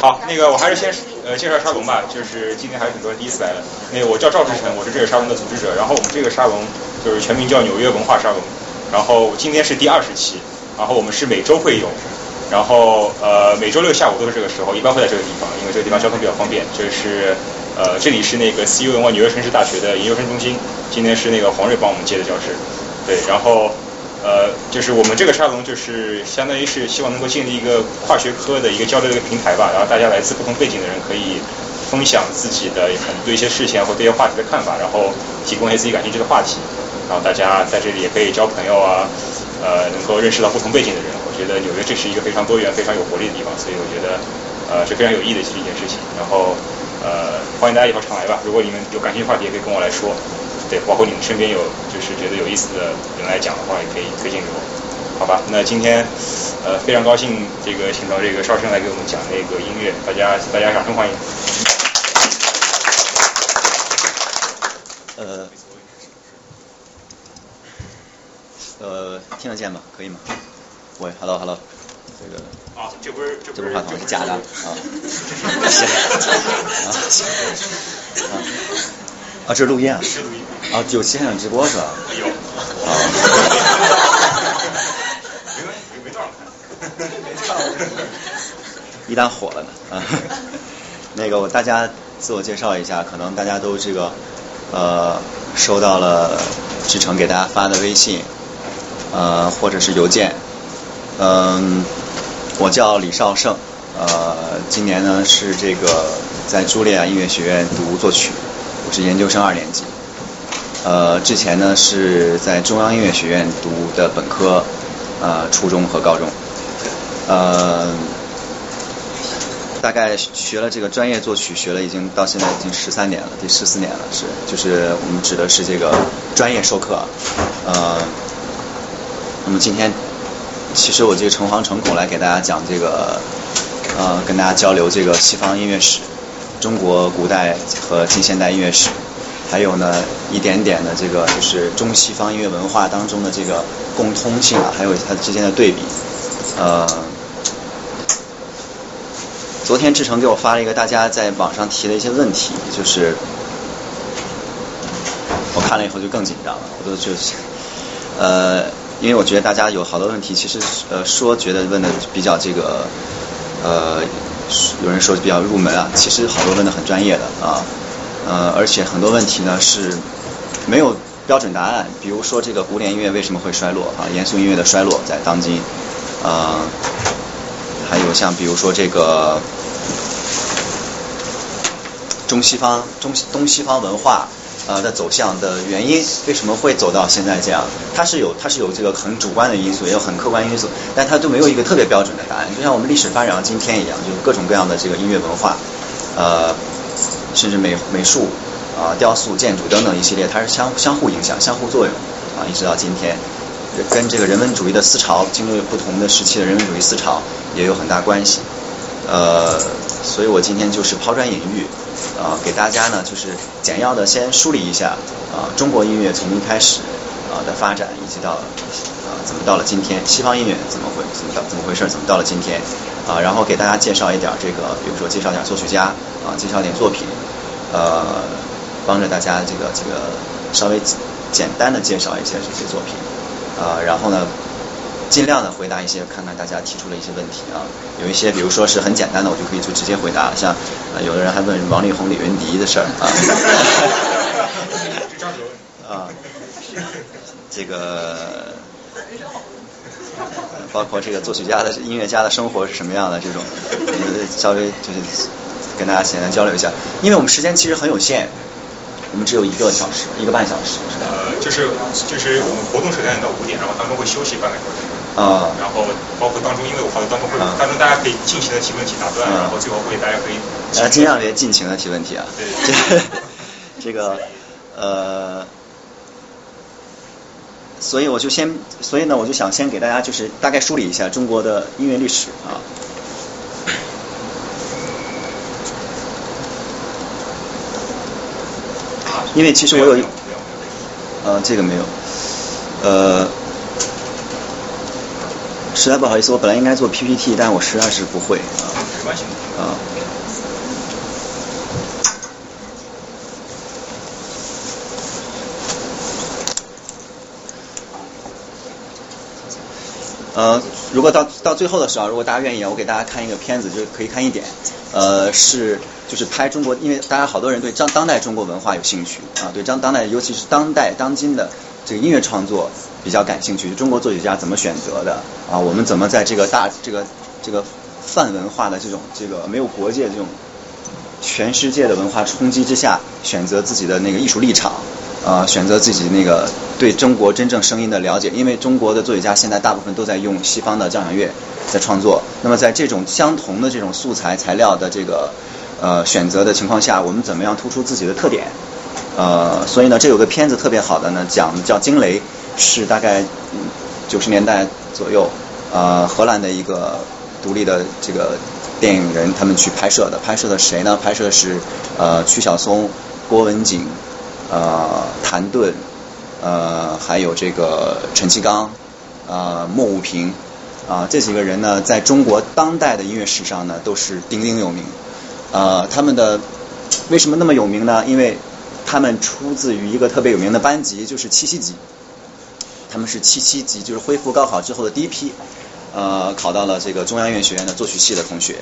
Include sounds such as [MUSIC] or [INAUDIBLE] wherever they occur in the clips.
好，那个我还是先呃介绍沙龙吧，就是今天还有很多人第一次来的。那个我叫赵志成，我是这个沙龙的组织者。然后我们这个沙龙就是全名叫纽约文化沙龙。然后今天是第二十期，然后我们是每周会有，然后呃每周六下午都是这个时候，一般会在这个地方，因为这个地方交通比较方便。这是呃这里是那个 CU 文化纽约城市大学的研究生中心，今天是那个黄瑞帮我们接的教室，对，然后。呃，就是我们这个沙龙，就是相当于是希望能够建立一个跨学科的一个交流的一个平台吧。然后大家来自不同背景的人可以分享自己的很对一些事情或对一些话题的看法，然后提供一些自己感兴趣的话题。然后大家在这里也可以交朋友啊，呃，能够认识到不同背景的人。我觉得纽约这是一个非常多元、非常有活力的地方，所以我觉得呃是非常有意义的一件事情。然后呃，欢迎大家以后常来吧。如果你们有感兴趣话题，也可以跟我来说。对，包括你们身边有就是觉得有意思的人来讲的话，也可以推荐给我，好吧？那今天呃非常高兴这个请到这个邵生来给我们讲那个音乐，大家大家掌声欢迎。呃呃，听得见吗？可以吗？喂，hello hello，这个啊，这不是这不是话筒是假的 [LAUGHS] [LAUGHS] 啊，行啊啊，这是录音啊。是录音。啊，九七还想直播是吧？有。啊。没关系，没多少一旦火了呢，啊。那个我大家自我介绍一下，可能大家都这个呃收到了志成给大家发的微信，呃或者是邮件，嗯，我叫李少胜，呃今年呢是这个在茱莉亚音乐学院读作曲，我是研究生二年级。呃，之前呢是在中央音乐学院读的本科，呃，初中和高中，呃，大概学了这个专业作曲，学了已经到现在已经十三年了，第十四年了，是，就是我们指的是这个专业授课，呃，那么今天其实我这个诚惶诚恐来给大家讲这个，呃，跟大家交流这个西方音乐史，中国古代和近现代音乐史。还有呢，一点点的这个就是中西方音乐文化当中的这个共通性啊，还有它之间的对比。呃，昨天志成给我发了一个大家在网上提的一些问题，就是我看了以后就更紧张了，我都就是呃，因为我觉得大家有好多问题，其实呃说觉得问的比较这个呃，有人说比较入门啊，其实好多问的很专业的啊。呃，而且很多问题呢是没有标准答案。比如说，这个古典音乐为什么会衰落啊？严肃音乐的衰落在当今，啊，还有像比如说这个中西方、中东西方文化呃的走向的原因，为什么会走到现在这样？它是有它是有这个很主观的因素，也有很客观因素，但它都没有一个特别标准的答案。就像我们历史发展到今天一样，就是各种各样的这个音乐文化，呃。甚至美美术啊、雕塑、建筑等等一系列，它是相相互影响、相互作用啊，一直到今天，跟这个人文主义的思潮，经历了不同的时期的人文主义思潮也有很大关系。呃，所以我今天就是抛砖引玉啊，给大家呢就是简要的先梳理一下啊，中国音乐从一开始啊的发展，以及到啊怎么到了今天，西方音乐怎么回怎么到怎么回事，怎么到了今天啊，然后给大家介绍一点这个，比如说介绍点作曲家。啊，介绍点作品，呃，帮着大家这个这个稍微简单的介绍一些这些作品，啊，然后呢，尽量的回答一些看看大家提出了一些问题啊，有一些比如说是很简单的，我就可以就直接回答，像有的人还问王力宏、李云迪的事儿啊，[LAUGHS] 啊，这个包括这个作曲家的音乐家的生活是什么样的这种，稍微就是。跟大家简单交流一下，因为我们时间其实很有限，我们只有一个小时，一个半小时，是吧？呃，就是就是我们活动时间到五点，然后当中会休息半个小时。啊。然后包括当中，因为我好多当中会，当中大家可以尽情的提问题打断，然后最后会大家可以。尽量别尽情的提问题啊。对。[LAUGHS] 这个呃，所以我就先，所以呢，我就想先给大家就是大概梳理一下中国的音乐历史啊。因为其实我有，呃，这个没有，呃，实在不好意思，我本来应该做 PPT，但我实在是不会啊。没关系。啊。呃，如果到到最后的时候，如果大家愿意，我给大家看一个片子，就是可以看一点，呃，是就是拍中国，因为大家好多人对当当代中国文化有兴趣啊，对当当代，尤其是当代当今的这个音乐创作比较感兴趣，中国作曲家怎么选择的啊？我们怎么在这个大这个这个泛文化的这种这个没有国界这种全世界的文化冲击之下，选择自己的那个艺术立场？呃，选择自己那个对中国真正声音的了解，因为中国的作曲家现在大部分都在用西方的交响乐在创作。那么在这种相同的这种素材材料的这个呃选择的情况下，我们怎么样突出自己的特点？呃，所以呢，这有个片子特别好的呢，讲叫《惊雷》，是大概九十年代左右，呃，荷兰的一个独立的这个电影人他们去拍摄的，拍摄的谁呢？拍摄的是呃曲晓松、郭文景。呃，谭盾，呃，还有这个陈其刚，呃，莫武平，啊，这几个人呢，在中国当代的音乐史上呢，都是鼎鼎有名。呃，他们的为什么那么有名呢？因为他们出自于一个特别有名的班级，就是七七级。他们是七七级，就是恢复高考之后的第一批，呃，考到了这个中央音乐学院的作曲系的同学。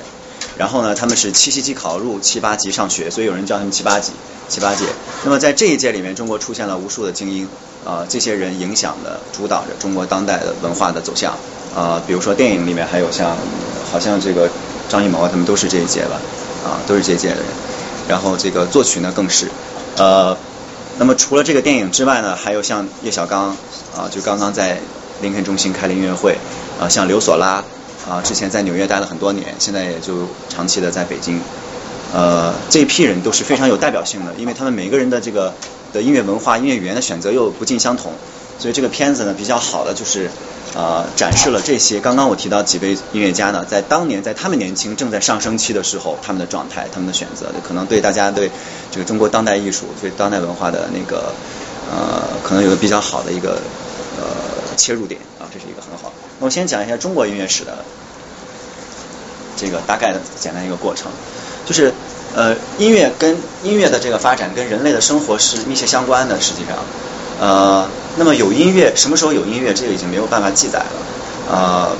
然后呢，他们是七七级考入，七八级上学，所以有人叫他们七八级。七八届，那么在这一届里面，中国出现了无数的精英，啊，这些人影响的、主导着中国当代的文化的走向，啊，比如说电影里面还有像，好像这个张艺谋，他们都是这一届吧，啊，都是这一届的人。然后这个作曲呢更是，呃，那么除了这个电影之外呢，还有像叶小刚，啊，就刚刚在林肯中心开了音乐会，啊，像刘索拉，啊，之前在纽约待了很多年，现在也就长期的在北京。呃，这一批人都是非常有代表性的，因为他们每个人的这个的音乐文化、音乐语言的选择又不尽相同，所以这个片子呢比较好的就是呃展示了这些。刚刚我提到几位音乐家呢，在当年在他们年轻正在上升期的时候，他们的状态、他们的选择，可能对大家对这个中国当代艺术、对当代文化的那个呃，可能有个比较好的一个呃切入点啊，这是一个很好。那我先讲一下中国音乐史的这个大概的简单一个过程。就是呃，音乐跟音乐的这个发展跟人类的生活是密切相关的。实际上，呃，那么有音乐，什么时候有音乐，这个已经没有办法记载了。呃，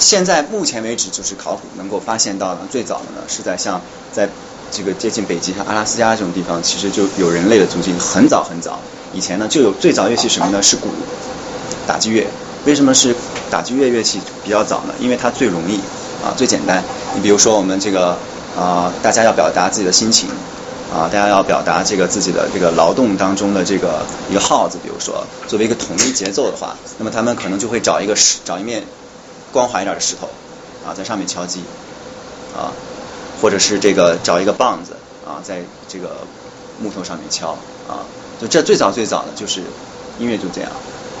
现在目前为止，就是考古能够发现到的最早的呢，是在像在这个接近北极像阿拉斯加这种地方，其实就有人类的足迹，很早很早。以前呢，就有最早乐器什么呢？是鼓，打击乐。为什么是打击乐乐器比较早呢？因为它最容易。啊，最简单。你比如说，我们这个啊，大家要表达自己的心情，啊，大家要表达这个自己的这个劳动当中的这个一个号子，比如说作为一个统一节奏的话，那么他们可能就会找一个石，找一面光滑一点的石头，啊，在上面敲击，啊，或者是这个找一个棒子，啊，在这个木头上面敲，啊，就这最早最早的就是音乐就这样，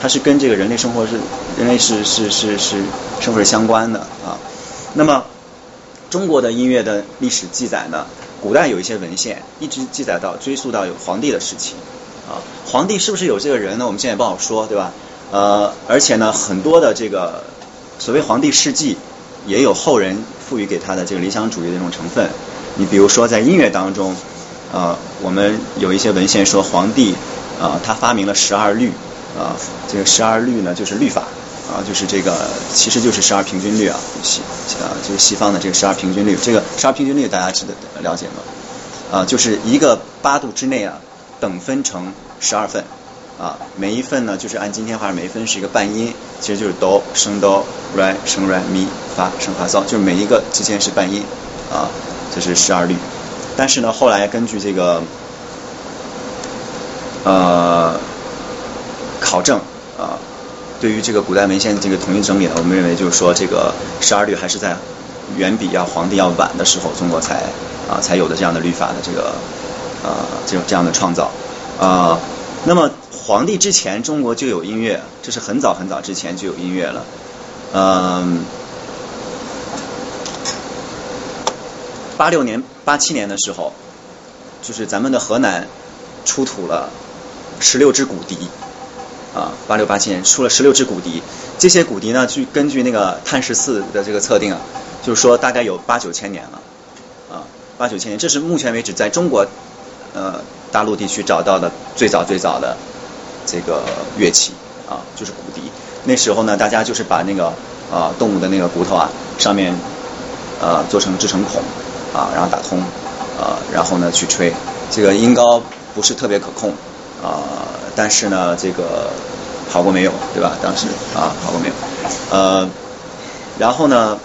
它是跟这个人类生活是人类是是是是生活是相关的啊。那么，中国的音乐的历史记载呢？古代有一些文献，一直记载到追溯到有皇帝的时期，啊，皇帝是不是有这个人呢？我们现在也不好说，对吧？呃，而且呢，很多的这个所谓皇帝事迹，也有后人赋予给他的这个理想主义的这种成分。你比如说在音乐当中，呃，我们有一些文献说皇帝啊，他发明了十二律，啊，这个十二律呢，就是律法。啊，就是这个，其实就是十二平均律啊，西啊，就是西方的这个十二平均律。这个十二平均律大家知道了解吗？啊，就是一个八度之内啊，等分成十二份啊，每一份呢就是按今天话，每一分是一个半音，其实就是哆升哆来升来咪发升发嗦，就是每一个之间是半音啊，这是十二律。但是呢，后来根据这个呃考证啊。对于这个古代文献这个统一整理呢，我们认为就是说，这个十二律还是在远比要皇帝要晚的时候，中国才啊才有的这样的律法的这个啊这种这样的创造啊。那么皇帝之前，中国就有音乐，这是很早很早之前就有音乐了。嗯，八六年、八七年的时候，就是咱们的河南出土了十六支骨笛。啊，八六八七年出了十六支骨笛，这些骨笛呢，据根据那个碳十四的这个测定啊，就是说大概有八九千年了，啊，八九千年，这是目前为止在中国呃大陆地区找到的最早最早的这个乐器啊，就是骨笛。那时候呢，大家就是把那个啊动物的那个骨头啊上面呃做成制成孔啊，然后打通啊，然后呢去吹，这个音高不是特别可控啊，但是呢这个好过没有，对吧？当时啊好过没有，呃，然后呢。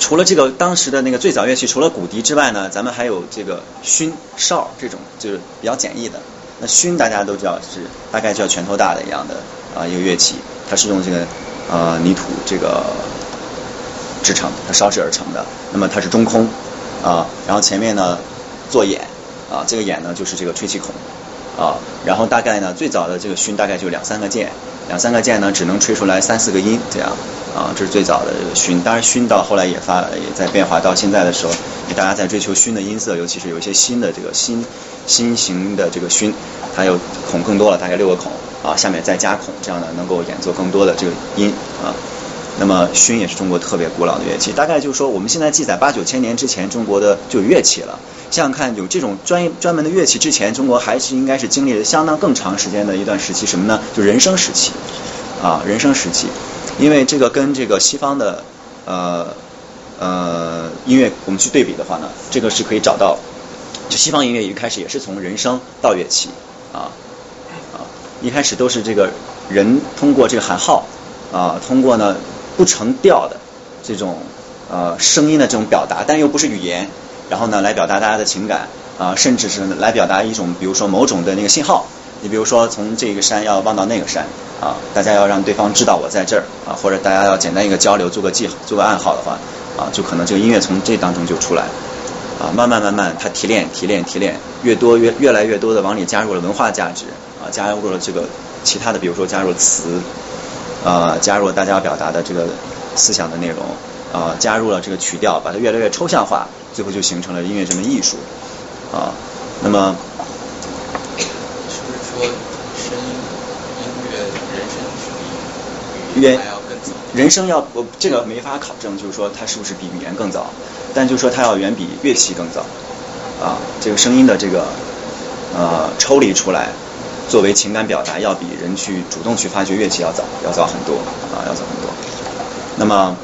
除了这个当时的那个最早乐器，除了骨笛之外呢，咱们还有这个埙哨这种，就是比较简易的。那埙大家都知道是大概就像拳头大的一样的啊一个乐器，它是用这个呃泥土这个制成，它烧制而成的。那么它是中空啊，然后前面呢做眼啊，这个眼呢就是这个吹气孔啊，然后大概呢最早的这个埙大概就两三个键，两三个键呢只能吹出来三四个音这样。啊，这是最早的这个埙，当然埙到后来也发也在变化，到现在的时候，大家在追求埙的音色，尤其是有一些新的这个新新型的这个埙，它有孔更多了，大概六个孔啊，下面再加孔，这样呢能够演奏更多的这个音啊。那么埙也是中国特别古老的乐器，大概就是说我们现在记载八九千年之前中国的就有乐器了。想想看，有这种专业专门的乐器之前，中国还是应该是经历了相当更长时间的一段时期，什么呢？就人生时期啊，人生时期。因为这个跟这个西方的呃呃音乐，我们去对比的话呢，这个是可以找到，就西方音乐一开始也是从人声到乐器啊啊，一开始都是这个人通过这个喊号啊，通过呢不成调的这种呃声音的这种表达，但又不是语言，然后呢来表达大家的情感啊，甚至是来表达一种比如说某种的那个信号。你比如说，从这个山要望到那个山啊，大家要让对方知道我在这儿啊，或者大家要简单一个交流，做个记号，做个暗号的话啊，就可能这个音乐从这当中就出来啊，慢慢慢慢，它提炼提炼提炼，越多越越来越多的往里加入了文化价值啊，加入了这个其他的，比如说加入词啊，加入了大家表达的这个思想的内容呃，加入了这个曲调，把它越来越抽象化，最后就形成了音乐这门艺术啊，那么。是不是说声音音乐人声要我这个没法考证，就是说它是不是比语言更早，但就是说它要远比乐器更早啊，这个声音的这个呃抽离出来作为情感表达，要比人去主动去发掘乐器要早，要早很多啊，要早很多。那么，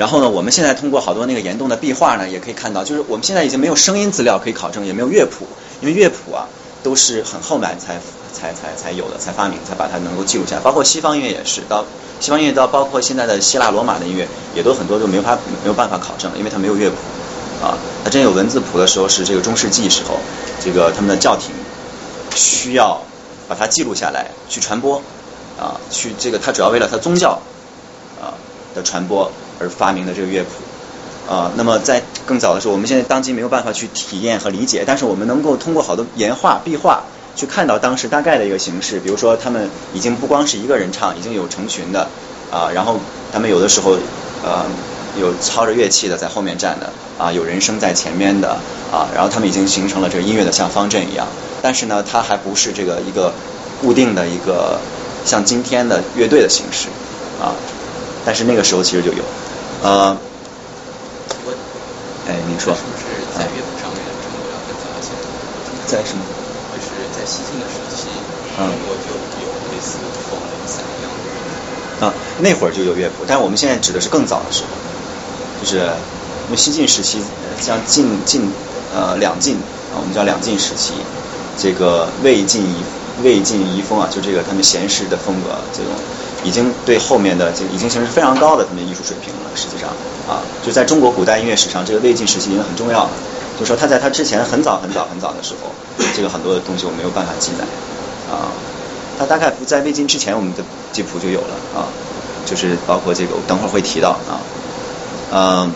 然后呢，我们现在通过好多那个岩洞的壁画呢，也可以看到，就是我们现在已经没有声音资料可以考证，也没有乐谱，因为乐谱啊都是很后面才。才才才有的，才发明，才把它能够记录下来。包括西方音乐也是，到西方音乐到包括现在的希腊罗马的音乐，也都很多都没法没有办法考证，因为它没有乐谱啊。它真有文字谱的时候是这个中世纪时候，这个他们的教廷需要把它记录下来去传播啊，去这个它主要为了它宗教啊的传播而发明的这个乐谱啊。那么在更早的时候，我们现在当今没有办法去体验和理解，但是我们能够通过好多岩画壁画。去看到当时大概的一个形式，比如说他们已经不光是一个人唱，已经有成群的啊，然后他们有的时候呃有操着乐器的在后面站的啊，有人声在前面的啊，然后他们已经形成了这个音乐的像方阵一样，但是呢，它还不是这个一个固定的一个像今天的乐队的形式啊，但是那个时候其实就有呃，哎，您说，是不是在乐谱上面中国要更早一些？在什么？在西晋的时期，中国就有类似凤雷伞一样的。啊，那会儿就有乐谱，但是我们现在指的是更早的时候，就是因为西晋时期，像晋晋呃两晋啊，我们叫两晋时期，这个魏晋遗魏晋遗风啊，就这个他们闲适的风格，这种已经对后面的这已经形成非常高的他们艺术水平了。实际上啊，就在中国古代音乐史上，这个魏晋时期已经很重要了。就说他在他之前很早很早很早的时候，这个很多的东西我没有办法记载啊。他大概不在魏晋之前，我们的记谱就有了啊。就是包括这个，等会儿会提到啊。嗯，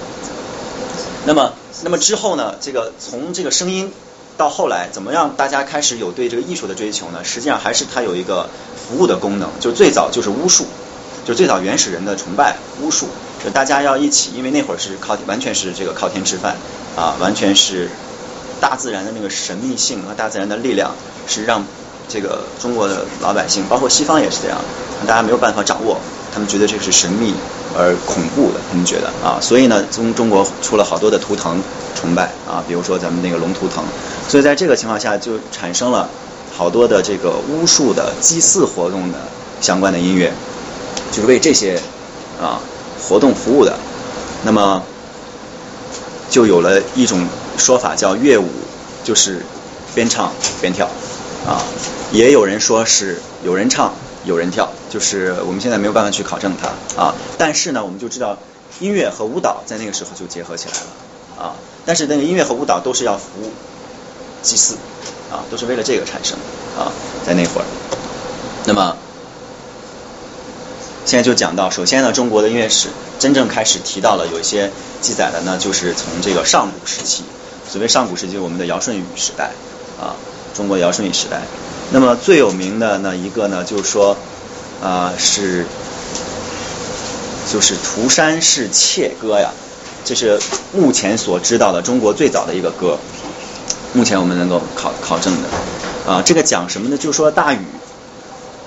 那么那么之后呢？这个从这个声音到后来，怎么让大家开始有对这个艺术的追求呢？实际上还是它有一个服务的功能，就最早就是巫术，就最早原始人的崇拜巫术，就大家要一起，因为那会儿是靠完全是这个靠天吃饭。啊，完全是大自然的那个神秘性和大自然的力量，是让这个中国的老百姓，包括西方也是这样，大家没有办法掌握，他们觉得这是神秘而恐怖的，他们觉得啊，所以呢，中中国出了好多的图腾崇拜啊，比如说咱们那个龙图腾，所以在这个情况下就产生了好多的这个巫术的祭祀活动的相关的音乐，就是为这些啊活动服务的，那么就有了一种说法叫乐舞，就是边唱边跳啊，也有人说是有人唱。有人跳，就是我们现在没有办法去考证它啊。但是呢，我们就知道音乐和舞蹈在那个时候就结合起来了啊。但是那个音乐和舞蹈都是要服务祭祀啊，都是为了这个产生啊，在那会儿。那么现在就讲到，首先呢，中国的音乐史真正开始提到了有一些记载的呢，就是从这个上古时期。所谓上古时期，我们的尧舜禹时代啊，中国尧舜禹时代。那么最有名的那一个呢，就是说，啊是，就是《涂山氏妾歌》呀，这是目前所知道的中国最早的一个歌，目前我们能够考考证的，啊这个讲什么呢？就是说大禹，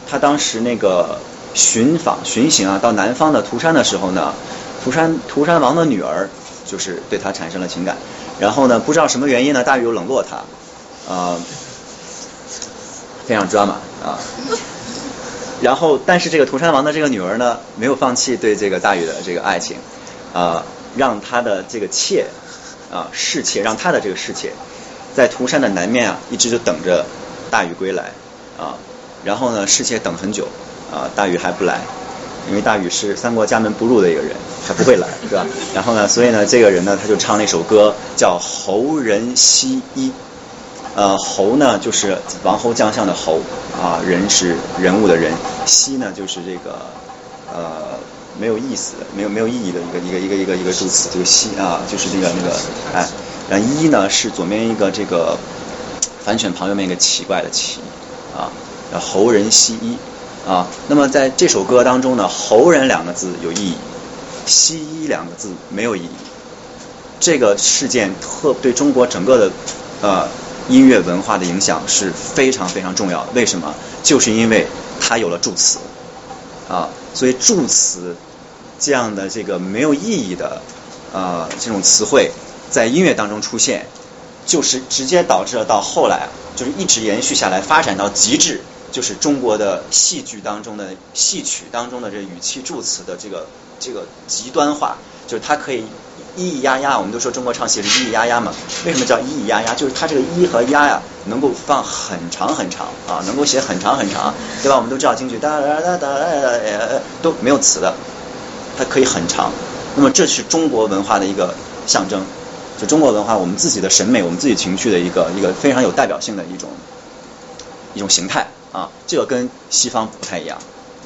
他当时那个寻访巡行啊，到南方的涂山的时候呢，涂山涂山王的女儿就是对他产生了情感，然后呢，不知道什么原因呢，大禹又冷落他，啊。非常抓马啊，然后但是这个涂山王的这个女儿呢，没有放弃对这个大禹的这个爱情，啊，让他的这个妾啊侍妾，让他的这个侍妾在涂山的南面啊，一直就等着大禹归来啊，然后呢侍妾等很久啊，大禹还不来，因为大禹是三国家门不入的一个人，他不会来是吧？然后呢，所以呢这个人呢他就唱了一首歌叫侯人西衣。呃，侯呢就是王侯将相的侯啊，人是人物的人，西呢就是这个呃没有意思、没有没有意义的一个一个一个一个一个助词，这个西啊就是那个那个哎，然后一呢是左边一个这个反犬旁右边一个奇怪的奇啊，侯人西一啊，那么在这首歌当中呢，侯人两个字有意义，西一两个字没有意义，这个事件特对中国整个的呃。音乐文化的影响是非常非常重要。为什么？就是因为它有了助词啊，所以助词这样的这个没有意义的啊这种词汇在音乐当中出现，就是直接导致了到后来就是一直延续下来，发展到极致，就是中国的戏剧当中的戏曲当中的这语气助词的这个这个极端化，就是它可以。咿咿呀呀，我们都说中国唱戏是咿咿呀呀嘛？为什么叫咿咿呀呀？就是它这个咿和呀呀能够放很长很长啊，能够写很长很长，对吧？我们都知道京剧哒哒哒哒都没有词的，它可以很长。那么这是中国文化的一个象征，就中国文化我们自己的审美、我们自己情绪的一个一个非常有代表性的一种一种形态啊。这个跟西方不太一样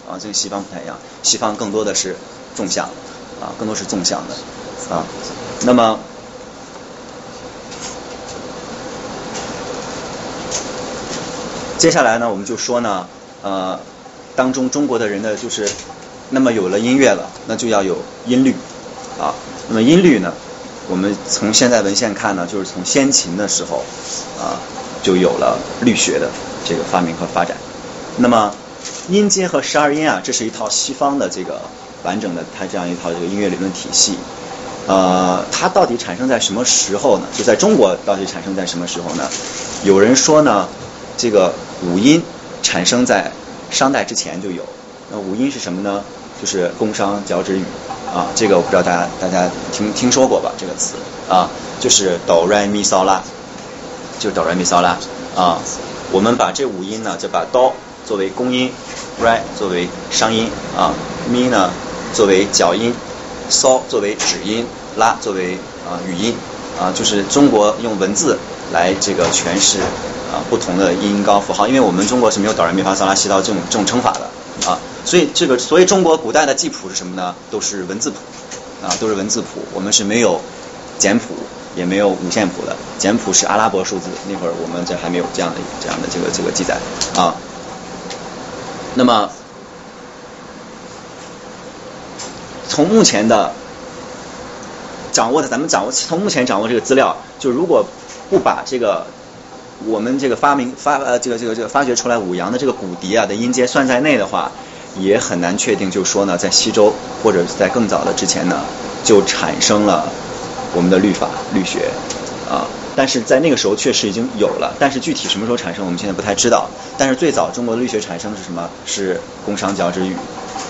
啊，这个西方不太一样，西方更多的是纵向啊，更多是纵向的。啊，那么接下来呢，我们就说呢，呃，当中中国的人呢，就是那么有了音乐了，那就要有音律啊。那么音律呢，我们从现代文献看呢，就是从先秦的时候啊，就有了律学的这个发明和发展。那么音阶和十二音啊，这是一套西方的这个完整的它这样一套这个音乐理论体系。呃，它到底产生在什么时候呢？就在中国到底产生在什么时候呢？有人说呢，这个五音产生在商代之前就有。那五音是什么呢？就是宫商角徵羽啊，这个我不知道大家大家听听说过吧？这个词啊，就是哆来咪嗦拉，就哆来咪嗦拉啊。我们把这五音呢，就把哆作为宫音，来作为商音啊，咪呢作为角音。骚作为指音，拉作为啊语音啊，就是中国用文字来这个诠释啊不同的音高符号，因为我们中国是没有哆来咪发嗦拉西哆这种这种称法的啊，所以这个所以中国古代的记谱是什么呢？都是文字谱啊，都是文字谱，我们是没有简谱，也没有五线谱的，简谱是阿拉伯数字，那会儿我们这还没有这样的这样的这个这个记载啊，那么。从目前的掌握的，咱们掌握从目前掌握这个资料，就如果不把这个我们这个发明发呃这个这个这个发掘出来五阳的这个骨笛啊的音阶算在内的话，也很难确定，就说呢，在西周或者在更早的之前呢，就产生了我们的律法律学啊。但是在那个时候确实已经有了，但是具体什么时候产生，我们现在不太知道。但是最早中国的律学产生是什么？是工商角徵羽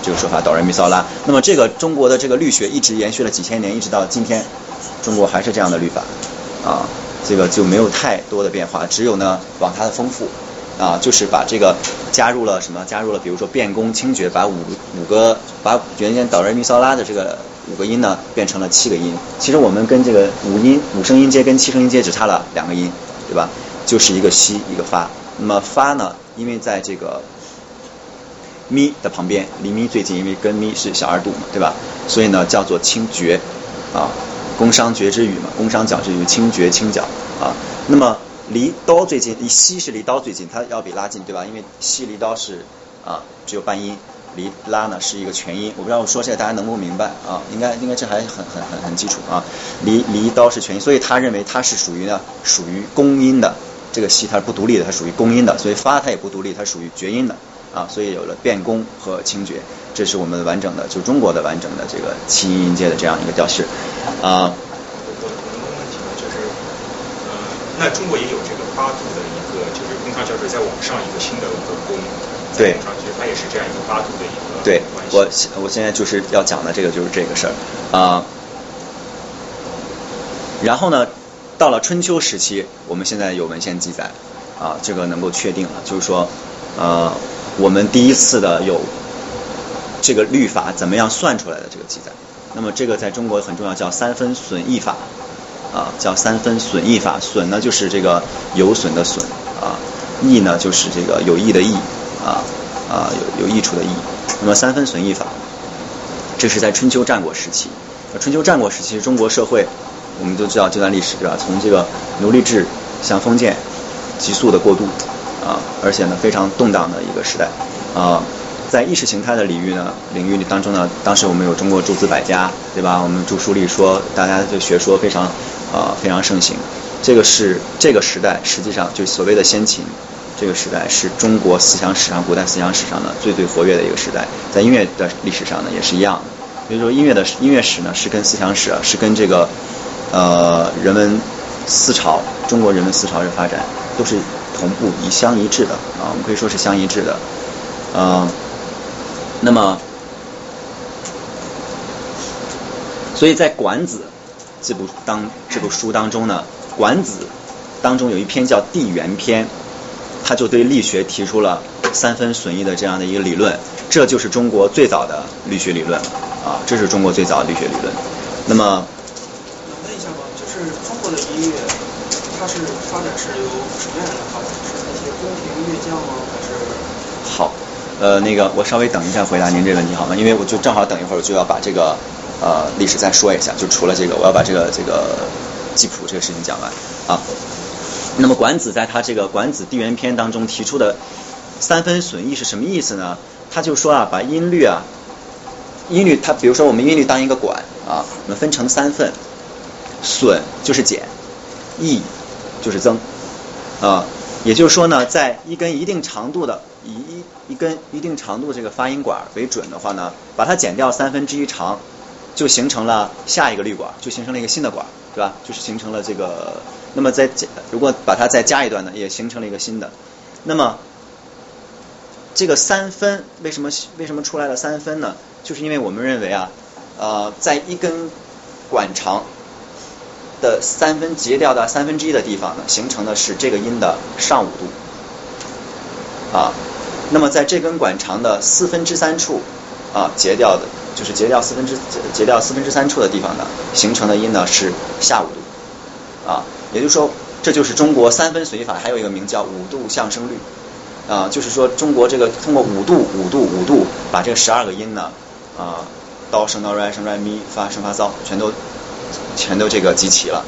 这个说法，哆来咪嗦拉。那么这个中国的这个律学一直延续了几千年，一直到今天，中国还是这样的律法啊，这个就没有太多的变化，只有呢往它的丰富啊，就是把这个加入了什么？加入了比如说变宫清绝，把五五个把原先哆来咪嗦拉的这个。五个音呢变成了七个音，其实我们跟这个五音五声音阶跟七声音阶只差了两个音，对吧？就是一个西一个发。那么发呢，因为在这个咪的旁边，离咪最近，因为跟咪是小二度嘛，对吧？所以呢叫做清绝啊，宫商角徵羽嘛，宫商角徵羽，清绝清角啊。那么离刀最近，离西是离刀最近，它要比拉近，对吧？因为西离刀是啊只有半音。离拉呢是一个全音，我不知道我说这个大家能不能明白啊？应该应该这还很很很很基础啊。离离刀是全音，所以他认为它是属于呢属于公音的这个西它是不独立的，它属于公音的，所以发它也不独立，它属于绝音的啊。所以有了变宫和清绝，这是我们完整的就中国的完整的这个七音音阶的这样一个调式啊。我我我个问题呢就是，呃，那中国也有这个八度的一个就是宫商角徵再往上一个新的一个宫。对，它也是这样一个八度的一个对，我我现在就是要讲的这个就是这个事儿啊。然后呢，到了春秋时期，我们现在有文献记载啊，这个能够确定了，就是说呃，我们第一次的有这个律法怎么样算出来的这个记载。那么这个在中国很重要，叫三分损益法啊，叫三分损益法。损呢就是这个有损的损啊，益呢就是这个有益的益。啊啊有有益处的益，那么三分损益法，这是在春秋战国时期。春秋战国时期，中国社会我们都知道这段历史对吧？从这个奴隶制向封建急速的过渡啊，而且呢非常动荡的一个时代啊。在意识形态的领域呢领域当中呢，当时我们有中国诸子百家对吧？我们著书里说，大家的学说非常啊非常盛行。这个是这个时代实际上就所谓的先秦。这个时代是中国思想史上、古代思想史上的最最活跃的一个时代，在音乐的历史上呢也是一样的。所以说，音乐的音乐史呢是跟思想史啊，是跟这个呃人文思潮、中国人文思潮的发展都是同步、一相一致的啊，我们可以说是相一致的。嗯，那么，所以在《管子》这部当这部书当中呢，《管子》当中有一篇叫《地缘篇》。他就对力学提出了三分损益的这样的一个理论，这就是中国最早的力学理论啊，这是中国最早的力学理论。那么，问一下吗？就是中国的音乐，它是发展是由什么样的发展？好，呃，那个我稍微等一下回答您这个问题好吗？因为我就正好等一会儿我就要把这个呃历史再说一下，就除了这个，我要把这个这个记谱这个事情讲完啊。那么管子在他这个《管子地缘篇》当中提出的三分损益是什么意思呢？他就说啊，把音律啊，音律，它比如说我们音律当一个管啊，我们分成三份，损就是减，益就是增啊，也就是说呢，在一根一定长度的以一一根一定长度这个发音管为准的话呢，把它减掉三分之一长，就形成了下一个滤管，就形成了一个新的管，对吧？就是形成了这个。那么再，如果把它再加一段呢，也形成了一个新的。那么这个三分为什么为什么出来了三分呢？就是因为我们认为啊，呃，在一根管长的三分截掉的三分之一的地方呢，形成的是这个音的上五度啊。那么在这根管长的四分之三处啊，截掉的，就是截掉四分之截掉四分之三处的地方呢，形成的音呢是下五度啊。也就是说，这就是中国三分随法，还有一个名叫五度相声律，啊，就是说中国这个通过五度、五度、五度，把这十二个音呢，啊，哆升哆来升来咪发升发嗦，全都全都这个集齐了。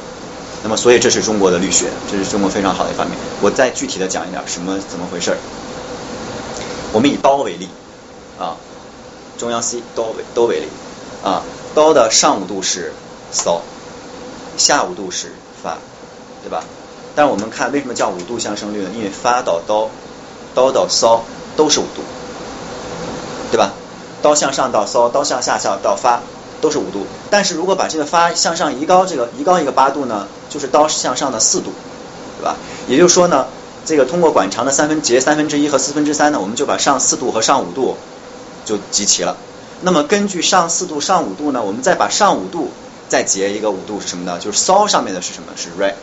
那么，所以这是中国的律学，这是中国非常好的一方面。我再具体的讲一点，什么怎么回事儿？我们以哆为例，啊，中央 C 哆为哆为例，啊，哆的上五度是嗦，下五度是发。对吧？但是我们看为什么叫五度相生律呢？因为发到哆，哆到嗦都是五度，对吧？刀向上到骚，刀向下到到发，都是五度。但是如果把这个发向上移高，这个移高一个八度呢，就是刀向上的四度，对吧？也就是说呢，这个通过管长的三分节三分之一和四分之三呢，我们就把上四度和上五度就集齐了。那么根据上四度、上五度呢，我们再把上五度再截一个五度是什么呢？就是骚上面的是什么？是 re，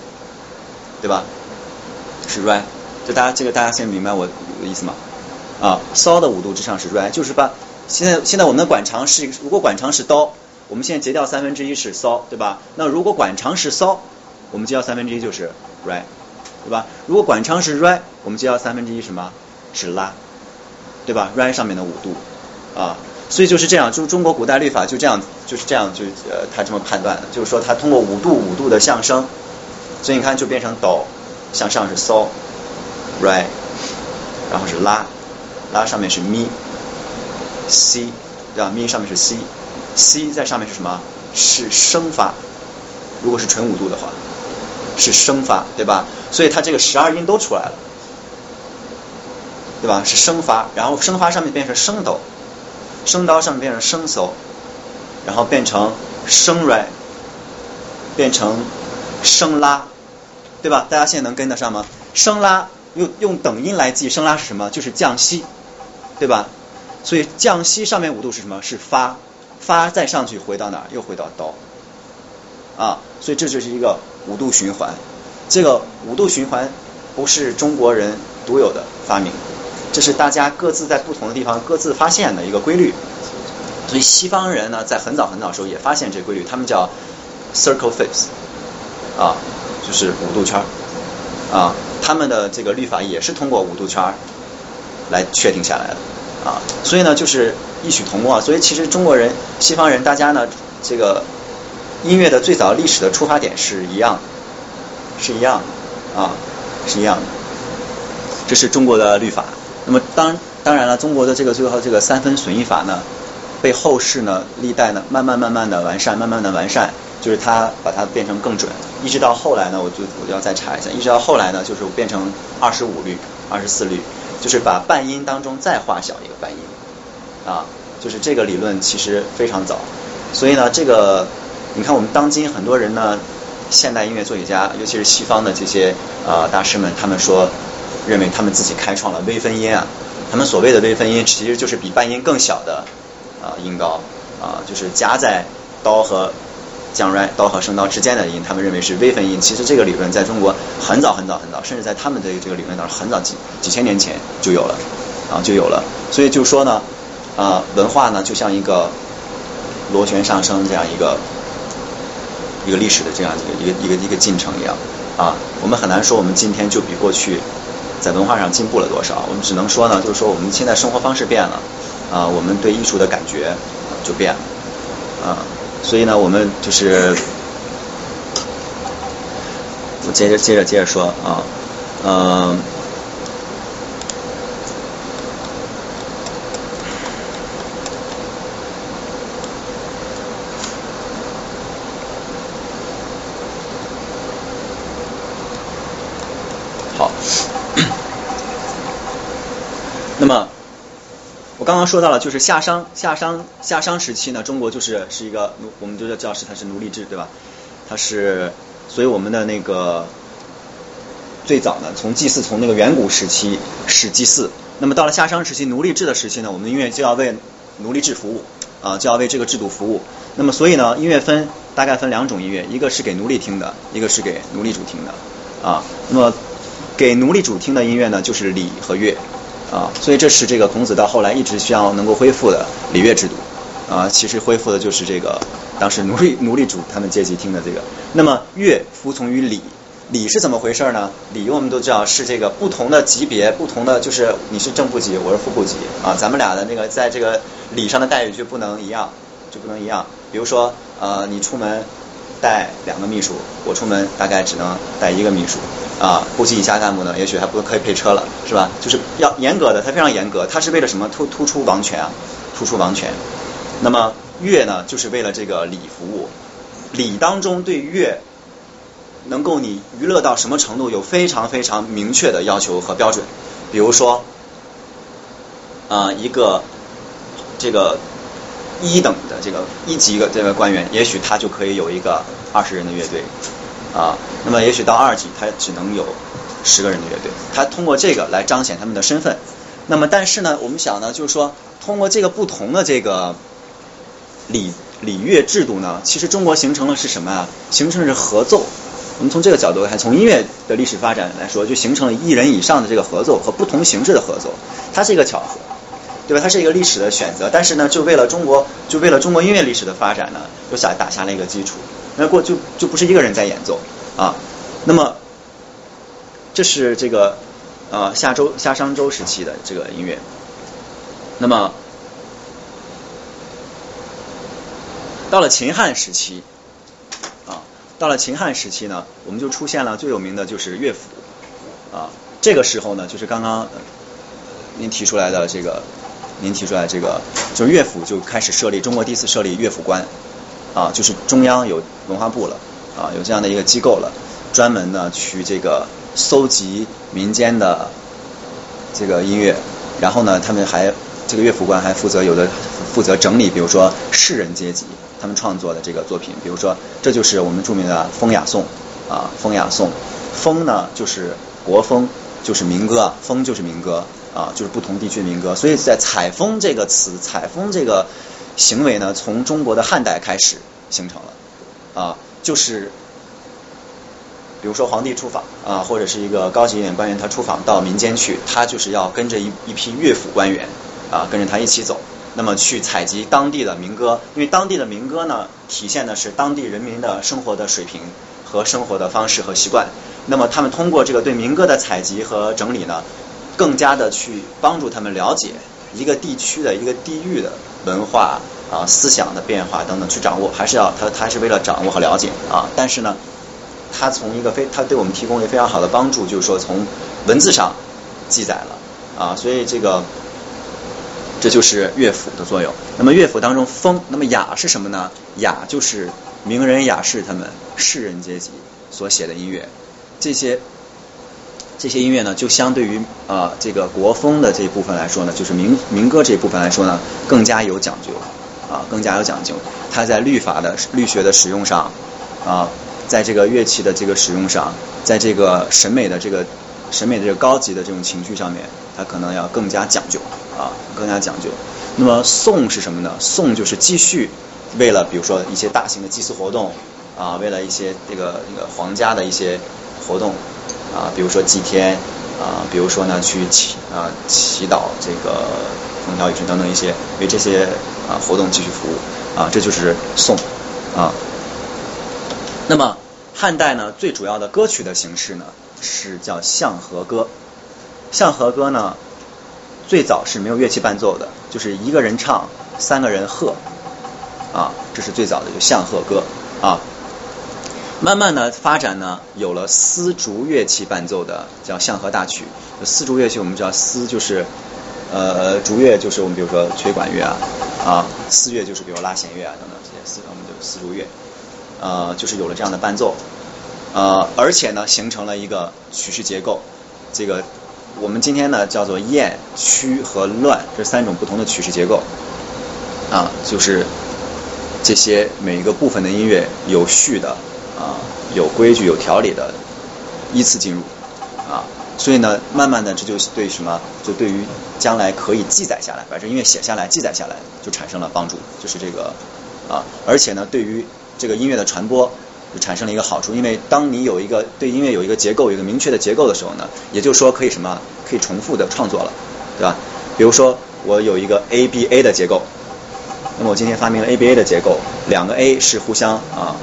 对吧？是 re，就大家这个大家先明白我的意思吗？啊，骚的五度之上是 re，就是把现在现在我们的管长是如果管长是刀，我们现在截掉三分之一是骚，对吧？那如果管长是骚，我们截掉三分之一就是 re，对吧？如果管长是 re，我们截掉三分之一什么？是拉，对吧？re 上面的五度啊。所以就是这样，就是中国古代律法就这样，就是这样，就呃，他这么判断，就是说他通过五度五度的相升，所以你看就变成哆，向上是嗦，re，然后是拉，拉上面是咪，c，对吧？咪上面是 c C 在上面是什么？是升发，如果是纯五度的话，是升发，对吧？所以它这个十二音都出来了，对吧？是升发，然后升发上面变成升哆。升刀上面变成升手，然后变成升软，变成升拉，对吧？大家现在能跟得上吗？升拉用用等音来记，升拉是什么？就是降西，对吧？所以降西上面五度是什么？是发，发再上去回到哪？又回到刀，啊，所以这就是一个五度循环。这个五度循环不是中国人独有的发明。这是大家各自在不同的地方各自发现的一个规律，所以西方人呢，在很早很早时候也发现这规律，他们叫 circle fifths，啊，就是五度圈，啊，他们的这个律法也是通过五度圈来确定下来的，啊，所以呢，就是异曲同工啊。所以其实中国人、西方人，大家呢，这个音乐的最早历史的出发点是一样，是一样的，啊，是一样的，这是中国的律法。那么当当然了，中国的这个最后这个三分损益法呢，被后世呢历代呢慢慢慢慢的完善，慢慢的完善，就是它把它变成更准，一直到后来呢，我就我就要再查一下，一直到后来呢，就是变成二十五律、二十四律，就是把半音当中再画小一个半音，啊，就是这个理论其实非常早，所以呢，这个你看我们当今很多人呢，现代音乐作曲家，尤其是西方的这些呃大师们，他们说。认为他们自己开创了微分音啊，他们所谓的微分音其实就是比半音更小的啊音高啊，就是夹在刀和降 r 刀和升刀之间的音，他们认为是微分音。其实这个理论在中国很早很早很早，甚至在他们的这个理论当中很早几几千年前就有了啊就有了。所以就说呢啊文化呢就像一个螺旋上升这样一个一个历史的这样一个一个一个一个进程一样啊，我们很难说我们今天就比过去。在文化上进步了多少？我们只能说呢，就是说我们现在生活方式变了，啊，我们对艺术的感觉就变了，啊，所以呢，我们就是我接着接着接着说啊，嗯么，刚刚说到了，就是夏商夏商夏商时期呢，中国就是是一个奴，我们都叫教师，它是奴隶制，对吧？它是，所以我们的那个最早呢，从祭祀从那个远古时期是祭祀，那么到了夏商时期奴隶制的时期呢，我们的音乐就要为奴隶制服务啊，就要为这个制度服务。那么所以呢，音乐分大概分两种音乐，一个是给奴隶听的，一个是给奴隶主听的啊。那么给奴隶主听的音乐呢，就是礼和乐。啊，所以这是这个孔子到后来一直需要能够恢复的礼乐制度啊，其实恢复的就是这个当时奴隶奴隶主他们阶级听的这个。那么乐服从于礼，礼是怎么回事呢？礼我们都知道是这个不同的级别，不同的就是你是正部级，我是副部级啊，咱们俩的那个在这个礼上的待遇就不能一样，就不能一样。比如说呃，你出门带两个秘书，我出门大概只能带一个秘书。啊，部级以下干部呢，也许还不可以配车了，是吧？就是要严格的，它非常严格，它是为了什么？突突出王权啊，突出王权。那么乐呢，就是为了这个礼服务。礼当中对乐能够你娱乐到什么程度，有非常非常明确的要求和标准。比如说，啊，一个这个一等的这个一级的这个官员，也许他就可以有一个二十人的乐队啊。那么也许到二级，他只能有十个人的乐队。他通过这个来彰显他们的身份。那么但是呢，我们想呢，就是说通过这个不同的这个礼礼乐制度呢，其实中国形成了是什么啊？形成的是合奏。我们从这个角度看，从音乐的历史发展来说，就形成了一人以上的这个合奏和不同形式的合奏，它是一个巧合，对吧？它是一个历史的选择，但是呢，就为了中国，就为了中国音乐历史的发展呢，又下打下了一个基础。那过就就不是一个人在演奏啊。那么，这是这个呃夏周夏商周时期的这个音乐。那么，到了秦汉时期啊。到了秦汉时期呢，我们就出现了最有名的就是乐府啊。这个时候呢，就是刚刚您提出来的这个，您提出来这个，就是乐府就开始设立，中国第一次设立乐府官啊，就是中央有文化部了啊，有这样的一个机构了，专门呢去这个搜集民间的这个音乐，然后呢，他们还这个乐府官还负责有的负责整理，比如说士人阶级。他们创作的这个作品，比如说，这就是我们著名的《风雅颂》啊，《风雅颂》。风呢，就是国风，就是民歌，风就是民歌啊，就是不同地区的民歌。所以在采风这个词，采风这个行为呢，从中国的汉代开始形成了啊，就是比如说皇帝出访啊，或者是一个高级一点官员他出访到民间去，他就是要跟着一一批乐府官员啊，跟着他一起走。那么去采集当地的民歌，因为当地的民歌呢，体现的是当地人民的生活的水平和生活的方式和习惯。那么他们通过这个对民歌的采集和整理呢，更加的去帮助他们了解一个地区的一个地域的文化啊、思想的变化等等，去掌握，还是要他他是为了掌握和了解啊。但是呢，他从一个非他对我们提供了非常好的帮助，就是说从文字上记载了啊，所以这个。这就是乐府的作用。那么乐府当中，风，那么雅是什么呢？雅就是名人雅士他们士人阶级所写的音乐。这些这些音乐呢，就相对于啊这个国风的这一部分来说呢，就是民民歌这一部分来说呢，更加有讲究啊，更加有讲究。它在律法的律学的使用上啊，在这个乐器的这个使用上，在这个审美的这个审美的这个高级的这种情绪上面，它可能要更加讲究。啊，更加讲究。那么颂是什么呢？颂就是继续为了，比如说一些大型的祭祀活动啊，为了一些这个那个皇家的一些活动啊，比如说祭天啊，比如说呢去祈啊祈祷这个风调雨顺等等一些为这些啊活动继续服务啊，这就是颂啊。那么汉代呢，最主要的歌曲的形式呢是叫相和歌。相和歌呢。最早是没有乐器伴奏的，就是一个人唱，三个人和，啊，这是最早的就相和歌啊。慢慢的发展呢，有了丝竹乐器伴奏的，叫相和大曲。丝竹乐器我们知道，丝就是呃竹乐，就是我们比如说吹管乐啊，啊丝乐就是比如拉弦乐啊等等这些丝，我们就丝竹乐，呃就是有了这样的伴奏，呃而且呢形成了一个曲式结构，这个。我们今天呢叫做燕、曲和乱这三种不同的曲式结构，啊，就是这些每一个部分的音乐有序的啊，有规矩、有条理的依次进入啊，所以呢，慢慢的这就对什么，就对于将来可以记载下来，把这音乐写下来、记载下来，就产生了帮助，就是这个啊，而且呢，对于这个音乐的传播。就产生了一个好处，因为当你有一个对音乐有一个结构、有一个明确的结构的时候呢，也就是说可以什么，可以重复的创作了，对吧？比如说我有一个 A B A 的结构，那么我今天发明了 A B A 的结构，两个 A 是互相啊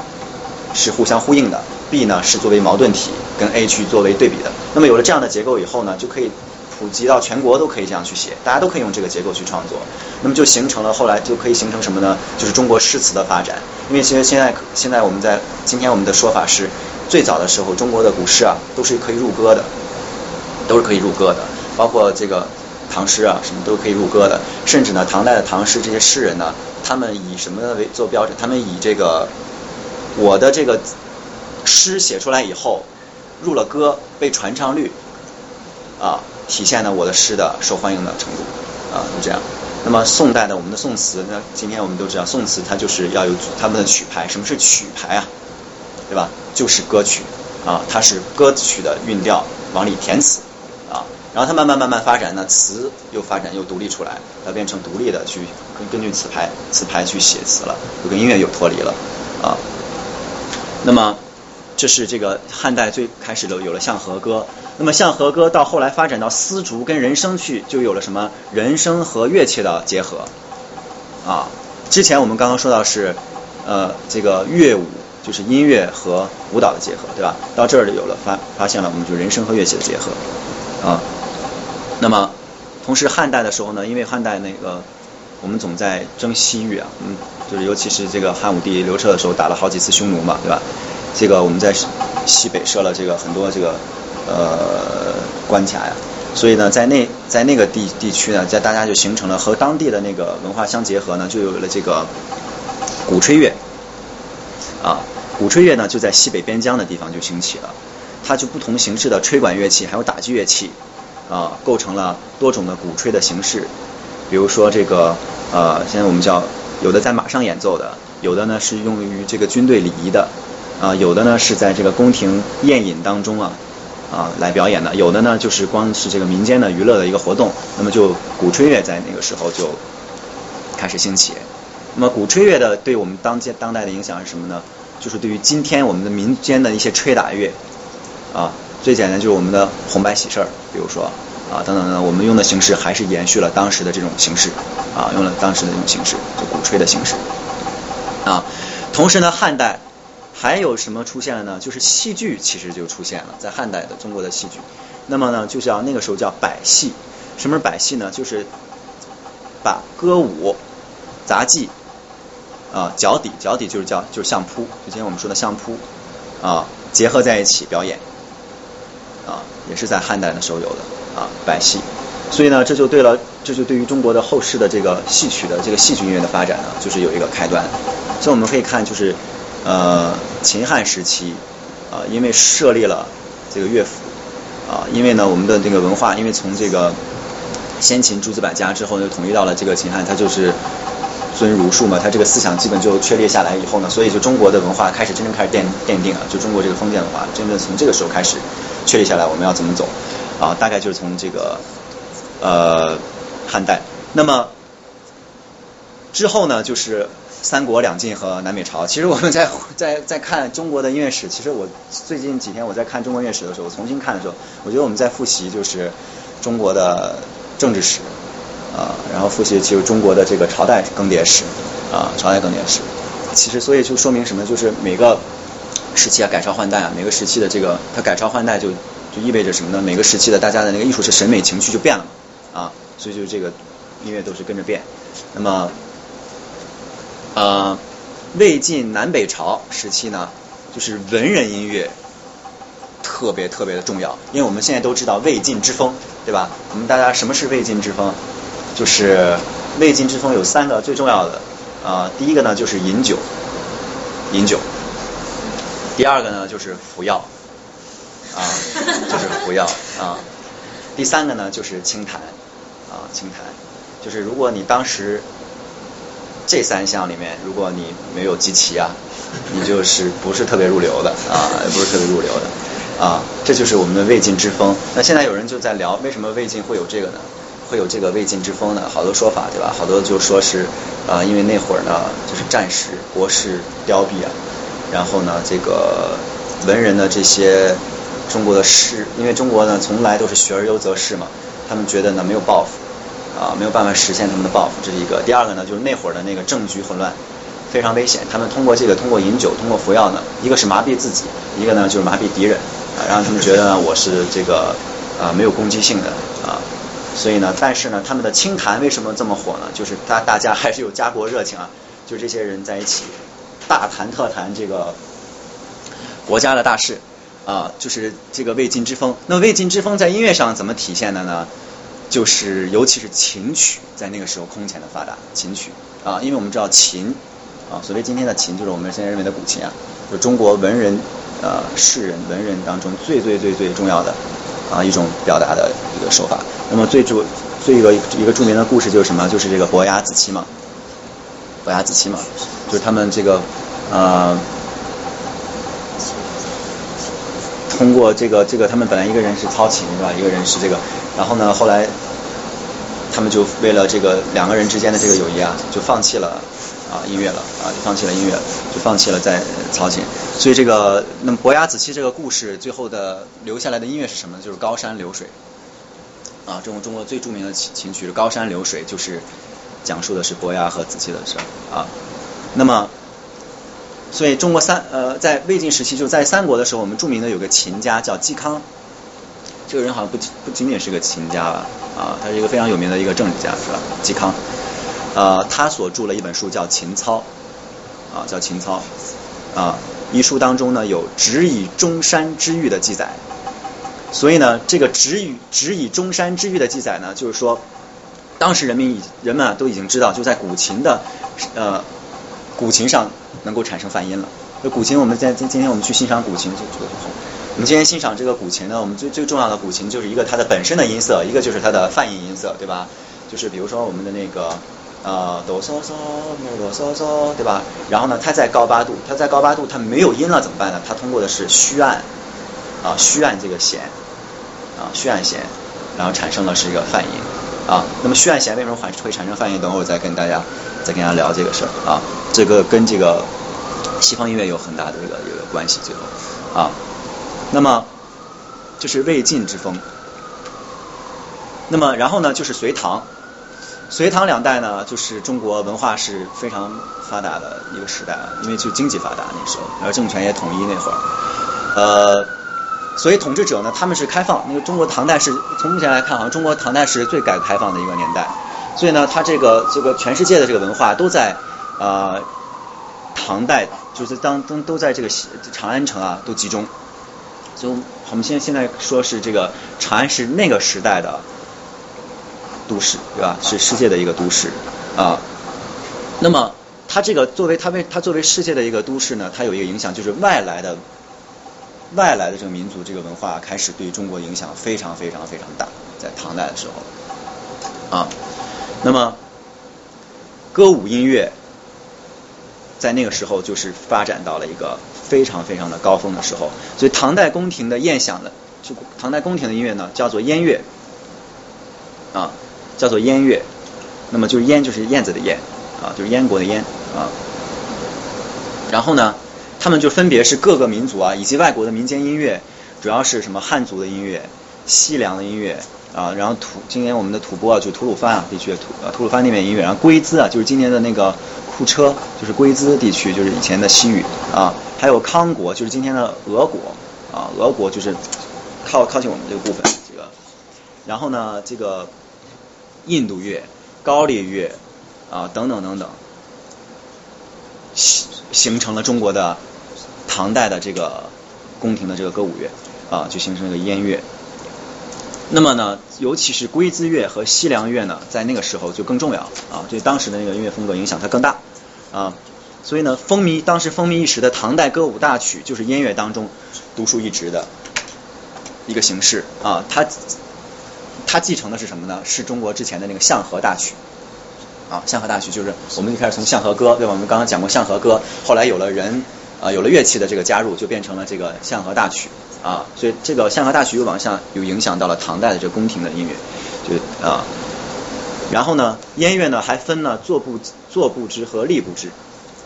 是互相呼应的，B 呢是作为矛盾体跟 A 去作为对比的。那么有了这样的结构以后呢，就可以。普及到全国都可以这样去写，大家都可以用这个结构去创作，那么就形成了后来就可以形成什么呢？就是中国诗词的发展。因为其实现在现在我们在今天我们的说法是，最早的时候中国的古诗啊都是可以入歌的，都是可以入歌的，包括这个唐诗啊什么都可以入歌的。甚至呢，唐代的唐诗这些诗人呢，他们以什么为做标准？他们以这个我的这个诗写出来以后入了歌，被传唱率啊。体现了我的诗的受欢迎的程度，啊，就这样，那么宋代的我们的宋词，那今天我们都知道，宋词它就是要有他们的曲牌。什么是曲牌啊？对吧？就是歌曲啊，它是歌曲的韵调往里填词啊。然后它慢慢慢慢发展呢，词又发展又独立出来，它变成独立的去根根据词牌词牌去写词了，就跟音乐又脱离了啊。那么这是这个汉代最开始的有了相和歌。那么相和歌到后来发展到丝竹跟人声去，就有了什么人声和乐器的结合啊。之前我们刚刚说到是呃这个乐舞。就是音乐和舞蹈的结合，对吧？到这儿就有了发发现了，我们就人声和乐器的结合啊。那么，同时汉代的时候呢，因为汉代那个我们总在征西域啊，嗯，就是尤其是这个汉武帝刘彻的时候打了好几次匈奴嘛，对吧？这个我们在西北设了这个很多这个呃关卡呀，所以呢，在那在那个地地区呢，在大家就形成了和当地的那个文化相结合呢，就有了这个鼓吹乐啊。鼓吹乐呢，就在西北边疆的地方就兴起了，它就不同形式的吹管乐器，还有打击乐器，啊，构成了多种的鼓吹的形式。比如说这个，呃，现在我们叫有的在马上演奏的，有的呢是用于这个军队礼仪的，啊，有的呢是在这个宫廷宴饮当中啊，啊来表演的，有的呢就是光是这个民间的娱乐的一个活动。那么就鼓吹乐在那个时候就开始兴起。那么鼓吹乐的对我们当今当代的影响是什么呢？就是对于今天我们的民间的一些吹打乐，啊，最简单就是我们的红白喜事儿，比如说啊等等等等，我们用的形式还是延续了当时的这种形式，啊，用了当时的这种形式，就鼓吹的形式，啊，同时呢，汉代还有什么出现了呢？就是戏剧其实就出现了，在汉代的中国的戏剧，那么呢，就叫那个时候叫百戏，什么是百戏呢？就是把歌舞、杂技。啊，脚底，脚底就是叫就是相扑，之前我们说的相扑，啊，结合在一起表演，啊，也是在汉代的时候有的啊，百戏，所以呢，这就对了，这就对于中国的后世的这个戏曲的这个戏剧音乐的发展呢，就是有一个开端。所以我们可以看，就是呃，秦汉时期啊，因为设立了这个乐府啊，因为呢，我们的这个文化，因为从这个先秦诸子百家之后，呢统一到了这个秦汉，它就是。尊儒术嘛，他这个思想基本就确立下来以后呢，所以就中国的文化开始真正开始奠奠定了，就中国这个封建文化真正从这个时候开始确立下来，我们要怎么走啊？大概就是从这个呃汉代，那么之后呢，就是三国、两晋和南北朝。其实我们在在在看中国的音乐史，其实我最近几天我在看中国音乐史的时候，重新看的时候，我觉得我们在复习就是中国的政治史。啊，然后复习就是中国的这个朝代更迭史，啊，朝代更迭史，其实所以就说明什么？就是每个时期啊改朝换代啊，每个时期的这个它改朝换代就就意味着什么呢？每个时期的大家的那个艺术是审美情趣就变了嘛，啊，所以就这个音乐都是跟着变。那么，呃，魏晋南北朝时期呢，就是文人音乐特别特别的重要，因为我们现在都知道魏晋之风，对吧？我们大家什么是魏晋之风？就是魏晋之风有三个最重要的啊，第一个呢就是饮酒，饮酒；第二个呢就是服药，啊，就是不要啊；第三个呢就是清谈，啊，清谈。就是如果你当时这三项里面，如果你没有集齐啊，你就是不是特别入流的啊，不是特别入流的啊。这就是我们的魏晋之风。那现在有人就在聊，为什么魏晋会有这个呢？会有这个魏晋之风呢？好多说法，对吧？好多就说是啊，因为那会儿呢，就是战时国势凋敝啊，然后呢，这个文人的这些中国的士，因为中国呢从来都是学而优则仕嘛，他们觉得呢没有抱负啊，没有办法实现他们的抱负，这是一个。第二个呢，就是那会儿的那个政局混乱，非常危险。他们通过这个，通过饮酒，通过服药呢，一个是麻痹自己，一个呢就是麻痹敌人啊，让他们觉得呢我是这个啊没有攻击性的啊。所以呢，但是呢，他们的清谈为什么这么火呢？就是大大家还是有家国热情啊，就这些人在一起大谈特谈这个国家的大事啊，就是这个魏晋之风。那魏晋之风在音乐上怎么体现的呢？就是尤其是琴曲在那个时候空前的发达，琴曲啊，因为我们知道琴啊，所谓今天的琴就是我们现在认为的古琴啊，就中国文人呃士人文人当中最最最最重要的。啊，一种表达的一个手法。那么最著最一个一个著名的故事就是什么？就是这个伯牙子期嘛，伯牙子期嘛，就是他们这个呃，通过这个这个，他们本来一个人是操琴是吧？一个人是这个，然后呢，后来他们就为了这个两个人之间的这个友谊啊，就放弃了。啊，音乐了啊，就放弃了音乐，就放弃了在操琴。所以这个，那么伯牙子期这个故事最后的留下来的音乐是什么呢？就是高山流水。啊，中中国最著名的琴琴曲《高山流水》，就是讲述的是伯牙和子期的事啊。那么，所以中国三呃，在魏晋时期，就在三国的时候，我们著名的有个琴家叫嵇康。这个人好像不不仅仅是个琴家吧？啊，他是一个非常有名的一个政治家，是吧？嵇康。呃，他所著了一本书叫《秦操》，啊，叫《秦操》，啊，一书当中呢有“直以中山之玉”的记载，所以呢，这个“直以直以中山之玉”的记载呢，就是说，当时人民已人们啊都已经知道，就在古琴的呃古琴上能够产生泛音了。那古琴，我们在今今天我们去欣赏古琴，就就我们今天欣赏这个古琴呢，我们最最重要的古琴就是一个它的本身的音色，一个就是它的泛音音色，对吧？就是比如说我们的那个。呃，哆嗦嗦，咪哆嗦嗦，对吧？然后呢，它在高八度，它在高八度，它没有音了怎么办呢？它通过的是虚按，啊，虚按这个弦，啊，虚按弦，然后产生的是一个泛音，啊，那么虚按弦为什么会会产生泛音？等会儿再跟大家再跟大家聊这个事儿，啊，这个跟这个西方音乐有很大的这个一个关系，最后，啊，那么就是魏晋之风，那么然后呢，就是隋唐。隋唐两代呢，就是中国文化是非常发达的一个时代啊，因为就经济发达那时候，而政权也统一那会儿，呃，所以统治者呢，他们是开放。那个中国唐代是从目前来看，好像中国唐代是最改革开放的一个年代，所以呢，它这个这个全世界的这个文化都在呃唐代，就是当都都在这个长安城啊都集中，就我们现现在说是这个长安是那个时代的。都市对吧？是世界的一个都市啊。那么它这个作为它为它作为世界的一个都市呢，它有一个影响，就是外来的外来的这个民族这个文化开始对中国影响非常非常非常大，在唐代的时候啊。那么歌舞音乐在那个时候就是发展到了一个非常非常的高峰的时候，所以唐代宫廷的宴享的就唐代宫廷的音乐呢，叫做燕乐啊。叫做燕乐，那么就是燕就是燕子的燕啊，就是燕国的燕啊。然后呢，他们就分别是各个民族啊，以及外国的民间音乐，主要是什么汉族的音乐、西凉的音乐啊，然后土今年我们的吐蕃啊，就吐鲁番啊地区的吐吐鲁番那边音乐，然后龟兹啊，就是今年的那个库车，就是龟兹地区，就是以前的西域啊，还有康国，就是今天的俄国啊，俄国就是靠靠近我们这个部分这个，然后呢这个。印度乐、高丽乐啊等等等等，形形成了中国的唐代的这个宫廷的这个歌舞乐啊，就形成了个燕乐。那么呢，尤其是龟兹乐和西凉乐呢，在那个时候就更重要啊，对当时的那个音乐风格影响它更大啊。所以呢，风靡当时风靡一时的唐代歌舞大曲，就是音乐当中独树一帜的一个形式啊，它。它继承的是什么呢？是中国之前的那个相和大曲，啊，相和大曲就是我们一开始从相和歌，对吧？我们刚刚讲过相和歌，后来有了人，啊，有了乐器的这个加入，就变成了这个相和大曲，啊，所以这个象和大曲又往下又影响到了唐代的这个宫廷的音乐，就啊，然后呢，燕乐呢还分呢坐步坐步支和立步支，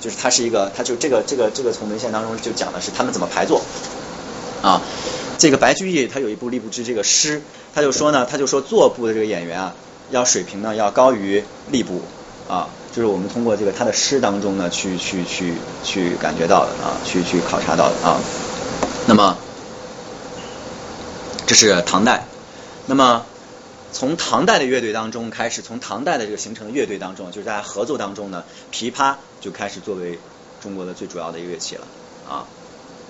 就是它是一个，它就这个这个这个从文献当中就讲的是他们怎么排坐，啊。这个白居易他有一部吏部志这个诗，他就说呢，他就说坐部的这个演员啊，要水平呢要高于立部啊，就是我们通过这个他的诗当中呢去去去去感觉到的啊，去去考察到的啊。那么这是唐代，那么从唐代的乐队当中开始，从唐代的这个形成的乐队当中，就是在合作当中呢，琵琶就开始作为中国的最主要的一个乐器了啊，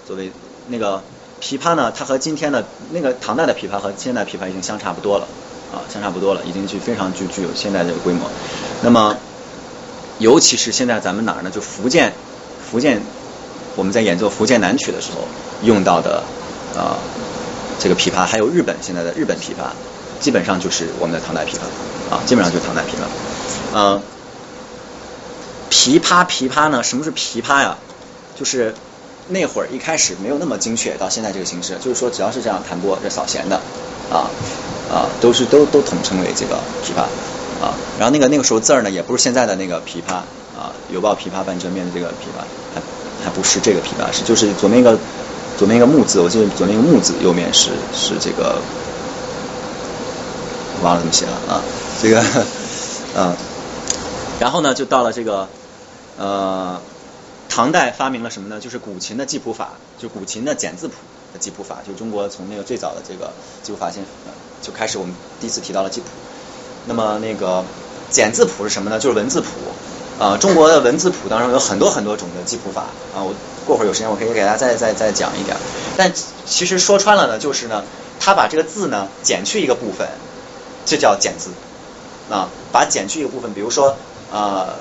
作为那个。琵琶呢，它和今天的那个唐代的琵琶和现代琵琶已经相差不多了，啊，相差不多了，已经具非常具具有现代这个规模。那么，尤其是现在咱们哪儿呢？就福建，福建我们在演奏福建南曲的时候用到的啊，这个琵琶，还有日本现在的日本琵琶基本上就是我们的唐代琵琶啊，基本上就是唐代琵琶。嗯，琵琶琵琶呢？什么是琵琶呀？就是那会儿一开始没有那么精确，到现在这个形式，就是说只要是这样弹拨这扫弦的啊啊，都是都都统称为这个琵琶啊。然后那个那个时候字儿呢，也不是现在的那个琵琶啊，犹抱琵琶半遮面的这个琵琶，还还不是这个琵琶，是就是左面一个左面一个木字，我记得左面一个木字，右面是是这个忘了怎么写了啊，这个 [LAUGHS] 啊，然后呢就到了这个呃。唐代发明了什么呢？就是古琴的记谱法，就古琴的简字谱的记谱法，就中国从那个最早的这个记谱法先就开始，我们第一次提到了记谱。那么那个简字谱是什么呢？就是文字谱啊。中国的文字谱当中有很多很多种的记谱法啊。我过会儿有时间我可以给大家再再再讲一点。但其实说穿了呢，就是呢，他把这个字呢减去一个部分，这叫减字啊。把减去一个部分，比如说啊。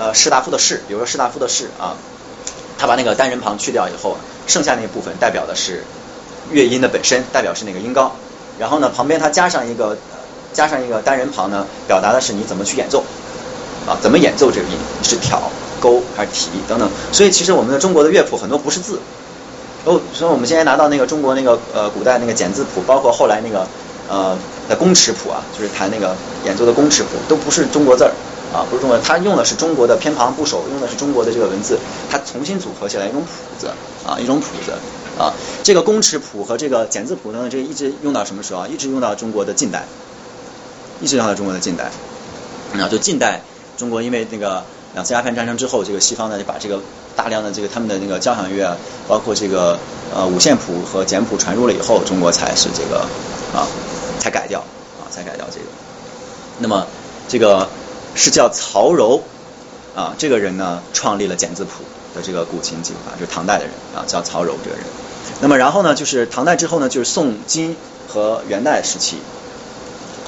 呃，士大夫的士，比如说士大夫的士啊，他把那个单人旁去掉以后，剩下那部分代表的是乐音的本身，代表是那个音高。然后呢，旁边他加上一个加上一个单人旁呢，表达的是你怎么去演奏啊，怎么演奏这个音，是挑、勾还是提等等。所以其实我们的中国的乐谱很多不是字。哦，所以我们现在拿到那个中国那个呃古代那个简字谱，包括后来那个呃的公尺谱啊，就是弹那个演奏的公尺谱，都不是中国字儿。啊，不是中国，他用的是中国的偏旁部首，用的是中国的这个文字，他重新组合起来一种谱子啊，一种谱子啊。这个公尺谱和这个简字谱呢，这个一直用到什么时候？一直用到中国的近代，一直用到中国的近代。啊，就近代中国因为那个两次鸦片战争之后，这个西方呢就把这个大量的这个他们的那个交响乐，包括这个呃五线谱和简谱传入了以后，中国才是这个啊才改掉啊才改掉这个。那么这个。是叫曹柔啊，这个人呢创立了简字谱的这个古琴技法，就是唐代的人啊，叫曹柔这个人。那么然后呢，就是唐代之后呢，就是宋金和元代时期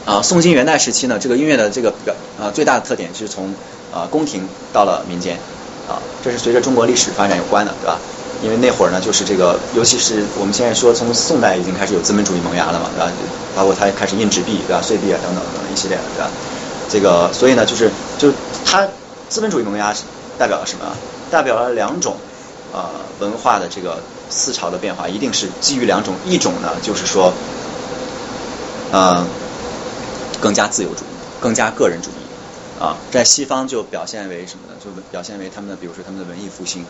啊，宋金元代时期呢，这个音乐的这个表啊最大的特点就是从啊宫廷到了民间啊，这是随着中国历史发展有关的，对吧？因为那会儿呢，就是这个，尤其是我们现在说从宋代已经开始有资本主义萌芽了嘛，对吧？包括它开始印纸币，对吧？碎币啊等等等等一系列的，对吧？这个，所以呢，就是就它资本主义萌芽代表了什么？代表了两种呃文化的这个思潮的变化，一定是基于两种，一种呢就是说，呃，更加自由主义，更加个人主义啊，在西方就表现为什么呢？就表现为他们的，比如说他们的文艺复兴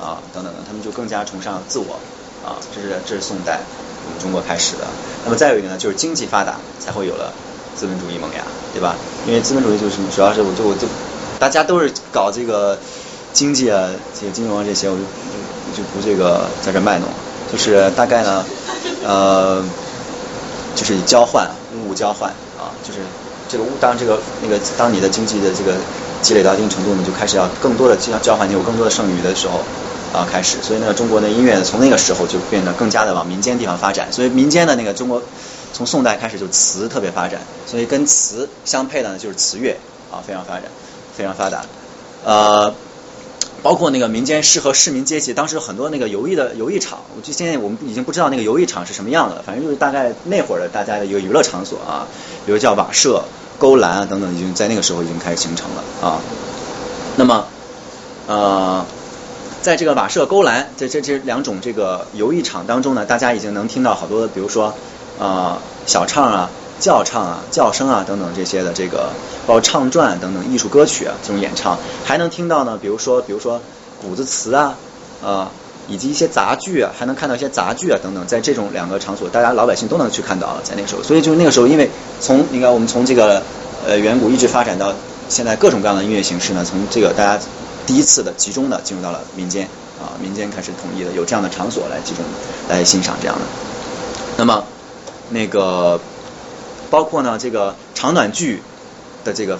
啊等等的，他们就更加崇尚自我啊，这是这是宋代我们中国开始的。那么再有一个呢，就是经济发达才会有了。资本主义萌芽，对吧？因为资本主义就是主要是我就我就大家都是搞这个经济啊，这个金融啊这些，我就就不这个在这卖弄，就是大概呢，呃，就是以交换物物交换啊，就是这个物当这个那个当你的经济的这个积累到一定程度，你就开始要更多的交交换，你有更多的剩余的时候啊开始，所以呢，中国的音乐从那个时候就变得更加的往民间地方发展，所以民间的那个中国。从宋代开始就词特别发展，所以跟词相配的呢就是词乐啊，非常发展，非常发达。呃，包括那个民间适合市民阶级，当时很多那个游艺的游艺场，我就现在我们已经不知道那个游艺场是什么样的，反正就是大概那会儿的大家的一个娱乐场所啊，[LAUGHS] 比如叫瓦舍、勾栏啊等等，已经在那个时候已经开始形成了啊。那么呃，在这个瓦舍、勾栏这这这两种这个游艺场当中呢，大家已经能听到好多的，比如说。啊，小唱啊，叫唱啊，叫声啊等等这些的这个，包括唱传等等艺术歌曲啊这种演唱，还能听到呢，比如说比如说鼓子词啊，啊，以及一些杂剧啊，还能看到一些杂剧啊等等，在这种两个场所，大家老百姓都能去看到了，在那时候，所以就那个时候，因为从你看我们从这个呃远古一直发展到现在各种各样的音乐形式呢，从这个大家第一次的集中的进入到了民间啊，民间开始统一的有这样的场所来集中来欣赏这样的，那么。那个包括呢，这个长短句的这个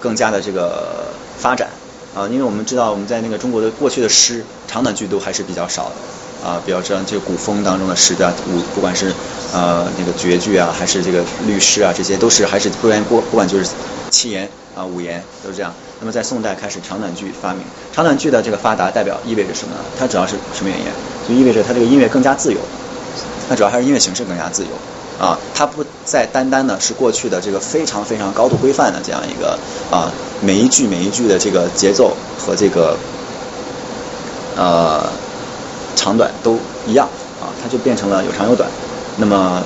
更加的这个发展啊，因为我们知道我们在那个中国的过去的诗长短句都还是比较少的啊，比较知道这个古风当中的诗的五，不管是呃那个绝句啊，还是这个律诗啊，这些都是还是不管不不管就是七言啊五言都是这样。那么在宋代开始长短句发明，长短句的这个发达代表意味着什么呢？它主要是什么原因？就意味着它这个音乐更加自由。它主要还是音乐形式更加自由啊，它不再单单的是过去的这个非常非常高度规范的这样一个啊每一句每一句的这个节奏和这个呃长短都一样啊，它就变成了有长有短。那么，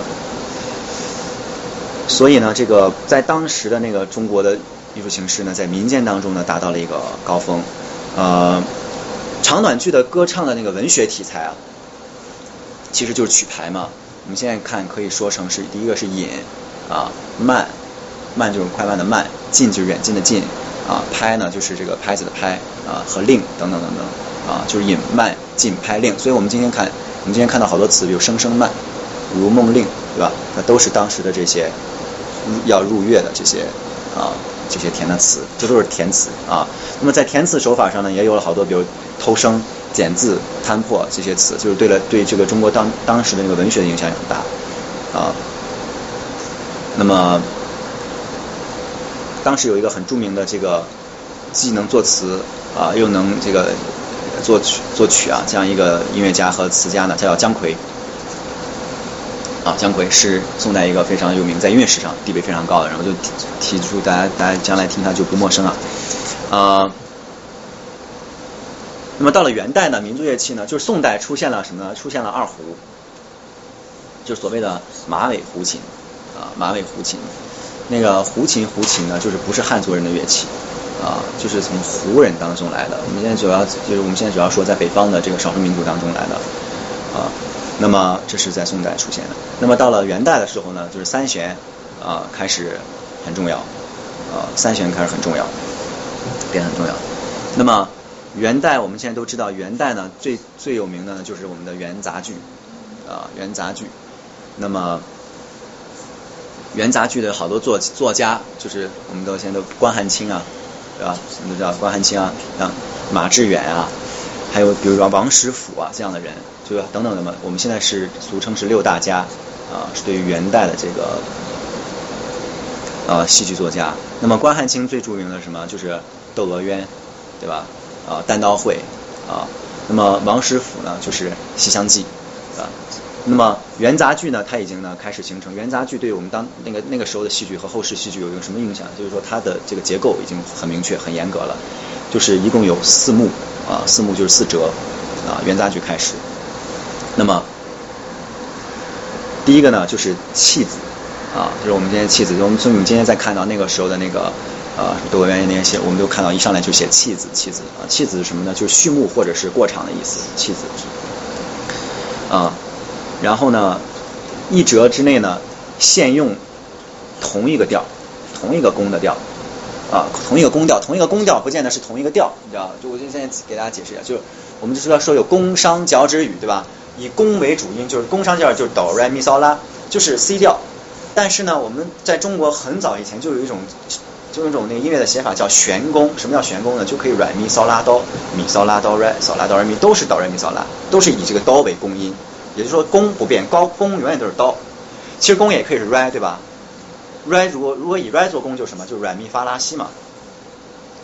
所以呢，这个在当时的那个中国的艺术形式呢，在民间当中呢达到了一个高峰。呃，长短剧的歌唱的那个文学题材啊，其实就是曲牌嘛。我们现在看可以说成是第一个是引啊慢，慢就是快慢的慢，近就是远近的近啊拍呢就是这个拍子的拍啊和令等等等等啊就是引慢近拍令。所以我们今天看我们今天看到好多词，比如声声慢、如梦令，对吧？那都是当时的这些要入乐的这些啊这些填的词，这都是填词啊。那么在填词手法上呢，也有了好多，比如偷声。简字、摊破这些词，就是对了，对这个中国当当时的那个文学的影响也很大啊。那么，当时有一个很著名的这个既能作词啊，又能这个作曲作曲啊，这样一个音乐家和词家呢，他叫姜夔啊。姜夔是宋代一个非常有名，在音乐史上地位非常高的人，我就提出大家大家将来听他就不陌生啊啊。那么到了元代呢，民族乐器呢，就是宋代出现了什么呢？出现了二胡，就是所谓的马尾胡琴啊，马尾胡琴。那个胡琴，胡琴呢，就是不是汉族人的乐器啊，就是从胡人当中来的。我们现在主要就是我们现在主要说在北方的这个少数民族当中来的啊。那么这是在宋代出现的。那么到了元代的时候呢，就是三弦啊开始很重要啊，三弦开始很重要，变很重要。那么元代我们现在都知道，元代呢最最有名的呢就是我们的元杂剧啊，元杂剧。那么元杂剧的好多作作家，就是我们都现在都关汉卿啊，对吧？我们都知道关汉卿啊，像马致远啊，还有比如说王实甫啊这样的人，就是等等的嘛。我们现在是俗称是六大家啊，是对于元代的这个呃戏剧作家。那么关汉卿最著名的什么？就是《窦娥冤》，对吧？啊，单刀会啊，那么王实甫呢，就是《西厢记》啊，那么元杂剧呢，它已经呢开始形成。元杂剧对我们当那个那个时候的戏剧和后世戏剧有一个什么影响？就是说它的这个结构已经很明确、很严格了，就是一共有四幕啊，四幕就是四折啊，元杂剧开始。那么第一个呢，就是弃子啊，就是我们今天弃子，我们所以我们今天在看到那个时候的那个。啊，多个原因那些，我们都看到一上来就写弃子，弃子啊，弃子是什么呢？就是序幕或者是过场的意思，弃子。啊，然后呢，一折之内呢，现用同一个调，同一个宫的调，啊，同一个宫调，同一个宫调不见得是同一个调，你知道就我就现在给大家解释一下，就是我们就说说有宫商角徵羽，对吧？以宫为主音，就是宫商角就是哆来咪嗦拉，就是 C 调。但是呢，我们在中国很早以前就有一种。就那种那个音乐的写法叫旋弓，什么叫旋弓呢？就可以软咪嗦拉哆，咪嗦拉哆来，嗦拉哆来咪，都是哆来咪嗦拉，都是以这个哆为弓音，也就是说弓不变，高弓永远都是哆。其实弓也可以是 re，对吧？re 如果如果以 re 做弓，就什么？就软咪发拉西嘛，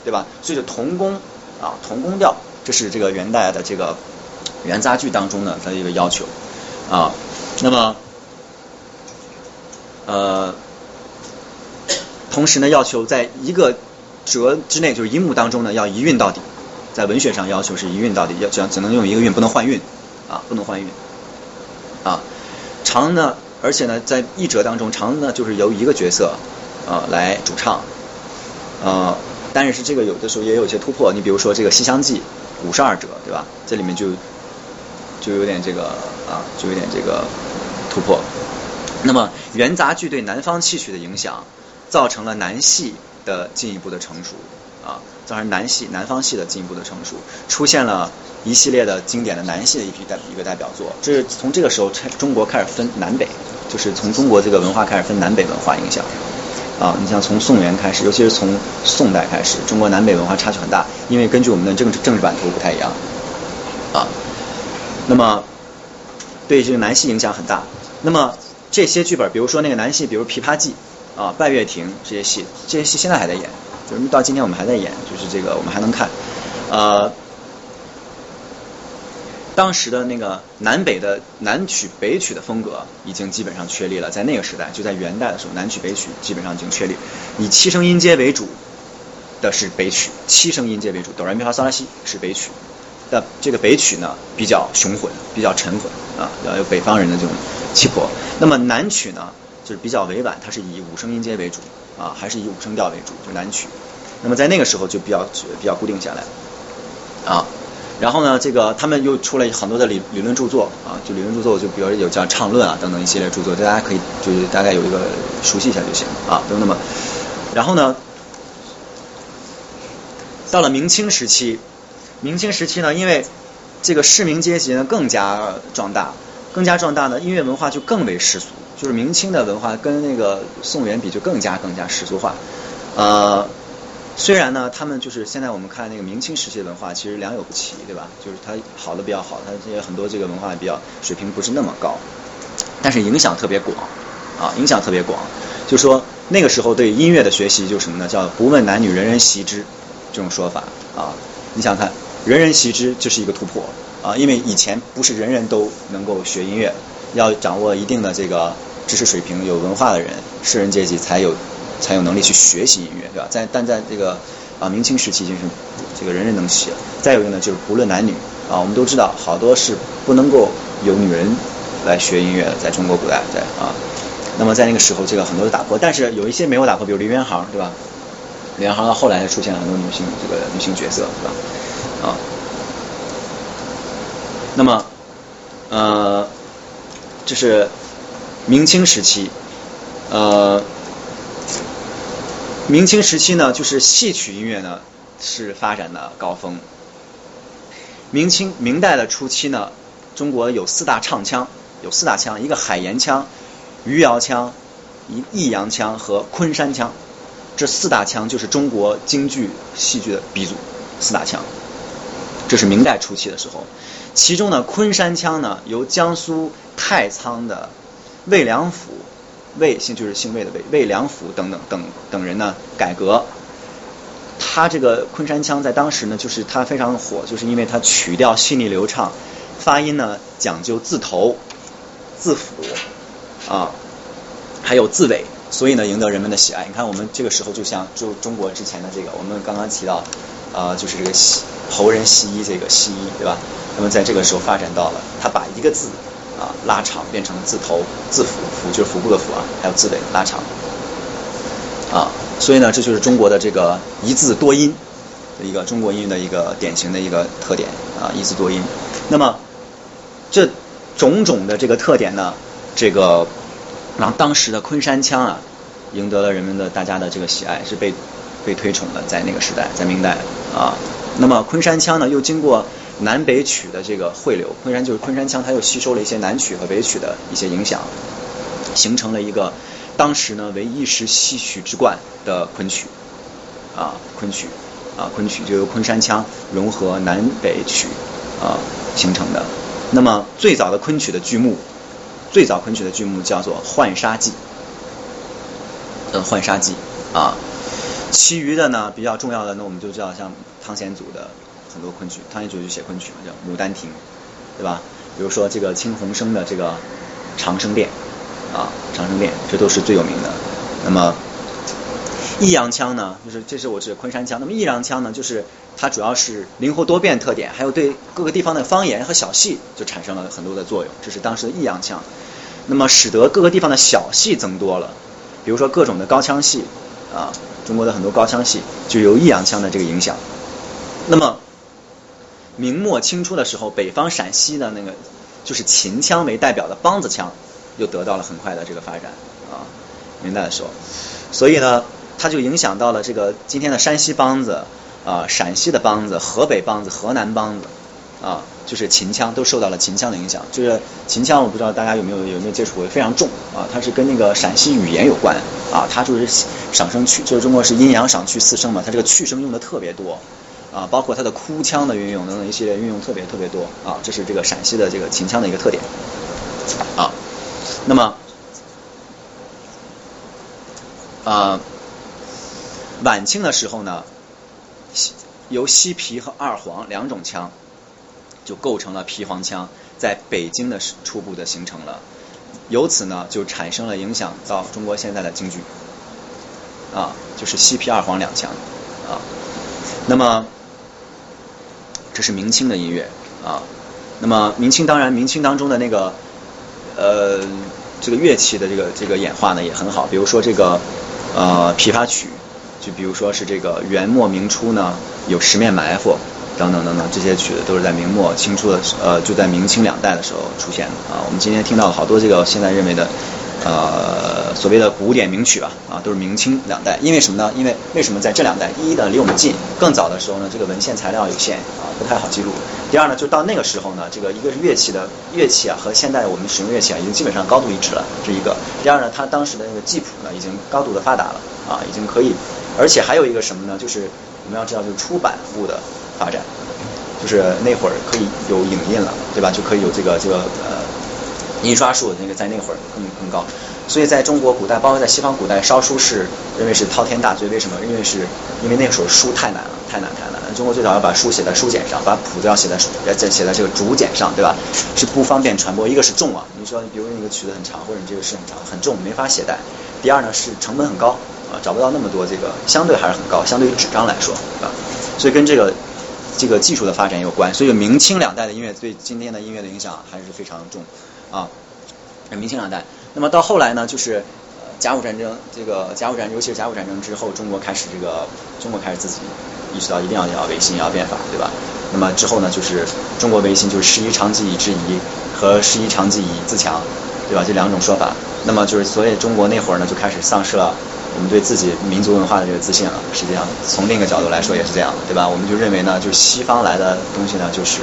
对吧？所以就同弓啊，同弓调，这是这个元代的这个元杂剧当中呢它的一个要求啊。那么呃。同时呢，要求在一个折之内，就是一幕当中呢，要一韵到底。在文学上要求是一韵到底，要只只能用一个韵，不能换韵啊，不能换韵啊。长呢，而且呢，在一折当中，长呢就是由一个角色啊来主唱啊。但是这个有的时候也有一些突破。你比如说这个《西厢记》五十二折，对吧？这里面就就有点这个啊，就有点这个突破。那么元杂剧对南方戏曲的影响。造成了南戏的进一步的成熟啊，造成南戏南方戏的进一步的成熟，出现了一系列的经典的南戏的一批代一个代表作。这是从这个时候，中国开始分南北，就是从中国这个文化开始分南北文化影响啊。你像从宋元开始，尤其是从宋代开始，中国南北文化差距很大，因为根据我们的政治政治版图不太一样啊。那么对这个南戏影响很大。那么这些剧本，比如说那个南戏，比如《琵琶记》。啊，拜月亭这些戏，这些戏现在还在演，就是到今天我们还在演，就是这个我们还能看。呃，当时的那个南北的南曲北曲的风格已经基本上确立了，在那个时代，就在元代的时候，南曲北曲基本上已经确立，以七声音阶为主的是北曲，七声音阶为主，哆来咪发嗦拉西是北曲。的这个北曲呢比较雄浑，比较沉稳啊，要有北方人的这种气魄。那么南曲呢就是比较委婉，它是以五声音阶为主啊，还是以五声调为主，就南曲。那么在那个时候就比较比较固定下来啊。然后呢，这个他们又出了很多的理理论著作啊，就理论著作就比如有叫《畅论》啊等等一系列著作，大家可以就是大概有一个熟悉一下就行啊。都那么，然后呢，到了明清时期。明清时期呢，因为这个市民阶级呢更加壮大，更加壮大呢，音乐文化就更为世俗。就是明清的文化跟那个宋元比，就更加更加世俗化。呃，虽然呢，他们就是现在我们看那个明清时期的文化，其实良莠不齐，对吧？就是它好的比较好，它这些很多这个文化比较水平不是那么高，但是影响特别广啊，影响特别广。就说那个时候对音乐的学习，就是什么呢？叫不问男女，人人习之这种说法啊。你想看？人人习之，这是一个突破啊！因为以前不是人人都能够学音乐，要掌握一定的这个知识水平、有文化的人，士人阶级才有才有能力去学习音乐，对吧？在但在这个啊明清时期，就是这个人人能学。再有一个呢，就是不论男女啊，我们都知道好多是不能够有女人来学音乐的，在中国古代，对啊。那么在那个时候，这个很多的打破，但是有一些没有打破，比如梨园行，对吧？梨园行后来出现了很多女性这个女性角色，对吧？啊，那么，呃，这是明清时期，呃，明清时期呢，就是戏曲音乐呢是发展的高峰。明清明代的初期呢，中国有四大唱腔，有四大腔，一个海盐腔、余姚腔、一益阳腔和昆山腔，这四大腔就是中国京剧戏剧的鼻祖，四大腔。这是明代初期的时候，其中呢，昆山腔呢由江苏太仓的魏良辅，魏姓就是姓魏的魏，魏良辅等等等等人呢改革。他这个昆山腔在当时呢，就是他非常火，就是因为他曲调细腻流畅，发音呢讲究字头、字符啊，还有字尾，所以呢赢得人们的喜爱。你看我们这个时候就像就中国之前的这个，我们刚刚提到啊，就是这个西。侯人西医，这个西医，对吧？那么在这个时候发展到了，他把一个字啊拉长，变成字头、字符，符就是腹部的符啊，还有字尾拉长啊。所以呢，这就是中国的这个一字多音的一个中国音乐的一个典型的一个特点啊，一字多音。那么这种种的这个特点呢，这个让当时的昆山腔啊，赢得了人们的大家的这个喜爱，是被被推崇的，在那个时代，在明代啊。那么昆山腔呢，又经过南北曲的这个汇流，昆山就是昆山腔，它又吸收了一些南曲和北曲的一些影响，形成了一个当时呢为一时戏曲之冠的昆曲啊，昆曲啊，昆曲就由昆山腔融合南北曲啊形成的。那么最早的昆曲的剧目，最早昆曲的剧目叫做《浣纱记》，呃，《浣纱记》啊。其余的呢，比较重要的，那我们就知道像汤显祖的很多昆曲，汤显祖就写昆曲嘛，叫《牡丹亭》，对吧？比如说这个青鸿生的这个《长生殿》，啊，《长生殿》，这都是最有名的。那么益阳腔呢，就是这是我指昆山腔。那么益阳腔呢，就是它主要是灵活多变特点，还有对各个地方的方言和小戏就产生了很多的作用，这是当时的益阳腔。那么使得各个地方的小戏增多了，比如说各种的高腔戏，啊。中国的很多高腔戏就由益阳腔的这个影响。那么明末清初的时候，北方陕西的那个就是秦腔为代表的梆子腔，又得到了很快的这个发展啊。明代的时候，所以呢，它就影响到了这个今天的山西梆子啊、陕西的梆子、河北梆子、河南梆子啊。就是秦腔都受到了秦腔的影响，就是秦腔，我不知道大家有没有有没有接触过，非常重啊，它是跟那个陕西语言有关啊，它就是赏声去，就是中国是阴阳赏去四声嘛，它这个去声用的特别多啊，包括它的哭腔的运用等等一系列运用特别特别多啊，这是这个陕西的这个秦腔的一个特点啊。那么啊，晚清的时候呢，由西皮和二黄两种腔。就构成了皮黄腔在北京的初步的形成了，由此呢就产生了影响到中国现在的京剧，啊，就是西皮二黄两腔啊，那么这是明清的音乐啊，那么明清当然明清当中的那个呃这个乐器的这个这个演化呢也很好，比如说这个呃琵琶曲。就比如说是这个元末明初呢，有十面埋伏等等等等，这些曲子都是在明末清初的呃，就在明清两代的时候出现的啊。我们今天听到好多这个现在认为的呃所谓的古典名曲吧啊，都是明清两代。因为什么呢？因为为什么在这两代？一呢，离我们近；更早的时候呢，这个文献材料有限啊，不太好记录。第二呢，就到那个时候呢，这个一个是乐器的乐器啊，和现代我们使用乐器啊，已经基本上高度一致了，这一个。第二呢，它当时的那个记谱呢，已经高度的发达了啊，已经可以。而且还有一个什么呢？就是我们要知道，就是出版物的发展，就是那会儿可以有影印了，对吧？就可以有这个这个呃印刷术，那个在那会儿更更高。所以在中国古代，包括在西方古代，烧书是认为是滔天大罪。为什么？因为是因为那个时候书太难了，太难太难了。中国最早要把书写在书简上，把谱子要写在书要写在这个竹简上，对吧？是不方便传播。一个是重啊，你说比如你个曲子很长，或者你这个诗很长很重，没法携带。第二呢是成本很高。啊，找不到那么多这个，相对还是很高，相对于纸张来说，对吧？所以跟这个这个技术的发展有关。所以明清两代的音乐对今天的音乐的影响还是非常重啊。明清两代，那么到后来呢，就是甲午战争，这个甲午战，尤其是甲午战争之后，中国开始这个中国开始自己意识到一定要要维新，要变法，对吧？那么之后呢，就是中国维新，就是师夷长技以制夷和师夷长技以自强，对吧？这两种说法。那么就是所以中国那会儿呢，就开始丧失了。我们对自己民族文化的这个自信了，实际上从另一个角度来说也是这样的，对吧？我们就认为呢，就是西方来的东西呢，就是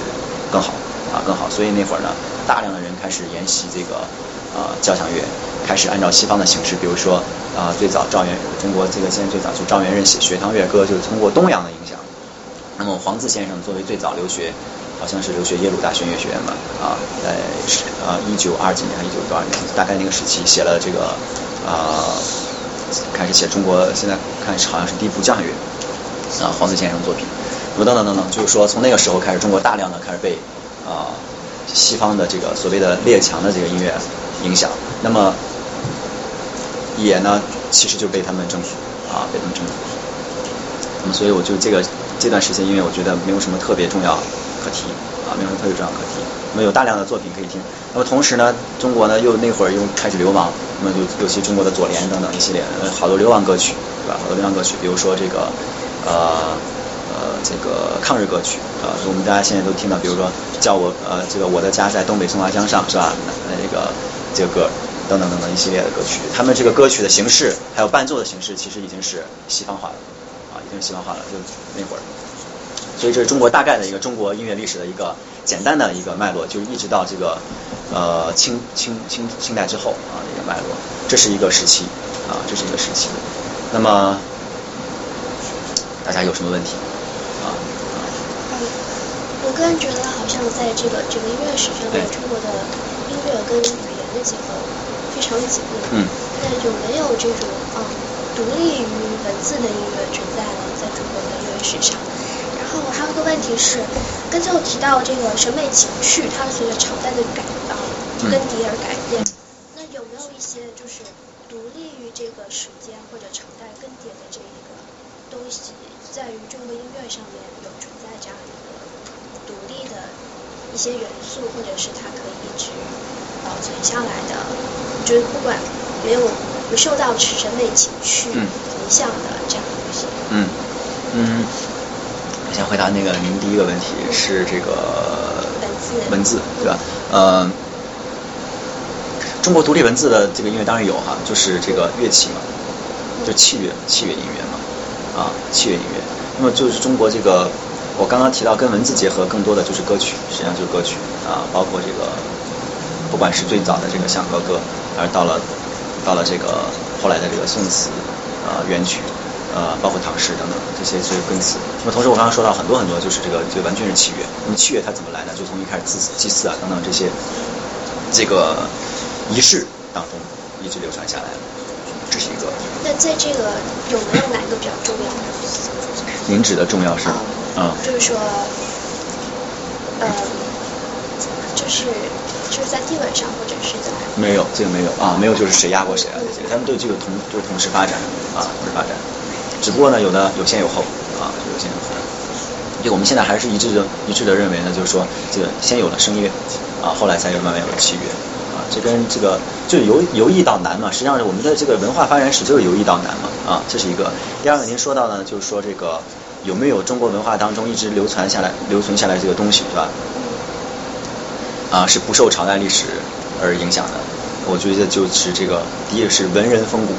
更好啊，更好。所以那会儿呢，大量的人开始研习这个呃交响乐，开始按照西方的形式，比如说啊，最早赵元中国这个现在最早就赵元任写《学堂乐歌》，就是通过东洋的影响。那么黄自先生作为最早留学，好像是留学耶鲁大学音乐学院吧，啊，在啊一九二几年还是一九多少年，大概那个时期写了这个啊。开始写中国，现在看好像是第一部交响乐啊，黄子先生作品，什么等等等等，就是说从那个时候开始，中国大量的开始被啊西方的这个所谓的列强的这个音乐影响，那么也呢其实就被他们征服啊，被他们征服。那么所以我就这个这段时间因为，我觉得没有什么特别重要可提啊，没有什么特别重要可提。那么有大量的作品可以听。那么同时呢，中国呢又那会儿又开始流亡。那么尤尤其中国的左联等等一系列，好多流亡歌曲，对吧？好多流亡歌曲，比如说这个，呃，呃，这个抗日歌曲，啊，我们大家现在都听到，比如说叫我，呃，这个我的家在东北松花江上，是吧？那个这个歌，等等等等一系列的歌曲，他们这个歌曲的形式，还有伴奏的形式，其实已经是西方化了，啊，已经西方化了，就那会儿。所以这是中国大概的一个中国音乐历史的一个简单的一个脉络，就是一直到这个呃清清清清代之后啊一个脉络，这是一个时期啊这是一个时期。那么大家有什么问题？个人觉得好像在这个整个音乐史上面，中国的音乐跟语言的结合非常紧密。嗯。那有没有这种啊独立于文字的音乐存在呢在中国的音乐史上？我还有个问题是，刚才我提到这个审美情趣，它随着朝代的改啊更迭而改变。那有没有一些就是独立于这个时间或者朝代更迭的这一个东西，在于中国音乐上面有独立的一些元素，或者是它可以一直保存下来的，就是不管没有不受到审美情绪影响的这样的东西。嗯嗯。先回答那个您第一个问题是这个文字文字对吧？呃，中国独立文字的这个音乐当然有哈，就是这个乐器嘛，就器乐器乐音乐嘛，啊器乐音乐。那么就是中国这个我刚刚提到跟文字结合更多的就是歌曲，实际上就是歌曲啊，包括这个不管是最早的这个《响和歌》，而到了到了这个后来的这个宋词啊元曲。呃，包括唐诗等等这些这个根词。那么同时我刚刚说到很多很多，就是这个就完全是器乐。那么器乐它怎么来呢？就从一开始祭祀祭祀啊等等这些这个仪式当中一直流传下来了，这是一个。那在这个有没有哪个比较重要？您指的重要是？嗯，就是说，呃，就是就是在地位上或者是在没有这个没有啊，没有就是谁压过谁啊这些，他们都这个同就是同时发展啊，同时发展，只不过呢有的有先有后啊，有先有后。就我们现在还是一致的一致的认为呢，就是说这个先有了声乐啊，后来才有慢慢有了器乐啊，这跟这个就是由由易到难嘛，实际上是我们的这个文化发展史就是由易到难嘛啊，这是一个。第二个您说到呢，就是说这个有没有中国文化当中一直流传下来留存下来这个东西是吧？啊，是不受朝代历史而影响的。我觉得就是这个，第一个是文人风骨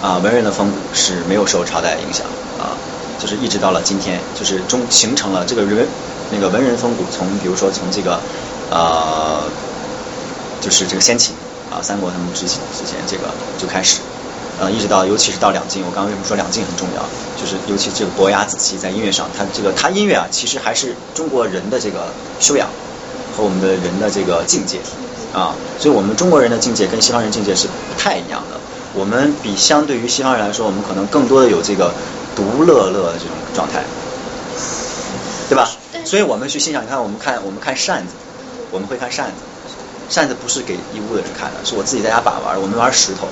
啊，文人的风骨是没有受朝代影响啊。就是一直到了今天，就是中形成了这个人那个文人风骨，从比如说从这个呃，就是这个先秦啊，三国他们之之前这个就开始，呃，一直到尤其是到两晋，我刚刚为什么说两晋很重要？就是尤其这个伯牙子期在音乐上，他这个他音乐啊，其实还是中国人的这个修养和我们的人的这个境界啊，所以我们中国人的境界跟西方人境界是不太一样的。我们比相对于西方人来说，我们可能更多的有这个。独乐乐的这种状态，对吧？所以我们去欣赏，你看，我们看，我们看扇子，我们会看扇子，扇子不是给义乌的人看的，是我自己在家把玩，我们玩石头，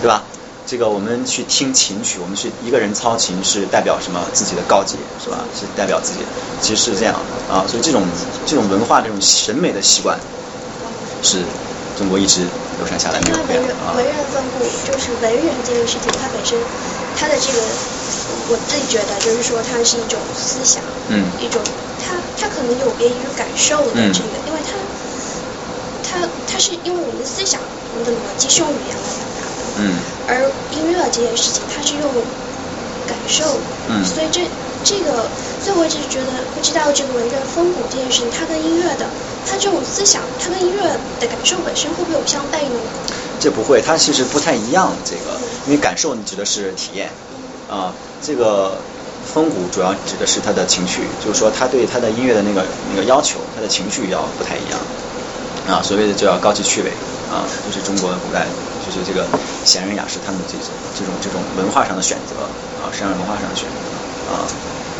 对吧？这个我们去听琴曲，我们去一个人操琴是代表什么？自己的高洁，是吧？是代表自己，其实是这样的啊。所以这种这种文化，这种审美的习惯，是中国一直流传下来没有变啊。文人分布就是文人这件事情，它本身。他的这个，我自己觉得就是说，它是一种思想，嗯，一种他他可能有别于感受的这个，因为他他他是因为我们的思想，我们的逻辑是用语言来表达的，嗯，而音乐这件事情，它是用感受，嗯，所以这这个，所以我一直觉得不知道这个文人风骨这件事情，它跟音乐的，它这种思想，它跟音乐的感受本身会不会有相悖呢？这不会，它其实不太一样。这个，因为感受你指的是体验，啊，这个风骨主要指的是他的情绪，就是说他对他的音乐的那个那个要求，他的情绪要不太一样，啊，所谓的就要高级趣味，啊，就是中国古代就是这个闲人雅士他们的这种这种这种文化上的选择，啊，实际上文化上的选择，啊，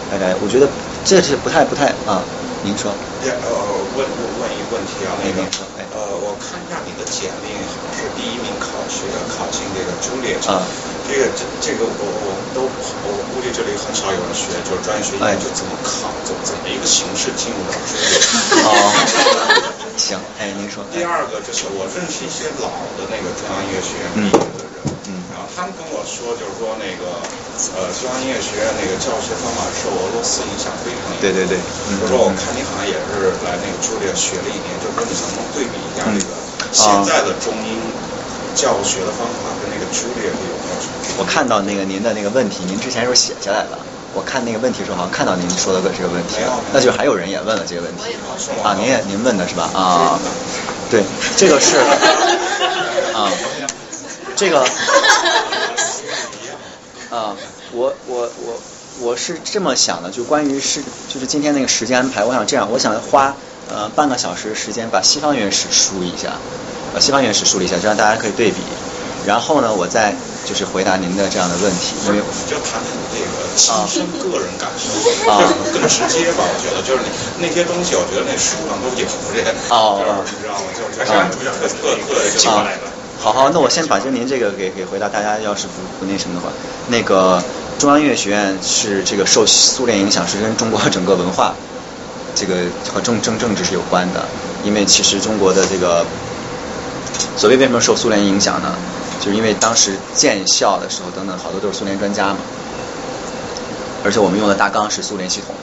大概我觉得这是不太不太啊。您说。呃，问问问一个问题啊，那个，哎，呃，我看一下你的简历，是第一名考学考进这个朱列。啊。这个这这个我我们都我估计这里很少有人学，就是专业学就怎么考，怎么怎么一个形式进入到朱列。哦。[LAUGHS] 行，哎，您说。第二个就是我认识一些老的那个中央音乐学院毕业的人，嗯，然后他们跟我说，就是说那个。呃，中央音乐学院那个教学方法受俄罗斯影响非常严重。对对对。就说我看你好像也是来那个朱列学了一年，就说你能不能对比一下那个现在的中音教学的方法跟那个朱列有没有什么？我看到那个您的那个问题，您之前是写下来了。我看那个问题的时候，好像看到您说的这个问题了。那就还有人也问了这个问题。啊，您也您问的是吧？啊，对，这个是啊，这个。啊，我我我我是这么想的，就关于是就是今天那个时间安排，我想这样，我想花呃半个小时时间把西方原始梳理一下，把西方原始梳理一下，这样大家可以对比。然后呢，我再就是回答您的这样的问题，因为就谈谈这个亲身个人感受，啊，更直接吧，我觉得就是那些东西，我觉得那书上都有这些，哦，你知道吗？就是特特特就来的。好好，那我先把就您这个给给回答。大家要是不不那什么的话，那个中央音乐学院是这个受苏联影响，是跟中国整个文化 [LAUGHS] 这个和政政政治是有关的。因为其实中国的这个所谓为什么受苏联影响呢？就是因为当时建校的时候等等好多都是苏联专家嘛，而且我们用的大纲是苏联系统，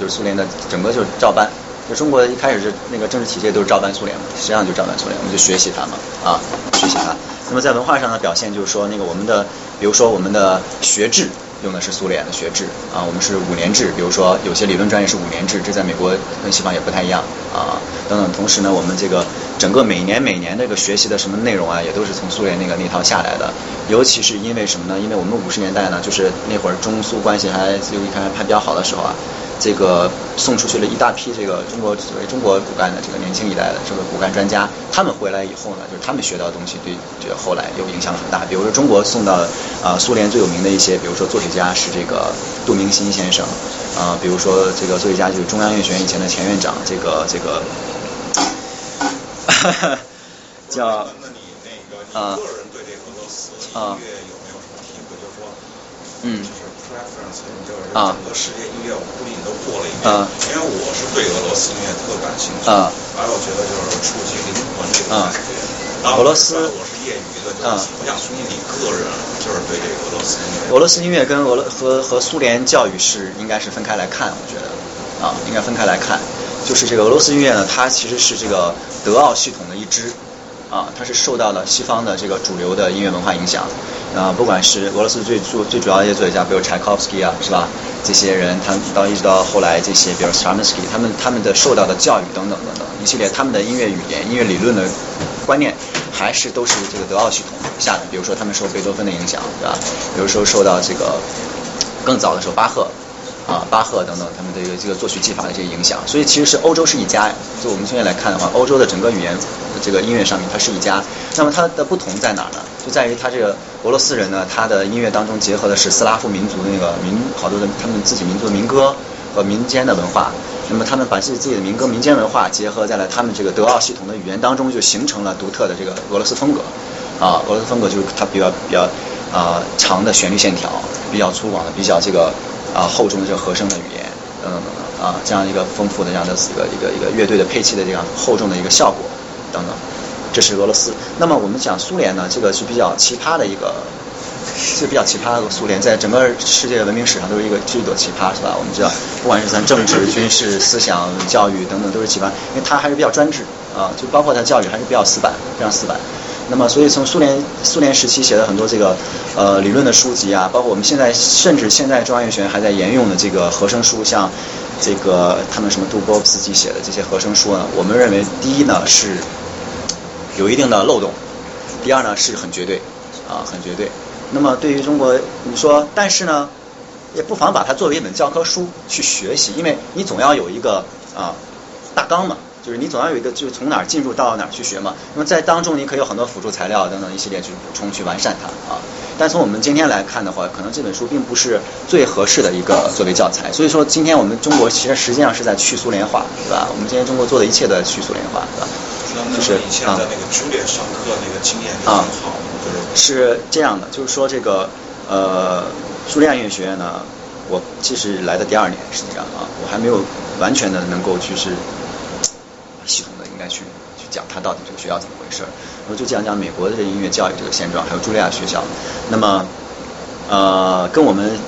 就是苏联的整个就是照搬。就中国一开始是那个政治体制都是照搬苏联嘛，实际上就照搬苏联，我们就学习它嘛，啊，学习它。那么在文化上的表现就是说，那个我们的，比如说我们的学制用的是苏联的学制，啊，我们是五年制，比如说有些理论专业是五年制，这在美国跟西方也不太一样，啊，等等。同时呢，我们这个整个每年每年这个学习的什么内容啊，也都是从苏联那个那套下来的。尤其是因为什么呢？因为我们五十年代呢，就是那会儿中苏关系还就一看还比较好的时候啊。这个送出去了一大批这个中国所谓中国骨干的这个年轻一代的这个骨干专家，他们回来以后呢，就是他们学到的东西对这个后来有影响很大。比如说中国送到啊苏联最有名的一些，比如说作曲家是这个杜明新先生，啊，比如说这个作曲家就是中央音乐学院以前的前院长，这个这个 [LAUGHS] 叫那你那个你个人对这俄罗斯音乐有没有什么体会？就是说，嗯，就是 preference，就是整个世界音乐我估计你都过了一遍，因为我是对俄罗斯音乐特感兴趣，啊，完了我觉得就是触及灵魂这个感觉。俄罗斯我是业余的，就是我想询问你个人，就是对这个俄罗斯音乐。俄罗斯音乐跟俄罗和和苏联教育是应该是分开来看，我觉得。啊，应该分开来看。就是这个俄罗斯音乐呢，它其实是这个德奥系统的一支啊，它是受到了西方的这个主流的音乐文化影响啊，不管是俄罗斯最主最主要的一些作曲家，比如柴可夫斯基啊，是吧？这些人，他到一直到后来这些，比如 Stravinsky，他们他们的受到的教育等等等等一系列，他们的音乐语言、音乐理论的观念，还是都是这个德奥系统下的。比如说，他们受贝多芬的影响，对吧？比如说受到这个更早的时候巴赫。啊，巴赫等等，他们的一个这个作曲技法的这个影响，所以其实是欧洲是一家。就我们现在来看的话，欧洲的整个语言这个音乐上面，它是一家。那么它的不同在哪儿呢？就在于它这个俄罗斯人呢，他的音乐当中结合的是斯拉夫民族的那个民好多的他们自己民族的民歌和民间的文化。那么他们把自己自己的民歌、民间文化结合在了他们这个德奥系统的语言当中，就形成了独特的这个俄罗斯风格。啊，俄罗斯风格就是它比较比较啊长的旋律线条，比较粗犷的，比较这个。啊，厚重的这个和声的语言，等等等等啊，这样一个丰富的这样的一个一个一个乐队的配器的这样厚重的一个效果，等等，这是俄罗斯。那么我们讲苏联呢，这个是比较奇葩的一个，是比较奇葩的苏联，在整个世界文明史上都是一个是一朵奇葩，是吧？我们知道，不管是咱政治、[LAUGHS] 军事、思想、教育等等，都是奇葩，因为它还是比较专制啊，就包括它教育还是比较死板，非常死板。那么，所以从苏联苏联时期写的很多这个呃理论的书籍啊，包括我们现在甚至现在中央音乐学院还在沿用的这个和声书，像这个他们什么杜波夫斯基写的这些和声书呢，我们认为第一呢是有一定的漏洞，第二呢是很绝对啊，很绝对。那么对于中国，你说，但是呢，也不妨把它作为一本教科书去学习，因为你总要有一个啊大纲嘛。就是你总要有一个，就是从哪儿进入到哪儿去学嘛。那么在当中，你可以有很多辅助材料等等一系列去补充、去完善它啊。但从我们今天来看的话，可能这本书并不是最合适的一个作为教材。所以说，今天我们中国其实实际上是在去苏联化，对吧？我们今天中国做的一切都在去苏联化，对吧？就是啊。那个朱列上课那个经验很好，是这样的，就是说这个呃，苏联音乐学院呢，我其实来的第二年，实际上啊，我还没有完全的能够就是。系统的应该去去讲它到底这个学校怎么回事儿，我就讲讲美国的这音乐教育这个现状，还有茱莉亚学校。那么呃，跟我们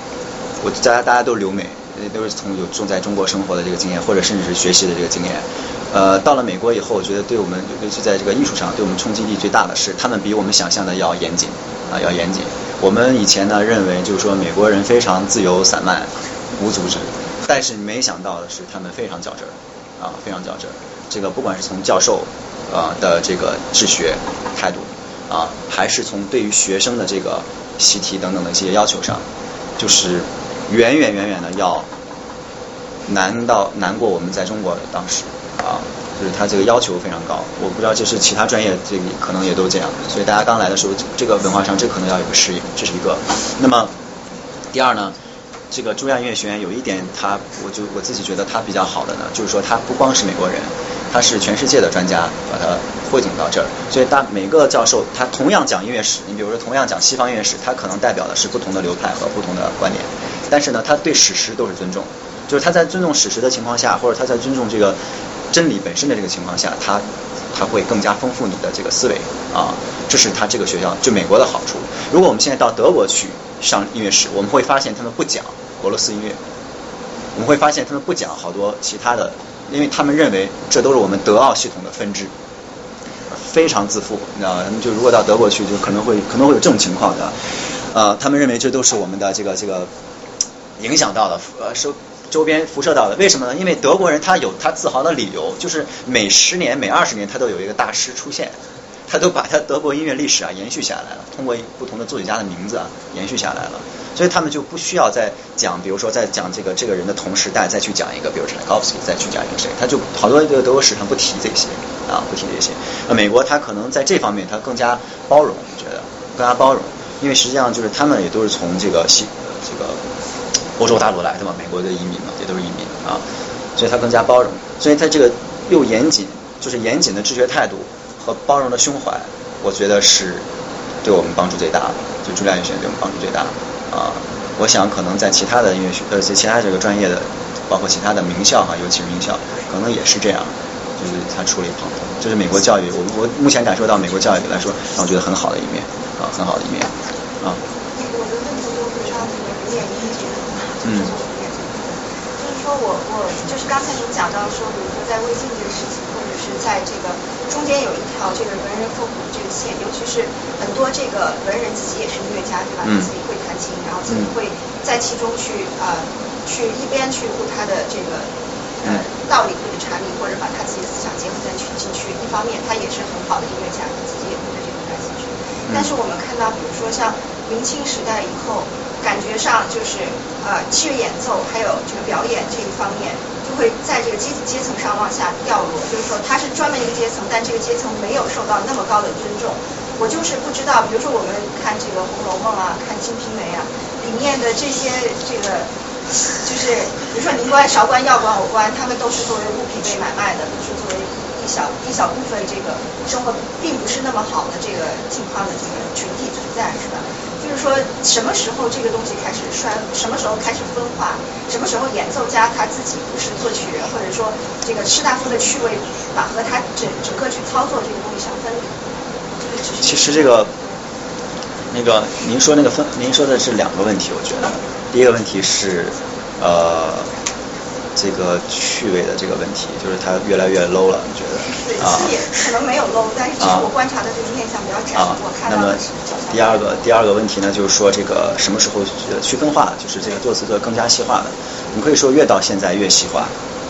我大家大家都留美，都是从有住在中国生活的这个经验，或者甚至是学习的这个经验。呃，到了美国以后，我觉得对我们尤其在这个艺术上，对我们冲击力最大的是，他们比我们想象的要严谨啊，要严谨。我们以前呢认为就是说美国人非常自由散漫，无组织，但是没想到的是他们非常较真儿啊，非常较真儿。这个不管是从教授啊的这个治学态度啊，还是从对于学生的这个习题等等的一些要求上，就是远远远远的要难到难过我们在中国当时啊，就是他这个要求非常高。我不知道这是其他专业这个可能也都这样，所以大家刚来的时候，这个文化上这可能要有个适应，这是一个。那么第二呢？这个中央音乐学院有一点，他我就我自己觉得他比较好的呢，就是说他不光是美国人，他是全世界的专家把他汇总到这儿，所以大每个教授他同样讲音乐史，你比如说同样讲西方音乐史，他可能代表的是不同的流派和不同的观点，但是呢，他对史实都是尊重，就是他在尊重史实的情况下，或者他在尊重这个真理本身的这个情况下，他他会更加丰富你的这个思维啊，这是他这个学校就美国的好处。如果我们现在到德国去。上音乐史，我们会发现他们不讲俄罗斯音乐，我们会发现他们不讲好多其他的，因为他们认为这都是我们德奥系统的分支，非常自负，你知道他们就如果到德国去，就可能会可能会有这种情况的，呃，他们认为这都是我们的这个这个影响到的，呃，受周边辐射到的。为什么呢？因为德国人他有他自豪的理由，就是每十年、每二十年他都有一个大师出现。他都把他德国音乐历史啊延续下来了，通过不同的作曲家的名字啊延续下来了，所以他们就不需要再讲，比如说再讲这个这个人的同时代，再去讲一个，比如柴可夫斯基，再去讲一个谁，他就好多这个德国史上不提这些啊，不提这些。那美国他可能在这方面他更加包容，我觉得更加包容，因为实际上就是他们也都是从这个西这个欧洲大陆来的嘛，美国的移民嘛，也都是移民啊，所以他更加包容，所以他这个又严谨，就是严谨的治学态度。和包容的胸怀，我觉得是对我们帮助最大的。就朱亮音乐学院对我们帮助最大的啊！我想可能在其他的音乐学呃，在其他这个专业的，包括其他的名校哈，尤其是名校，可能也是这样，就是他处理旁通，这是美国教育，我我目前感受到美国教育来说，让我觉得很好的一面啊，很好的一面啊。我的问题就是说，你嗯，就是说我我就是刚才您讲到说，比如说在微信这个事情，在这个。中间有一条这个文人复古的这个线，尤其是很多这个文人自己也是音乐家，对吧？自己会弹琴，然后自己会在其中去呃去一边去悟他的这个呃道理或者禅理，或者把他自己的思想结合在去进去。一方面他也是很好的音乐家，他自己也会对这个感兴趣。但是我们看到，比如说像明清时代以后，感觉上就是呃器乐演奏还有这个表演这一方面。会在这个阶阶层上往下掉落，就是说他是专门一个阶层，但这个阶层没有受到那么高的尊重。我就是不知道，比如说我们看这个《红楼梦》啊，看《金瓶梅》啊，里面的这些这个，就是比如说宁官、韶官、要官、偶官，他们都是作为物品被买卖的，都是作为一小一小部分这个生活并不是那么好的这个境况的这个群体存在，是吧？就是说，什么时候这个东西开始衰？什么时候开始分化？什么时候演奏家他自己不是作曲人，或者说这个士大夫的趣味把和他整整个去操作这个东西相分离？其实这个，那个您说那个分，您说的是两个问题，我觉得，第一个问题是，呃。这个趣味的这个问题，就是它越来越 low 了，你觉得？啊，可能没有 low，但是我观察的这个面向比较窄，我看到的是。第二个第二个问题呢，就是说这个什么时候区分化，就是这个作词的更加细化的。你可以说越到现在越细化，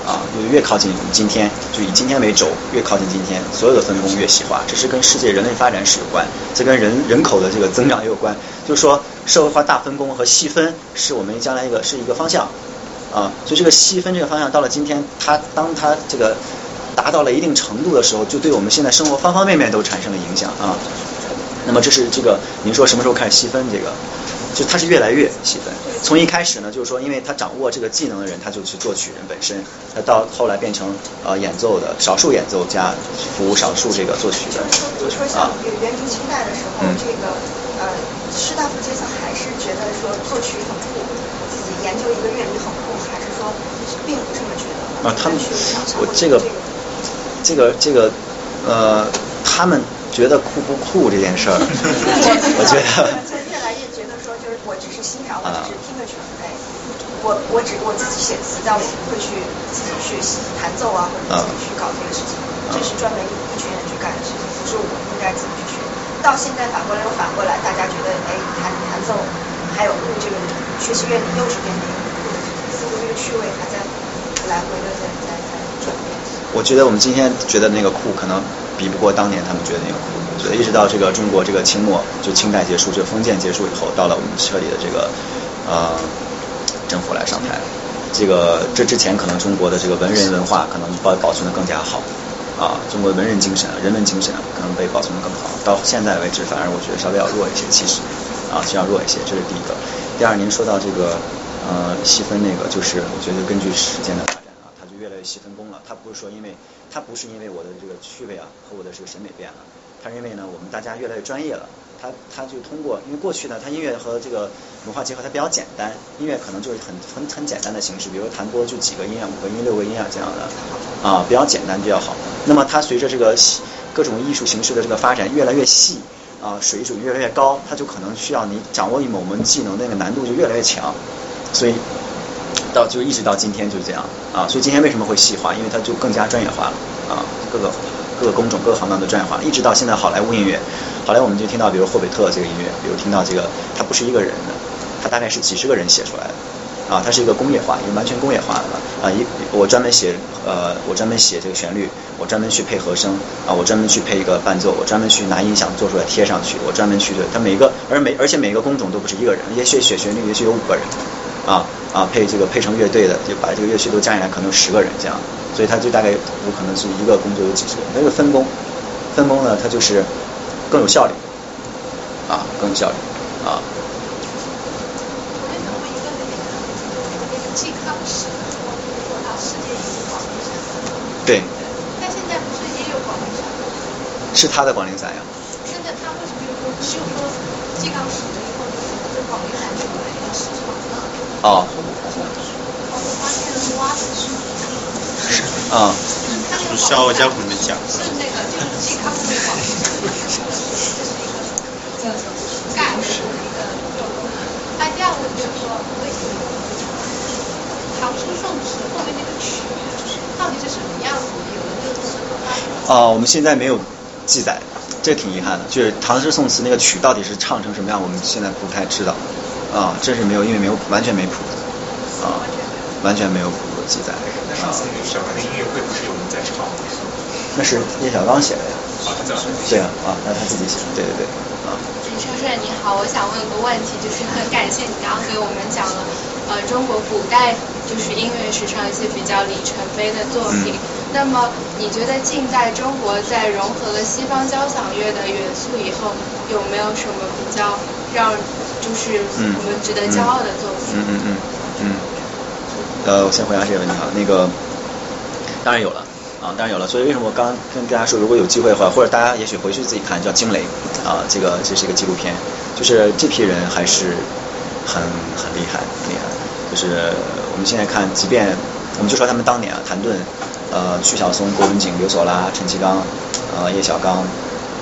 啊，就越靠近今天，就以今天为轴，越靠近今天，所有的分工越细化，这是跟世界人类发展史有关，这跟人人口的这个增长也有关。就是说社会化大分工和细分是我们将来一个是一个方向。啊，所以这个细分这个方向到了今天，它当它这个达到了一定程度的时候，就对我们现在生活方方面面都产生了影响啊。那么这是这个您说什么时候开始细分这个？就它是越来越细分。从一开始呢，就是说，因为他掌握这个技能的人，他就去作曲人本身；他到后来变成呃演奏的少数演奏家，服务少数这个作曲的。比如说像元明清代的时候，这个呃士大夫阶层还是觉得说作曲很酷，自己研究一个乐理很酷。并不这么觉得。啊，他们，我这个，这个这个，呃，他们觉得酷不酷这件事儿，[LAUGHS] 我觉得。就越来越觉得说，就是我只是欣赏，我只是听个曲我我只我自己写词，但我不会去自己去弹奏啊，或者自己去搞这个事情，这是专门一群人去干的事情，不是我应该自己去学。到现在反过来又反过来，大家觉得，哎，弹弹奏还有这个学习乐理又是变成。趣味还在来回的在在在转变。我觉得我们今天觉得那个酷，可能比不过当年他们觉得那个酷。所以一直到这个中国这个清末，就清代结束，就封建结束以后，到了我们彻底的这个呃政府来上台，这个这之前可能中国的这个文人文化可能保保存的更加好啊，中国的文人精神、人文精神可能被保存的更好。到现在为止，反而我觉得稍微要弱一些，其实啊，需要弱一些，这是第一个。第二，您说到这个。呃，细分那个就是，我觉得根据时间的发展啊，它就越来越细分工了。它不是说因为，它不是因为我的这个趣味啊和我的这个审美变了，它是因为呢，我们大家越来越专业了。它它就通过，因为过去呢，它音乐和这个文化结合，它比较简单，音乐可能就是很很很简单的形式，比如弹拨就几个音啊，五个音、六个音啊这样的啊，比较简单比较好。那么它随着这个各种艺术形式的这个发展越来越细啊，水准越来越高，它就可能需要你掌握一某门技能，那个难度就越来越强。所以到就一直到今天就是这样啊，所以今天为什么会细化？因为它就更加专业化了啊，各个各个工种、各个行当都专业化，一直到现在好莱坞音乐，好莱坞我们就听到比如霍比特这个音乐，比如听到这个，它不是一个人的，它大概是几十个人写出来的。啊，它是一个工业化，一个完全工业化的啊！一我专门写呃，我专门写这个旋律，我专门去配和声啊，我专门去配一个伴奏，我专门去拿音响做出来贴上去，我专门去对它每个，而每而且每个工种都不是一个人，也许写旋律也许有五个人啊啊，配这个配成乐队的，就把这个乐器都加起来可能有十个人这样，所以它就大概有可能是一个工作有几十个人，那个分工分工呢，它就是更有效率啊，更有效率啊。对。但现在不是也有广东是他的广陵散呀。现在他为什么又说只有说金刚死了以后，这广陵散就本来要失传了？哦。我发现了挖的是。是啊。是《笑傲江湖》里面讲。是那个就是金刚被广陵散，这是一个概念的一个。哎，第二个就是说，为什么唐诗宋词后面那个曲，到底是什么样子？有的就是。啊，我们现在没有记载，这挺遗憾的。就是唐诗宋词那个曲到底是唱成什么样，我们现在不太知道。啊，这是没有，因为没有完全没谱子。啊，完全没有谱子记载。那上次那个小的音乐会不是有人在唱？那是聂小刚写的呀。啊，他对啊，啊，那他自己写的，对对对。啊。陈先生你好，我想问个问题，就是很感谢你刚刚给我们讲了呃中国古代就是音乐史上一些比较里程碑的作品。那么你觉得近代中国在融合了西方交响乐的元素以后，有没有什么比较让就是我们值得骄傲的作品？嗯嗯嗯嗯。呃，我先回答这个问题啊，那个当然有了啊，当然有了。所以为什么我刚跟大家说，如果有机会的话，或者大家也许回去自己看，叫《惊雷》啊，这个这是一个纪录片，就是这批人还是很很厉害，厉害。就是我们现在看，即便我们就说他们当年啊，谭盾。呃，曲晓松、郭文景、刘索拉、陈其刚、呃，叶小刚、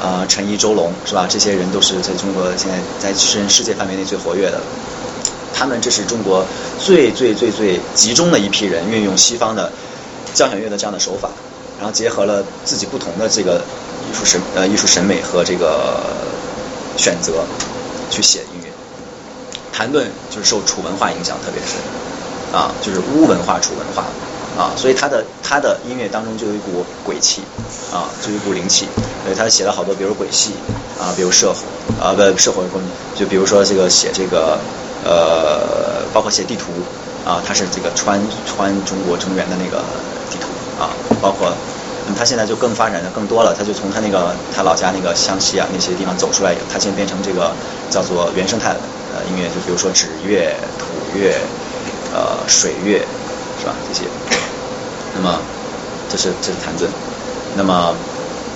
呃，陈怡、周龙，是吧？这些人都是在中国现在在世世界范围内最活跃的。他们这是中国最最最最集中的一批人，运用西方的交响乐的这样的手法，然后结合了自己不同的这个艺术审呃艺术审美和这个选择去写音乐。谭盾就是受楚文化影响特别深，啊，就是巫文化、楚文化。啊，所以他的他的音乐当中就有一股鬼气，啊，就一股灵气。所以他写了好多，比如鬼戏，啊，比如射火，啊，不射火功，就比如说这个写这个，呃，包括写地图，啊，他是这个穿穿中国中原的那个地图，啊，包括，他现在就更发展的更多了，他就从他那个他老家那个湘西啊那些地方走出来，他现在变成这个叫做原生态呃音乐，就比如说纸乐、土乐、呃水乐，是吧？这些。那么，这是这是谭盾。那么，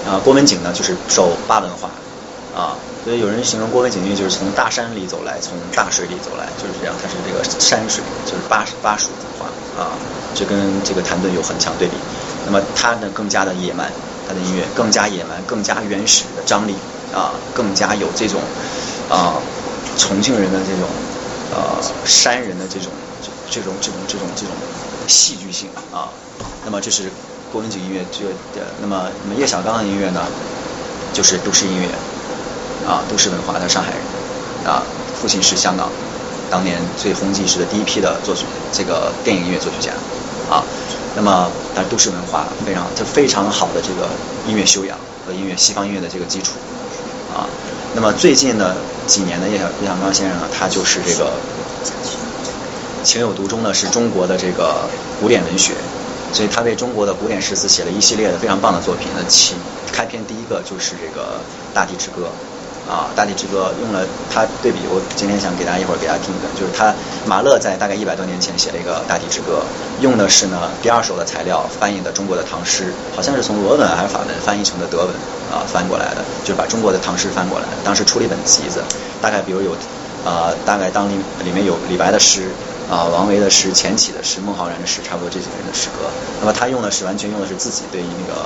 啊，郭文景呢，就是受巴文化，啊，所以有人形容郭文景，就是从大山里走来，从大水里走来，就是这样，他是这个山水，就是巴巴蜀文化，啊，这跟这个谭盾有很强对比。那么他呢，更加的野蛮，他的音乐更加野蛮，更加原始的张力，啊，更加有这种啊重庆人的这种呃山人的这种这种这种这种这种戏剧性啊。那么这是郭文景音乐，这个那么那么叶小刚的音乐呢，就是都市音乐，啊，都市文化，他上海人，啊，父亲是香港当年最红极一时的第一批的作曲，这个电影音乐作曲家，啊，那么但都市文化非常他非常好的这个音乐修养和音乐西方音乐的这个基础，啊，那么最近的几年的叶小叶小刚先生呢，他就是这个情有独钟呢，是中国的这个古典文学。所以他为中国的古典诗词写了一系列的非常棒的作品。那起开篇第一个就是这个《大地之歌》，啊，《大地之歌》用了他对比，我今天想给大家一会儿给大家听一个，就是他马勒在大概一百多年前写了一个《大地之歌》，用的是呢第二手的材料翻译的中国的唐诗，好像是从俄文还是法文翻译成的德文啊翻过来的，就是把中国的唐诗翻过来。当时出了一本集子，大概比如有啊，大概当里里面有李白的诗。啊，王维的诗、钱起的诗、孟浩然的诗，差不多这几个人的诗歌。那么他用的是完全用的是自己对于那个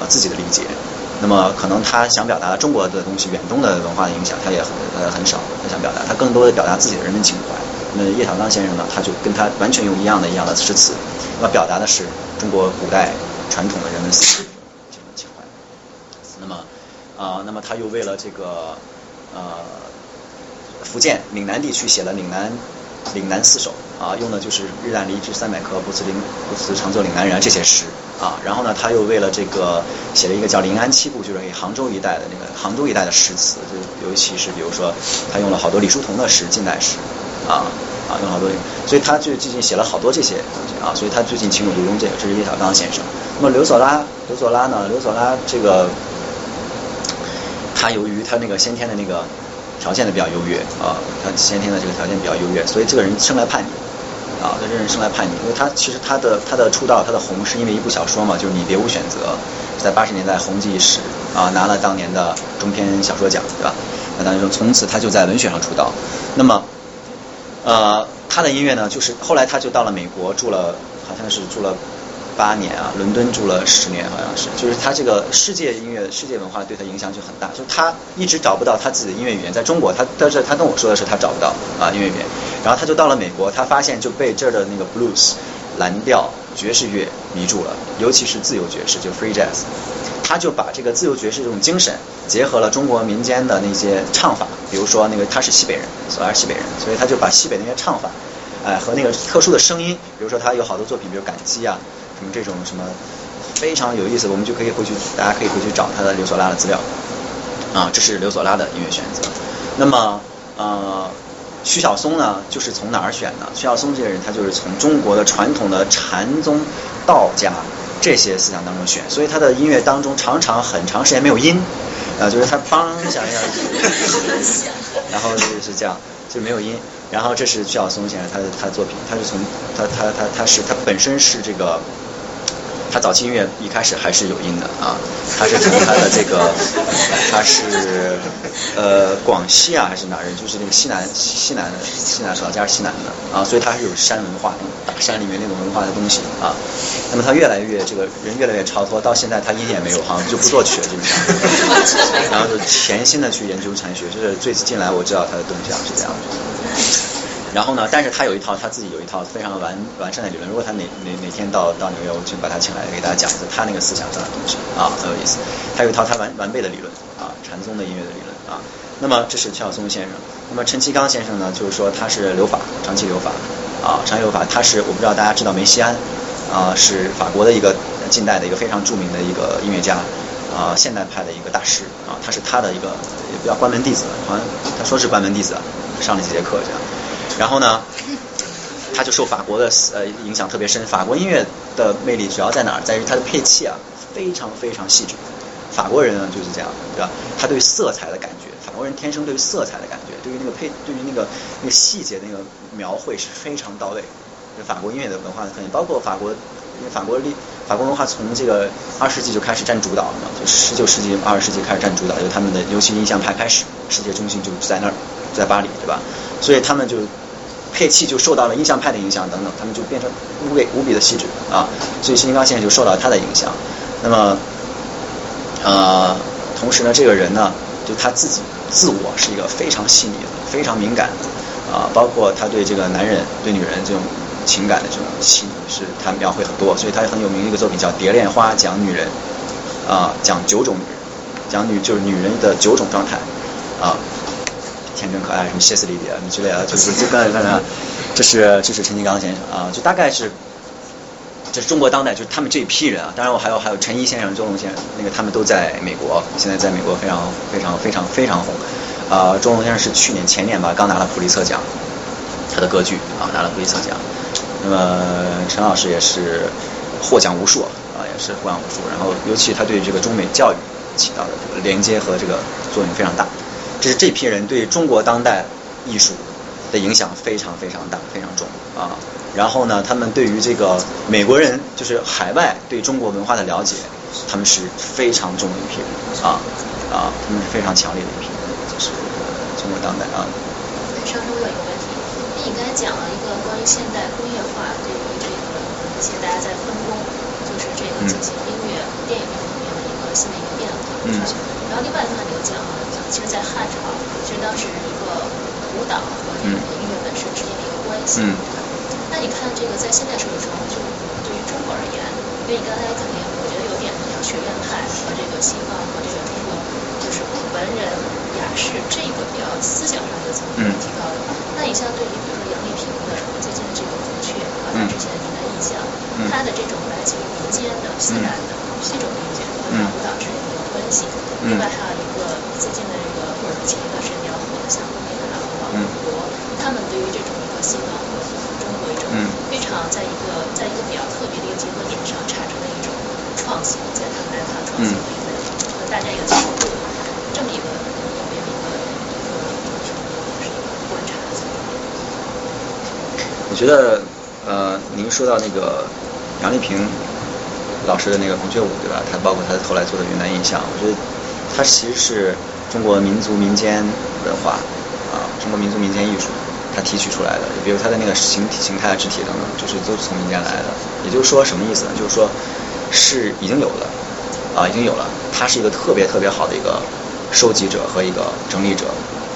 呃自己的理解。那么可能他想表达中国的东西，远东的文化的影响，他也很呃很少。他想表达，他更多的表达自己的人文情怀。那叶小刚先生呢，他就跟他完全用一样的一样的诗词，那么表达的是中国古代传统的人文思想、人文情怀。那么啊，那么他又为了这个呃福建岭南地区写了岭南。岭南四首啊，用的就是“日啖梨枝三百颗，不辞临不辞长作岭南人”这些诗啊。然后呢，他又为了这个写了一个叫《临安七部》，就是给杭州一带的那个杭州一带的诗词，就尤其是比如说，他用了好多李叔同的诗，近代诗啊啊，用好多。所以他就最近写了好多这些东西啊。所以他最近情有独钟，这个这是叶小刚先生。那么刘索拉，刘索拉呢？刘索拉这个，他由于他那个先天的那个。条件的比较优越啊，他先天的这个条件比较优越，所以这个人生来叛逆啊，这人生来叛逆，因为他其实他的他的出道他的红是因为一部小说嘛，就是你别无选择，在八十年代红极一时啊，拿了当年的中篇小说奖，对吧？那当然说从此他就在文学上出道。那么，呃，他的音乐呢，就是后来他就到了美国住了，好像是住了。八年啊，伦敦住了十年，好像是，就是他这个世界音乐、世界文化对他影响就很大。就他一直找不到他自己的音乐语言，在中国，他但是他跟我说的是他找不到啊音乐语言。然后他就到了美国，他发现就被这儿的那个 blues、蓝调、爵士乐迷住了，尤其是自由爵士，就 free jazz。他就把这个自由爵士这种精神结合了中国民间的那些唱法，比如说那个他是西北人，所以是西北人，所以他就把西北那些唱法，哎和那个特殊的声音，比如说他有好多作品，比如感激啊。什么这种什么非常有意思，我们就可以回去，大家可以回去找他的刘索拉的资料啊，这是刘索拉的音乐选择。那么呃，徐晓松呢，就是从哪儿选呢？徐晓松这个人，他就是从中国的传统的禅宗、道家这些思想当中选，所以他的音乐当中常常很长时间没有音啊，就是他梆响一下，[LAUGHS] 然后就是这样，就没有音。然后这是徐晓松先生他的他的作品，他是从他他他他是他本身是这个。他早期音乐一开始还是有音的啊，他是从他的这个，[LAUGHS] 他是呃广西啊还是哪人？就是那个西南西南西南老家是西南的啊，所以他是有山文化，大山里面那种文化的东西啊。那么他越来越这个人越来越超脱，到现在他音也没有，好像就不作曲了基本上，[LAUGHS] 然后就潜心的去研究禅学，就是最近来我知道他的动向是这样的。然后呢？但是他有一套他自己有一套非常完完善的理论。如果他哪哪哪天到到纽约，我就把他请来给大家讲一次他那个思想上的东西啊，很有意思。他有一套他完完备的理论啊，禅宗的音乐的理论啊。那么这是乔晓松先生。那么陈其刚先生呢，就是说他是留法，长期留法啊，长期留法。他是我不知道大家知道梅西安啊，是法国的一个近代的一个非常著名的一个音乐家啊，现代派的一个大师啊，他是他的一个也比较关门弟子，好像他说是关门弟子，上了几节课这样。然后呢，他就受法国的呃影响特别深。法国音乐的魅力主要在哪儿？在于它的配器啊，非常非常细致。法国人呢就是这样，对吧？他对色彩的感觉，法国人天生对于色彩的感觉，对于那个配，对于那个那个细节那个描绘是非常到位。法国音乐的文化的特点，包括法国，因为法国历法国文化从这个二世纪就开始占主导了嘛，就十九世纪二十世纪开始占主导，就他们的尤其印象派开始，世界中心就在那儿，在巴黎，对吧？所以他们就。配器就受到了印象派的影响等等，他们就变成无比无比的细致啊，所以新金刚先生就受到他的影响。那么，呃，同时呢，这个人呢，就他自己自我是一个非常细腻的、非常敏感的啊，包括他对这个男人、对女人这种情感的这种细腻，是他描绘很多，所以他很有名的一个作品叫《蝶恋花》，讲女人啊，讲九种女人，讲女就是女人的九种状态啊。天真可爱，什么歇斯底里啊，之类的，就是就刚才刚才，这是这是陈金刚先生啊，就大概是，这是中国当代，就是他们这一批人啊。当然我还有还有陈一先生、周龙先生，那个他们都在美国，现在在美国非常非常非常非常红。啊，周龙先生是去年前年吧，刚拿了普利策奖，他的歌剧啊拿了普利策奖。那么陈老师也是获奖无数啊，也是获奖无数。然后尤其他对这个中美教育起到的这个连接和这个作用非常大。这是这批人对中国当代艺术的影响非常非常大，非常重啊。然后呢，他们对于这个美国人，就是海外对中国文化的了解，他们是非常重的一批人啊啊，他们是非常强烈的一批人，就是中国当代啊。上周我有一个问题，你刚才讲了一个关于现代工业化对于这个一些大家在分工，就是这个进行音乐、电影方面的一个新的一个变化。嗯。然后另外一块你又讲了。其实，在汉朝，其实当时一个舞蹈和这个音乐本身之间的一个关系。嗯。那你看这个在现代社会中，就对于中国而言，因为你刚才肯定我觉得有点像学院派和这个西方和这个中国，就是文人雅士这个比较思想上的层面提高的。那你像对于比如说杨丽萍的最近的这个孔雀和她之前的云南印象，她的这种来自于民间的自然的这种理解和舞蹈之间的关系。另外还有一个最近的。或者前一段时间比较火的像欧美啊和美国，他们对于这种一个西方和中国一种非常在一个在一个比较特别的一个结合点上产生的一种创新，在他们来看创新的一个和大家一个交互这么一个方面的一个一个观察。我觉得呃，您说到那个杨丽萍老师的那个孔雀舞对吧？他包括他后来做的云南印象，我觉得。他其实是中国民族民间文化啊，中国民族民间艺术，他提取出来的。比如他的那个形体、形态、肢体等等，就是都是从民间来的。也就是说，什么意思呢？就是说，是已经有了啊，已经有了。他是一个特别特别好的一个收集者和一个整理者，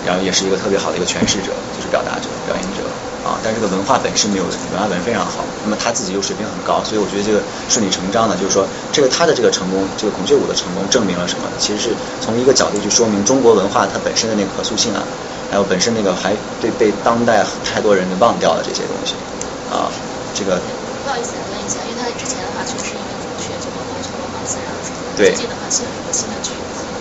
然后也是一个特别好的一个诠释者，就是表达者、表演者。啊，但这个文化本身没有文化本身非常好，那么他自己又水平很高，所以我觉得这个顺理成章的，就是说这个他的这个成功，这个孔雀舞的成功证明了什么？其实是从一个角度去说明中国文化它本身的那个可塑性啊，还有本身那个还对被当代太多人给忘掉了这些东西啊，这个。不好意思问一下，因为他之前的话确实因为孔雀就完全模仿自然。最近的话写了一个新的剧，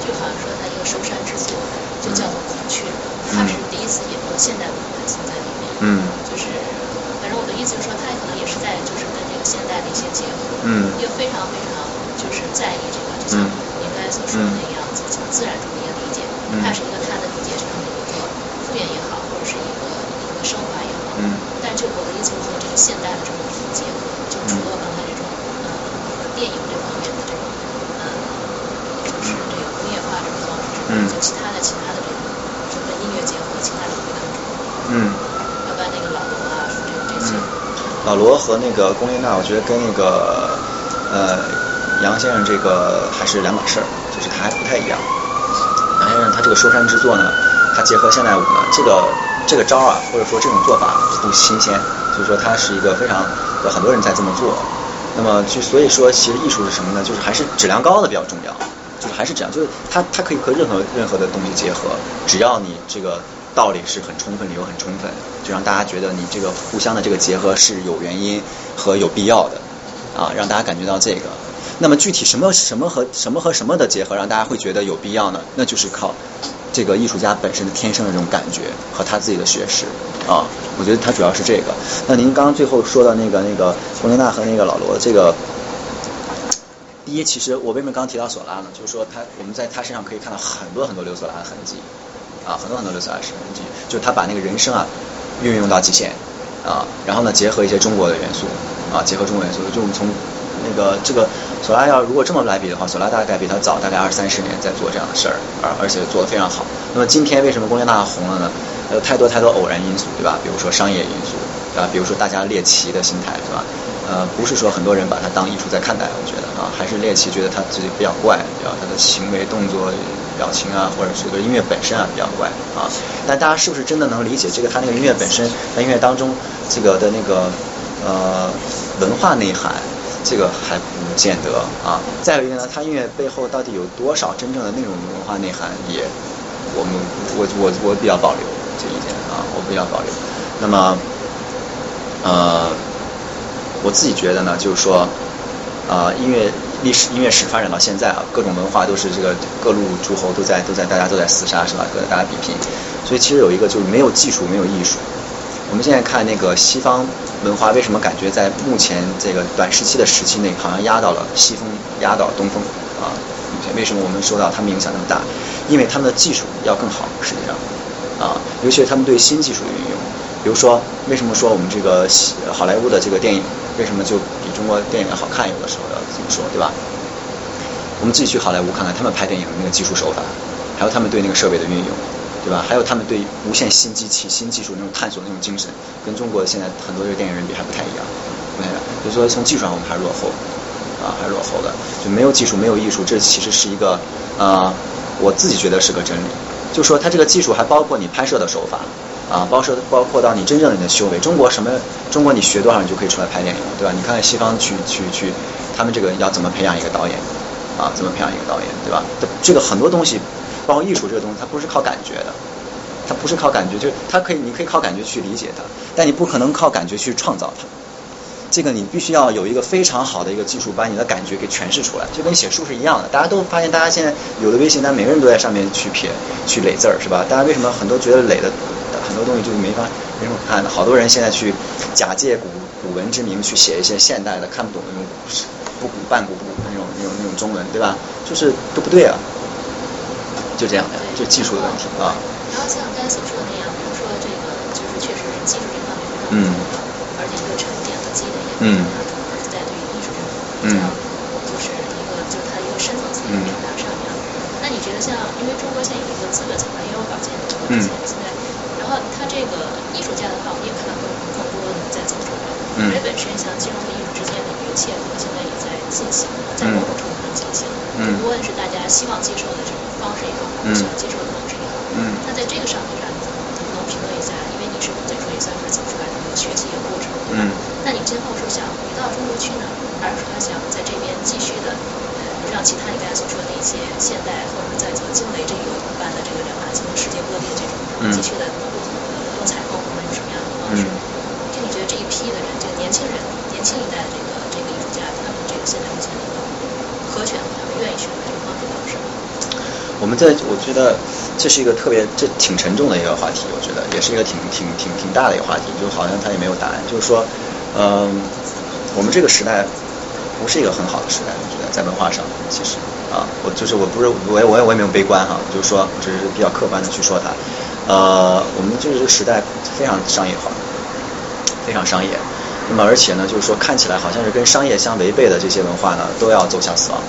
就好像说他一个收山之作，就叫做孔雀，他是第一次引入现代文化元素在里面。嗯，就是，反正我的意思就是说，他可能也是在就是跟这个现代的一些结合，嗯，又非常非常就是在意这个，就像您刚才所说的那样子，从自然中的一个理解，他是一个他的理解上的一个复原也好，或者是一个一个升华也好，嗯，但就我的意思就是说，这个现代的这种结合，就除了刚才这种呃电影这方面的这种呃，就是这个工业化这种方式，嗯，就其他的其他的这种，就跟音乐结合，其他领域的，嗯。老罗和那个龚琳娜，我觉得跟那个呃杨先生这个还是两码事儿，就是他还不太一样。杨先生他这个说山之作呢，他结合现代舞呢，这个这个招啊，或者说这种做法不新鲜，就是说他是一个非常有很多人在这么做。那么就所以说，其实艺术是什么呢？就是还是质量高的比较重要，就是还是这样，就是它它可以和任何任何的东西结合，只要你这个。道理是很充分，理由很充分，就让大家觉得你这个互相的这个结合是有原因和有必要的啊，让大家感觉到这个。那么具体什么什么和什么和什么的结合，让大家会觉得有必要呢？那就是靠这个艺术家本身的天生的这种感觉和他自己的学识啊。我觉得他主要是这个。那您刚刚最后说的那个那个龚琳娜和那个老罗，这个第一，其实我为什么刚提到索拉呢？就是说他我们在他身上可以看到很多很多刘索拉的痕迹。啊，很多很多的色彩是痕迹，就他把那个人生啊运用到极限啊，然后呢结合一些中国的元素啊，结合中国元素，就我们从那个这个索拉要如果这么来比的话，索拉大概比他早大概二三十年在做这样的事儿，而而且做得非常好。那么今天为什么龚琳娜红了呢？有太多太多偶然因素，对吧？比如说商业因素，对吧？比如说大家猎奇的心态，对吧？呃，不是说很多人把它当艺术在看待，我觉得啊，还是猎奇觉得他自己比较怪，比较他的行为动作。表情啊，或者这个音乐本身啊比较怪啊，但大家是不是真的能理解这个他那个音乐本身在音乐当中这个的那个呃文化内涵，这个还不见得啊。再有一个呢，他音乐背后到底有多少真正的那种文化内涵，也我们我我我比较保留这一点啊，我比较保留。那么呃，我自己觉得呢，就是说啊音乐。历史音乐史发展到现在啊，各种文化都是这个各路诸侯都在都在大家都在厮杀是吧？都在大家比拼，所以其实有一个就是没有技术没有艺术。我们现在看那个西方文化，为什么感觉在目前这个短时期的时期内好像压到了西风，压倒东风啊？为什么我们受到他们影响那么大？因为他们的技术要更好，实际上啊，尤其是他们对新技术的运用。比如说，为什么说我们这个好莱坞的这个电影为什么就比中国电影要好看？有的时候要这么说，对吧？我们自己去好莱坞看看他们拍电影的那个技术手法，还有他们对那个设备的运用，对吧？还有他们对无限新机器、新技术那种探索那种精神，跟中国现在很多这个电影人比还不太一样，不太一样。就说从技术上我们还是落后，啊，还是落后的。就没有技术，没有艺术，这其实是一个啊，我自己觉得是个真理。就说它这个技术还包括你拍摄的手法。啊，包括包括到你真正的你的修为，中国什么？中国你学多少你就可以出来拍电影，对吧？你看看西方去去去，他们这个要怎么培养一个导演？啊，怎么培养一个导演，对吧？这个很多东西，包括艺术这个东西，它不是靠感觉的，它不是靠感觉，就是它可以，你可以靠感觉去理解它，但你不可能靠感觉去创造它。这个你必须要有一个非常好的一个技术，把你的感觉给诠释出来，就跟写书是一样的。大家都发现，大家现在有的微信，但每个人都在上面去撇、去垒字儿，是吧？大家为什么很多觉得垒的？很多东西就没法没法看的，好多人现在去假借古古文之名去写一些现代的看不懂的那种不古半古不古的那种那种那种中文，对吧？就是都不对啊，就这样的，就技术的问题啊。然后像刚才所说的那样，比如说这个就是确实是技术这方面非常重要，而且一个沉淀和积累也非常重要，而且在对于艺术这种比较就是一个就是它一个深层次的表达上面，那你觉得得像，因为中国现在有一个资本财团也有保健的现在，然后他这个艺术家的话，我们也看到更更多的在走出来，因为本身像金融和艺术之间的一个切合，现在也在进行，在某种程度上进行，无论是大家希望接受的这种方式也好，不希望接受的方式也好，那在这个上面上，能不能评论一下？因为你是最初也算是走出来的一个学习的过程，对吧？那你今后是想回到中国去呢，还是说想在这边继续的？让其他你刚才所说的一些现代或者在做惊雷这个般的这个人马进行世界各地的这种继续的多采购，或者什么样的方式？就你觉得这一批的人，这个年轻人、年轻一代的这个这个艺术家，他们这个现在目前的一个可选，他们愿意选择这个方式？我们在我觉得这是一个特别这挺沉重的一个话题，我觉得也是一个挺挺挺挺大的一个话题，就好像它也没有答案。就是说，嗯，我们这个时代。不是一个很好的时代，我觉得在文化上，其实啊，我就是我不是我也我也我也没有悲观哈，就是说只是比较客观的去说它，呃，我们就是这个时代非常商业化，非常商业，那么而且呢，就是说看起来好像是跟商业相违背的这些文化呢，都要走向死亡，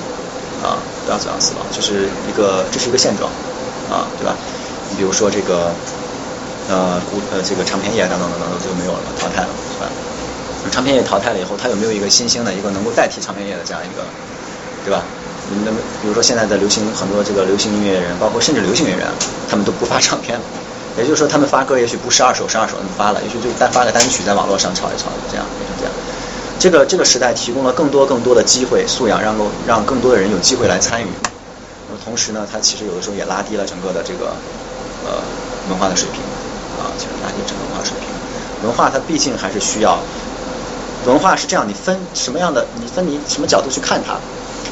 啊，都要走向死亡，这是一个这是一个现状，啊，对吧？你比如说这个呃古呃这个长篇页等等等等都没有了，淘汰了，是吧？唱片业淘汰了以后，它有没有一个新兴的一个能够代替唱片业的这样一个，对吧？你那么比如说现在的流行很多这个流行音乐人，包括甚至流行乐人，他们都不发唱片了。[LAUGHS] 也就是说，他们发歌也许不是二手，是二手那么发了，也许就单发个单曲在网络上炒一炒，就这样变成这样。这个这个时代提供了更多更多的机会素养，让够让更多的人有机会来参与。那么同时呢，它其实有的时候也拉低了整个的这个呃文化的水平啊，其实拉低整个文化水平。文化它毕竟还是需要。文化是这样，你分什么样的？你分你什么角度去看它？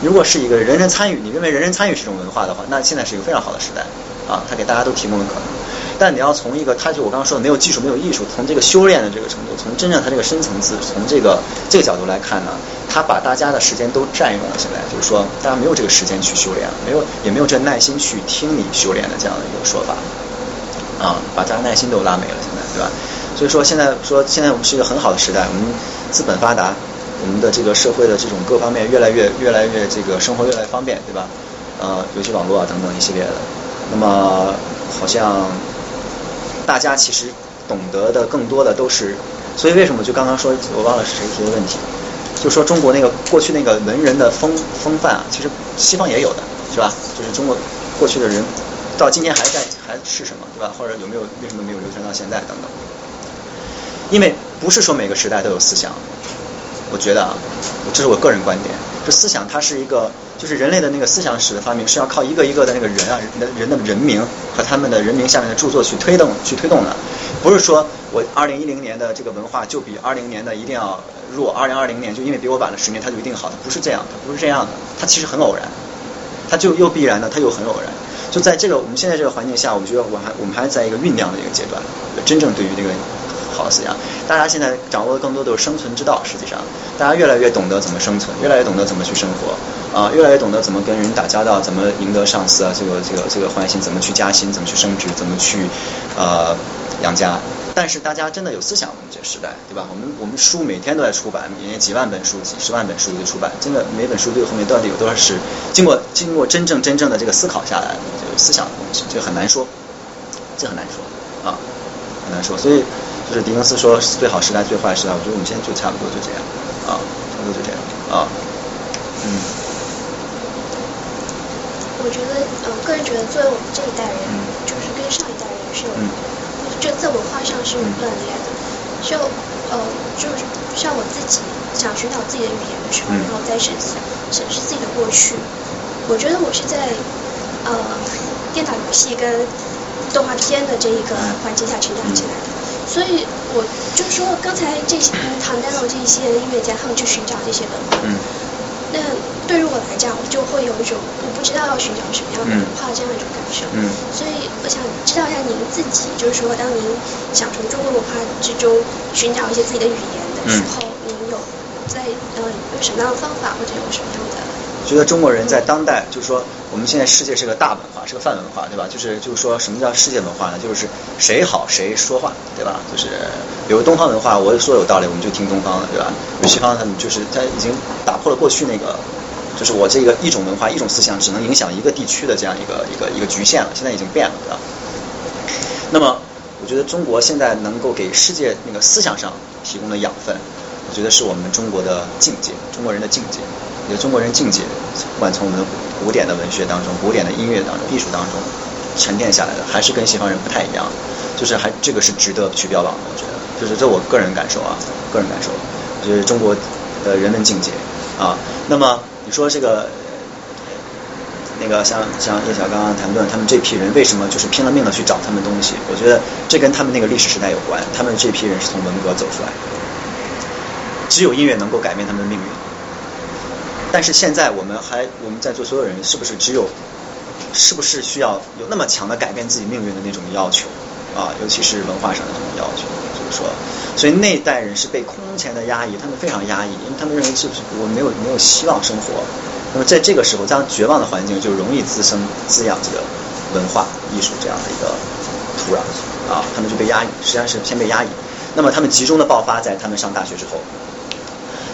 如果是一个人人参与，你认为人人参与是一种文化的话，那现在是一个非常好的时代啊，它给大家都提供了可能。但你要从一个，它就我刚刚说的没有技术、没有艺术，从这个修炼的这个程度，从真正它这个深层次，从这个这个角度来看呢，它把大家的时间都占用了。现在就是说，大家没有这个时间去修炼，没有也没有这耐心去听你修炼的这样的一个说法啊，把大家耐心都拉没了，现在对吧？所以说现在说现在我们是一个很好的时代，我们。资本发达，我们的这个社会的这种各方面越来越越来越这个生活越来越方便，对吧？呃，尤其网络啊等等一系列的。那么好像大家其实懂得的更多的都是，所以为什么就刚刚说我忘了是谁提的问题，就说中国那个过去那个文人的风风范啊，其实西方也有的，是吧？就是中国过去的人到今天还在还是什么，对吧？或者有没有为什么没有流传到现在等等？因为不是说每个时代都有思想，我觉得啊，这是我个人观点。就思想它是一个，就是人类的那个思想史的发明是要靠一个一个的那个人啊，人的人的人名和他们的人名下面的著作去推动去推动的。不是说我二零一零年的这个文化就比二零年的一定要弱，二零二零年就因为比我晚了十年它就一定好，它不是这样的，不是这样的，它其实很偶然，它就又必然的，它又很偶然。就在这个我们现在这个环境下，我觉得我还我们还在一个酝酿的一个阶段，真正对于这个。好的思想，大家现在掌握的更多都是生存之道。实际上，大家越来越懂得怎么生存，越来越懂得怎么去生活，啊，越来越懂得怎么跟人打交道，怎么赢得上司啊，这个这个这个欢心，怎么去加薪，怎么去升职，怎么去呃养家。但是大家真的有思想，我们这个时代，对吧？我们我们书每天都在出版，每年几万本书，几十万本书的出版，真的每本书最后面到底有多少是经过经过真正真正的这个思考下来的这个思想的东西，这很难说，这很难说啊，很难说，所以。就是狄更斯说最好时代最坏时代，我觉得我们现在就差不多就这样啊，差不多就这样啊，嗯。我觉得呃，个人觉得作为我们这一代人，就是跟上一代人是有，就在文化上是有断裂的。就呃，就是像我自己想寻找自己的语言的时候，然后再审视审视自己的过去，我觉得我是在呃电脑游戏跟动画片的这一个环境下成长起来的。所以，我就是说，刚才这些唐代的这些音乐家，他们去寻找这些文化。嗯。那对于我来讲，我就会有一种我不知道要寻找什么样的文化这样一种感受。嗯。所以，我想知道一下您自己，就是说，当您想从中国文化之中寻找一些自己的语言的时候，您有在呃用什么样的方法，或者有什么样的？觉得中国人在当代，就是说，我们现在世界是个大文化，是个泛文化，对吧？就是就是说什么叫世界文化呢？就是谁好谁说话，对吧？就是比如东方文化，我说有道理，我们就听东方的，对吧？西方他们就是他已经打破了过去那个就是我这个一种文化、一种思想只能影响一个地区的这样一个一个一个局限了。现在已经变了，对吧？那么，我觉得中国现在能够给世界那个思想上提供的养分，我觉得是我们中国的境界，中国人的境界。我觉得中国人境界，不管从我们的古典的文学当中、古典的音乐当中、艺术当中沉淀下来的，还是跟西方人不太一样。就是还这个是值得去标榜的，我觉得。就是这我个人感受啊，个人感受，就是中国的人文境界啊。那么你说这个那个像像叶晓刚刚谈论他们这批人为什么就是拼了命的去找他们东西？我觉得这跟他们那个历史时代有关。他们这批人是从文革走出来，只有音乐能够改变他们的命运。但是现在我们还我们在座所有人是不是只有是不是需要有那么强的改变自己命运的那种要求啊？尤其是文化上的这种要求，就是说，所以那一代人是被空前的压抑，他们非常压抑，因为他们认为是不是我没有没有希望生活。那么在这个时候，这样绝望的环境就容易滋生滋养这个文化艺术这样的一个土壤啊，他们就被压抑，实际上是先被压抑。那么他们集中的爆发在他们上大学之后。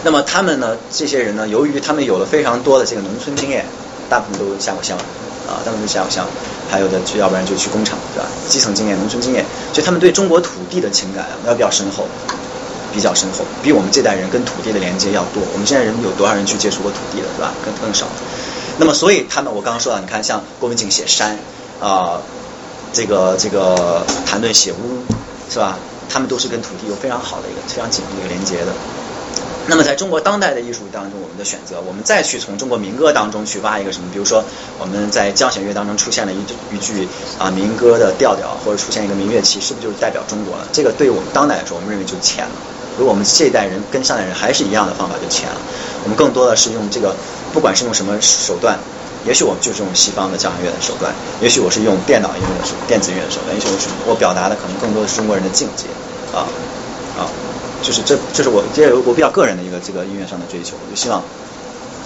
那么他们呢？这些人呢？由于他们有了非常多的这个农村经验，大部分都下过乡啊，大部分都下过乡，还有的就要不然就去工厂，对吧？基层经验、农村经验，所以他们对中国土地的情感要比较深厚，比较深厚，比我们这代人跟土地的连接要多。我们现在人有多少人去接触过土地的，对吧？更更少。那么所以他们，我刚刚说了，你看像郭文景写山啊，这个这个谭盾写屋，是吧？他们都是跟土地有非常好的一个非常紧密的一个连接的。那么在中国当代的艺术当中，我们的选择，我们再去从中国民歌当中去挖一个什么？比如说我们在交响乐当中出现了一一句啊民歌的调调，或者出现一个民乐器，是不是就是代表中国了？这个对于我们当代来说，我们认为就浅了。如果我们这一代人跟上代人还是一样的方法，就浅了。我们更多的是用这个，不管是用什么手段，也许我们就是用西方的交响乐的手段，也许我是用电脑音乐的手电子乐的手段，也许我是我表达的可能更多的是中国人的境界啊啊。就是这，这是我这我比较个人的一个这个音乐上的追求，我就希望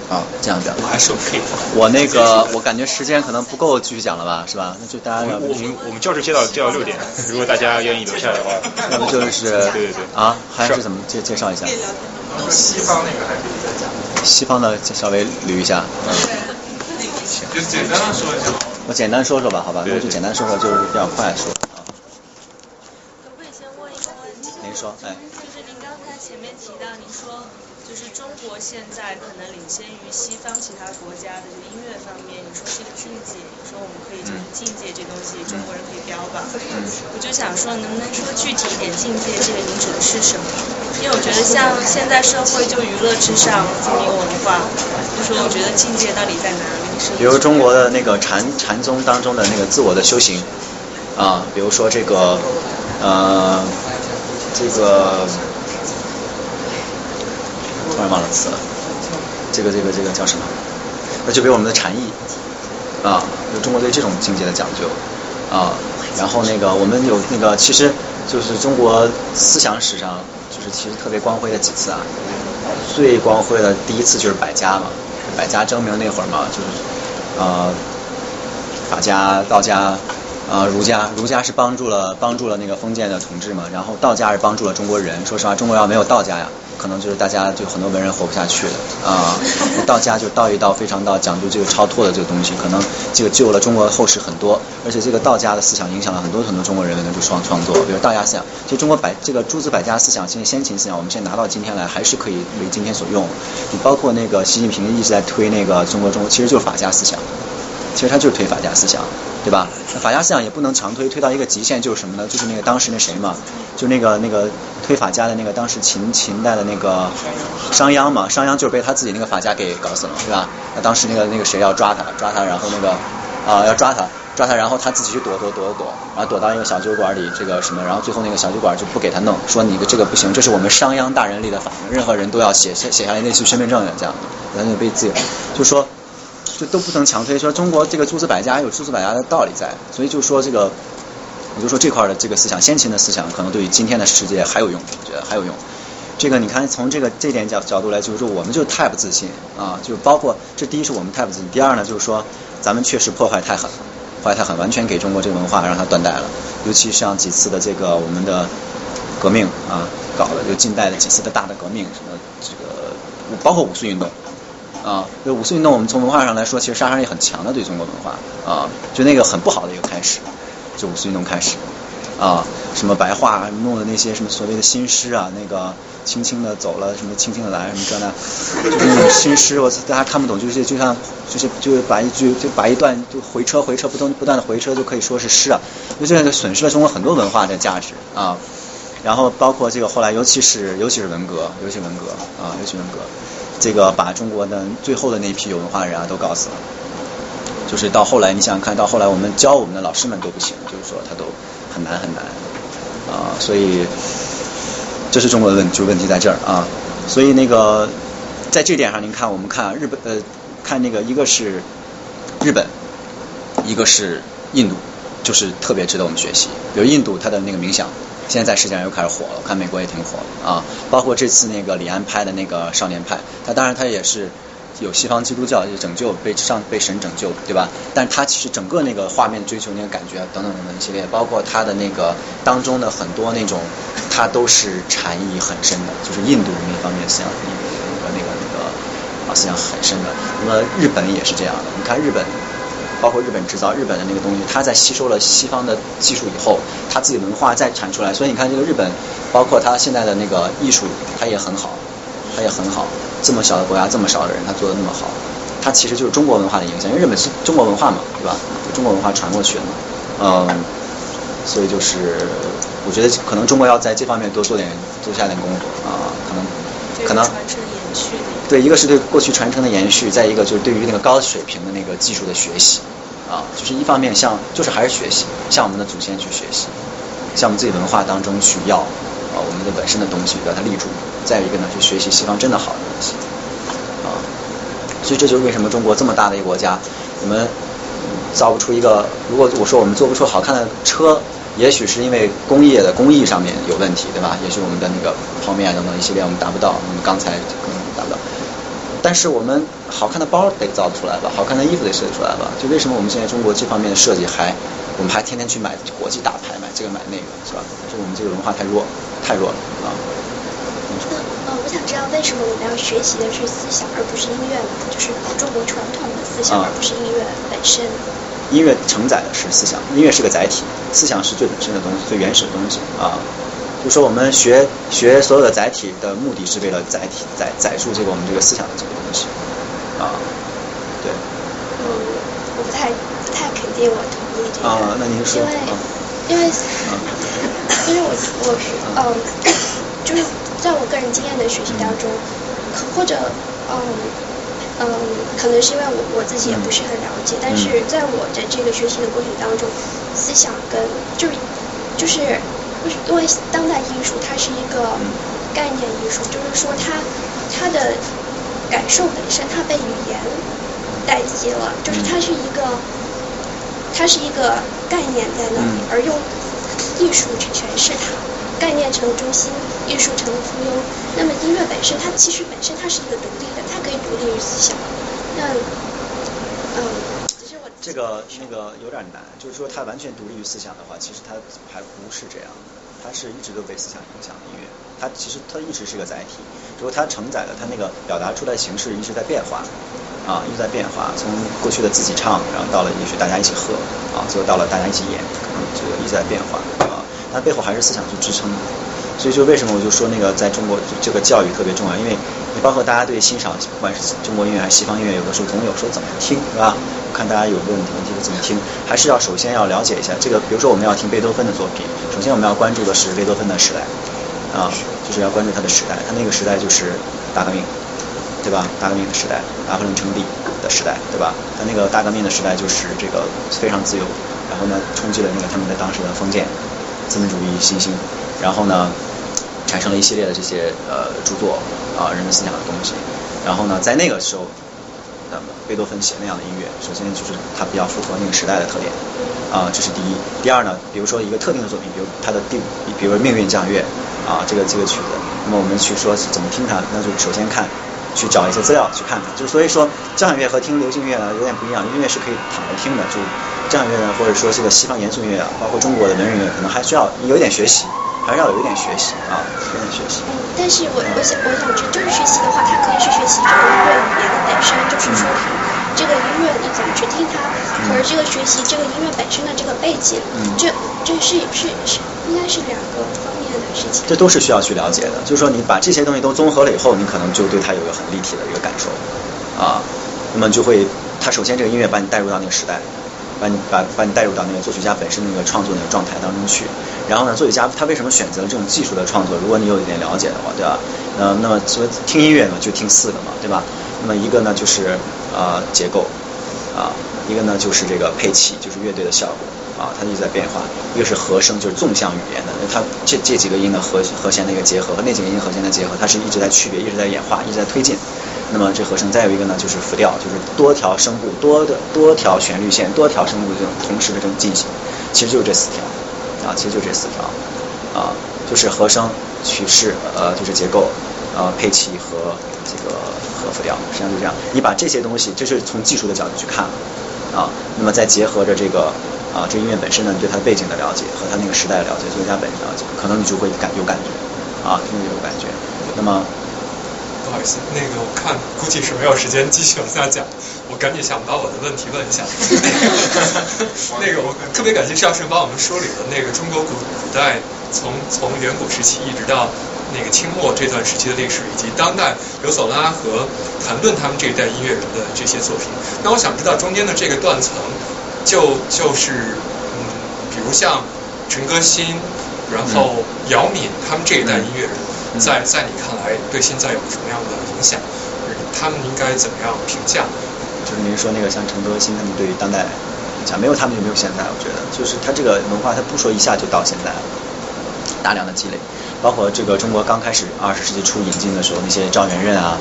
啊这样讲我还是 OK。我那个我感觉时间可能不够继续讲了吧，是吧？那就大家我们我们教室接到接到六点，如果大家愿意留下来的话，[LAUGHS] 那么就是对对对啊，还是怎么介介绍一下？西方那个还可以再讲。西方的稍微捋一下。就简单的说一下。我简单说说吧，好吧？那就简单说说，就是比较快说。可不可以先问一个问题？您说，哎。前面提到，您说就是中国现在可能领先于西方其他国家的这个音乐方面，你说这个境界，你说我们可以就是境界这东西，中国人可以标榜。我就想说，能不能说具体一点境界，这个您指的是什么？因为我觉得像现在社会就娱乐至上，精明文化，就说我觉得境界到底在哪里？比如中国的那个禅禅宗当中的那个自我的修行啊，比如说这个呃这个。忘了词了，这个这个这个叫什么？那就给我们的禅意啊，就中国对这种境界的讲究啊。然后那个我们有那个，其实就是中国思想史上就是其实特别光辉的几次啊。最光辉的第一次就是百家嘛，百家争鸣那会儿嘛，就是呃法家、道家啊、儒家，儒家是帮助了帮助了那个封建的统治嘛，然后道家是帮助了中国人。说实话，中国要没有道家呀。可能就是大家就很多文人活不下去了啊，[LAUGHS] 道家就道一道非常道，讲究这个超脱的这个东西，可能这个救了中国后世很多，而且这个道家的思想影响了很多很多中国人们的创创作，比如道家思想，就中国百这个诸子百家思想，现在先秦思想，我们现在拿到今天来还是可以为今天所用。你包括那个习近平一直在推那个中国中，其实就是法家思想，其实他就是推法家思想。对吧？法家思想也不能强推，推到一个极限就是什么呢？就是那个当时那谁嘛，就那个那个推法家的那个当时秦秦代的那个商鞅嘛，商鞅就是被他自己那个法家给搞死了，是吧？那当时那个那个谁要抓他，抓他，然后那个啊要抓他，抓他，然后他自己去躲躲躲躲，然后躲到一个小酒馆里，这个什么，然后最后那个小酒馆就不给他弄，说你这个不行，这是我们商鞅大人立的法，任何人都要写写写下来类似于身份证这样，然后就被自由，就说。就都不能强推，说中国这个诸子百家有诸子百家的道理在，所以就说这个，我就说这块的这个思想，先秦的思想可能对于今天的世界还有用，我觉得还有用。这个你看从这个这点角角度来，就是说我们就太不自信啊，就包括这第一是我们太不自信，第二呢就是说咱们确实破坏太狠，破坏太狠，完全给中国这个文化让它断代了。尤其像几次的这个我们的革命啊，搞了就近代的几次的大的革命，什么这个包括五四运动。啊，就五四运动，我们从文化上来说，其实杀伤力很强的对中国文化啊，就那个很不好的一个开始，就五四运动开始啊，什么白话弄的那些什么所谓的新诗啊，那个轻轻的走了，什么轻轻的来，什么这那，就是那种新诗，我大家看不懂，就是就像就是就是把一句就把一段就回车回车不断不断的回车就可以说是诗啊，就这样损失了中国很多文化的价值啊。然后包括这个后来，尤其是尤其是文革，尤其文革啊，尤其文革，这个把中国的最后的那批有文化的人啊都搞死了。就是到后来，你想看到后来，我们教我们的老师们都不行，就是说他都很难很难啊。所以这是中国的问，就问题在这儿啊。所以那个在这点上，您看，我们看日本呃，看那个一个是日本，一个是印度，就是特别值得我们学习。比如印度，它的那个冥想。现在在世界上又开始火了，我看美国也挺火啊。包括这次那个李安拍的那个《少年派》，他当然他也是有西方基督教就拯救被上被神拯救，对吧？但他其实整个那个画面追求那个感觉等等等等一系列，包括他的那个当中的很多那种，他都是禅意很深的，就是印度那方面思想，那个那个那个啊思想很深的。那么日本也是这样的，你看日本。包括日本制造，日本的那个东西，它在吸收了西方的技术以后，它自己文化再产出来。所以你看，这个日本，包括它现在的那个艺术，它也很好，它也很好。这么小的国家，这么少的人，它做的那么好，它其实就是中国文化的影响。因为日本是中国文化嘛，对吧？中国文化传过去的嘛，嗯，所以就是我觉得可能中国要在这方面多做点，多下点功夫啊，可能可能。对，一个是对过去传承的延续，再一个就是对于那个高水平的那个技术的学习，啊，就是一方面向就是还是学习，向我们的祖先去学习，向我们自己文化当中去要啊我们的本身的东西，把它立住。再一个呢，去学习西方真的好的东西，啊，所以这就是为什么中国这么大的一个国家，我们造不出一个，如果我说我们做不出好看的车。也许是因为工业的工艺上面有问题，对吧？也许我们的那个泡面等等一系列我们达不到，我们刚才可能达不到。但是我们好看的包得造出来吧，好看的衣服得设计出来吧。就为什么我们现在中国这方面的设计还，我们还天天去买国际大牌，买这个买那个，是吧？就我们这个文化太弱，太弱了啊。那呃，我想知道为什么我们要学习的是思想而不是音乐呢？就是中国传统的思想而不是音乐本身。音乐承载的是思想，音乐是个载体，思想是最本身的东西，最原始的东西啊。就说我们学学所有的载体的目的是为了载体载载住这个我们这个思想的这个东西啊。对。嗯，我不太不太肯定我同意这个。啊，那您说。因为因为因为我我是嗯，[COUGHS] 就是在我个人经验的学习当中，或者嗯。嗯，可能是因为我我自己也不是很了解，但是在我的这个学习的过程当中，思想跟就是就是因为当代艺术它是一个概念艺术，就是说它它的感受本身它被语言代替了，就是它是一个它是一个概念在那里，而用艺术去诠释它，概念成中心，艺术成为附庸。那么音乐本身它其实本身它是一个独立的。它可以独立于思想，那嗯，其实我这个那个有点难，就是说它完全独立于思想的话，其实它还不是这样的，它是一直都被思想影响的音乐，它其实它一直是个载体，只不过它承载的它那个表达出来形式一直在变化，啊，一直在变化，从过去的自己唱，然后到了也许大家一起喝，啊，最后到了大家一起演，可能这个一直在变化，啊，它背后还是思想去支撑的，所以就为什么我就说那个在中国这个教育特别重要，因为。你包括大家对欣赏，不管是中国音乐还是西方音乐，有的时候总有说怎么听，是吧？看大家有个问题，问题是怎么听，还是要首先要了解一下这个。比如说我们要听贝多芬的作品，首先我们要关注的是贝多芬的时代，啊，就是要关注他的时代，他那个时代就是大革命，对吧？大革命的时代，拿破仑称帝的时代，对吧？他那个大革命的时代就是这个非常自由，然后呢冲击了那个他们的当时的封建资本主义新兴，然后呢。产生了一系列的这些呃著作啊，人文思想的东西。然后呢，在那个时候，那么贝多芬写那样的音乐，首先就是它比较符合那个时代的特点啊，这是第一。第二呢，比如说一个特定的作品，比如他的第，比如命运降乐啊，这个这个曲子，那么我们去说怎么听它，那就首先看，去找一些资料去看看。就所以说，交响乐和听流行乐呢有点不一样，音乐是可以躺着听的，就交响乐呢，或者说这个西方严肃音乐啊，包括中国的文人乐，可能还需要有一点学习。还是要有一点学习啊，有点学习。嗯，但是我我想我想知，就是学习的话，它可以是学习这个音乐语言的本身，就是说这个音乐你怎么去听它，可是这个学习这个音乐本身的这个背景，这这是是是应该是两个方面的事情。这都是需要去了解的，就是说你把这些东西都综合了以后，你可能就对它有一个很立体的一个感受啊，那么就会，它首先这个音乐把你带入到那个时代。把你把把你带入到那个作曲家本身那个创作那个状态当中去，然后呢，作曲家他为什么选择这种技术的创作？如果你有一点了解的话，对吧？呃，那么所以听音乐呢，就听四个嘛，对吧？那么一个呢就是呃结构啊，一个呢就是这个配器，就是乐队的效果啊，它一直在变化。一个是和声，就是纵向语言的，它这这几个音的和和弦的一个结合和那几个音和弦的结合，它是一直在区别，一直在演化，一直在推进。那么这和声，再有一个呢，就是复调，就是多条声部、多的多条旋律线、多条声部这种同时的这种进行，其实就是这四条啊，其实就这四条啊，就是和声、曲式，呃，就是结构，呃，配器和这个和复调，实际上就这样。你把这些东西，这是从技术的角度去看啊，那么再结合着这个啊，这音乐本身呢，你对它的背景的了解和它那个时代的了解，作家本身了解，可能你就会感有感觉啊，就会有感觉。那么。不好意思，那个我看估计是没有时间继续往下讲，我赶紧想把我的问题问一下。[LAUGHS] 那个我特别感谢赵胜帮我们梳理了那个中国古古代从从远古时期一直到那个清末这段时期的历史，以及当代刘索拉和谭盾他们这一代音乐人的这些作品。那我想知道中间的这个断层，就就是嗯，比如像陈歌辛，然后姚敏他们这一代音乐人。在在你看来，对现在有什么样的影响？他们应该怎么样评价？就是您说那个像陈歌辛他们对于当代，讲没有他们就没有现在。我觉得就是他这个文化，他不说一下就到现在了，大量的积累，包括这个中国刚开始二十世纪初引进的时候，那些赵元任啊，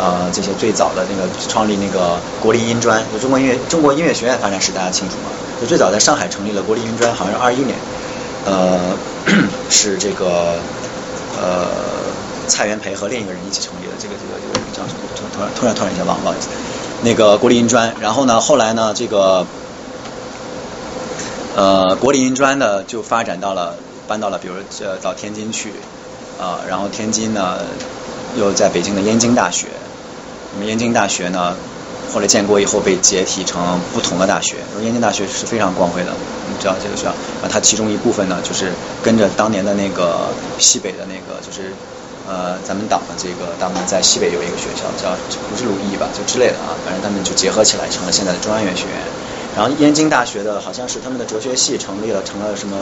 呃，这些最早的那个创立那个国立音专，就中国音乐中国音乐学院发展史大家清楚吗？就最早在上海成立了国立音专，好像是二一年，呃，[CLEARS THROAT] 是这个。呃，蔡元培和另一个人一起成立的，这个这个这个叫什么？突然突然突然一下忘了，不好意思。那个国立音专，然后呢，后来呢，这个呃国立音专呢就发展到了搬到了，比如呃到天津去啊，然后天津呢又在北京的燕京大学，那么燕京大学呢后来建国以后被解体成不同的大学，燕京大学是非常光辉的。你知道这个学校啊？它其中一部分呢，就是跟着当年的那个西北的那个，就是呃咱们党的这个当年在西北有一个学校叫不是鲁艺吧，就之类的啊，反正他们就结合起来成了现在的中央院学院。然后燕京大学的好像是他们的哲学系成立了，成了什么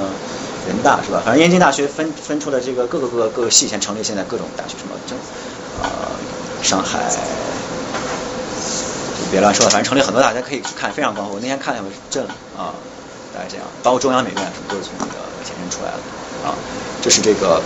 人大是吧？反正燕京大学分分出了这个各个各个各个系，先成立现在各种大学，什么正呃上海别乱说了，反正城里很多大，家可以去看，非常光辉。我那天看了，我震了啊。大概这样，包括中央美院什么都是从那个前面出来的啊。就是这个。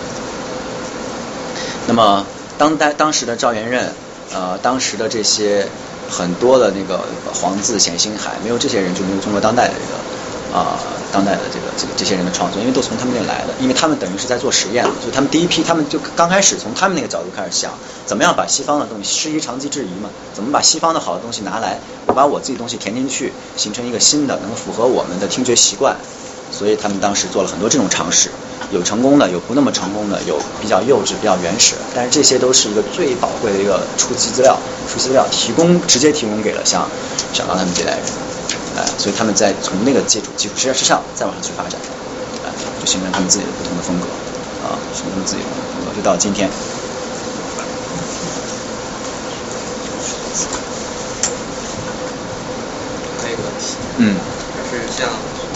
那么当代当时的赵元任，呃，当时的这些很多的那个黄自、冼星海，没有这些人就没有中国当代的这个啊，当代的这个这个这些人的创作，因为都从他们那来的，因为他们等于是在做实验，就他们第一批，他们就刚开始从他们那个角度开始想，怎么样把西方的东西，师夷长技质疑嘛，怎么把西方的好的东西拿来。我把我自己东西填进去，形成一个新的能符合我们的听觉习惯，所以他们当时做了很多这种尝试，有成功的，有不那么成功的，有比较幼稚、比较原始，但是这些都是一个最宝贵的一个初级资料，初级资料提供直接提供给了像小刚他们这代人，哎，所以他们在从那个基础基础之上再往上去发展，哎，就形成他们自己的不同的风格，啊，形成自己的风格，就到今天。嗯，是像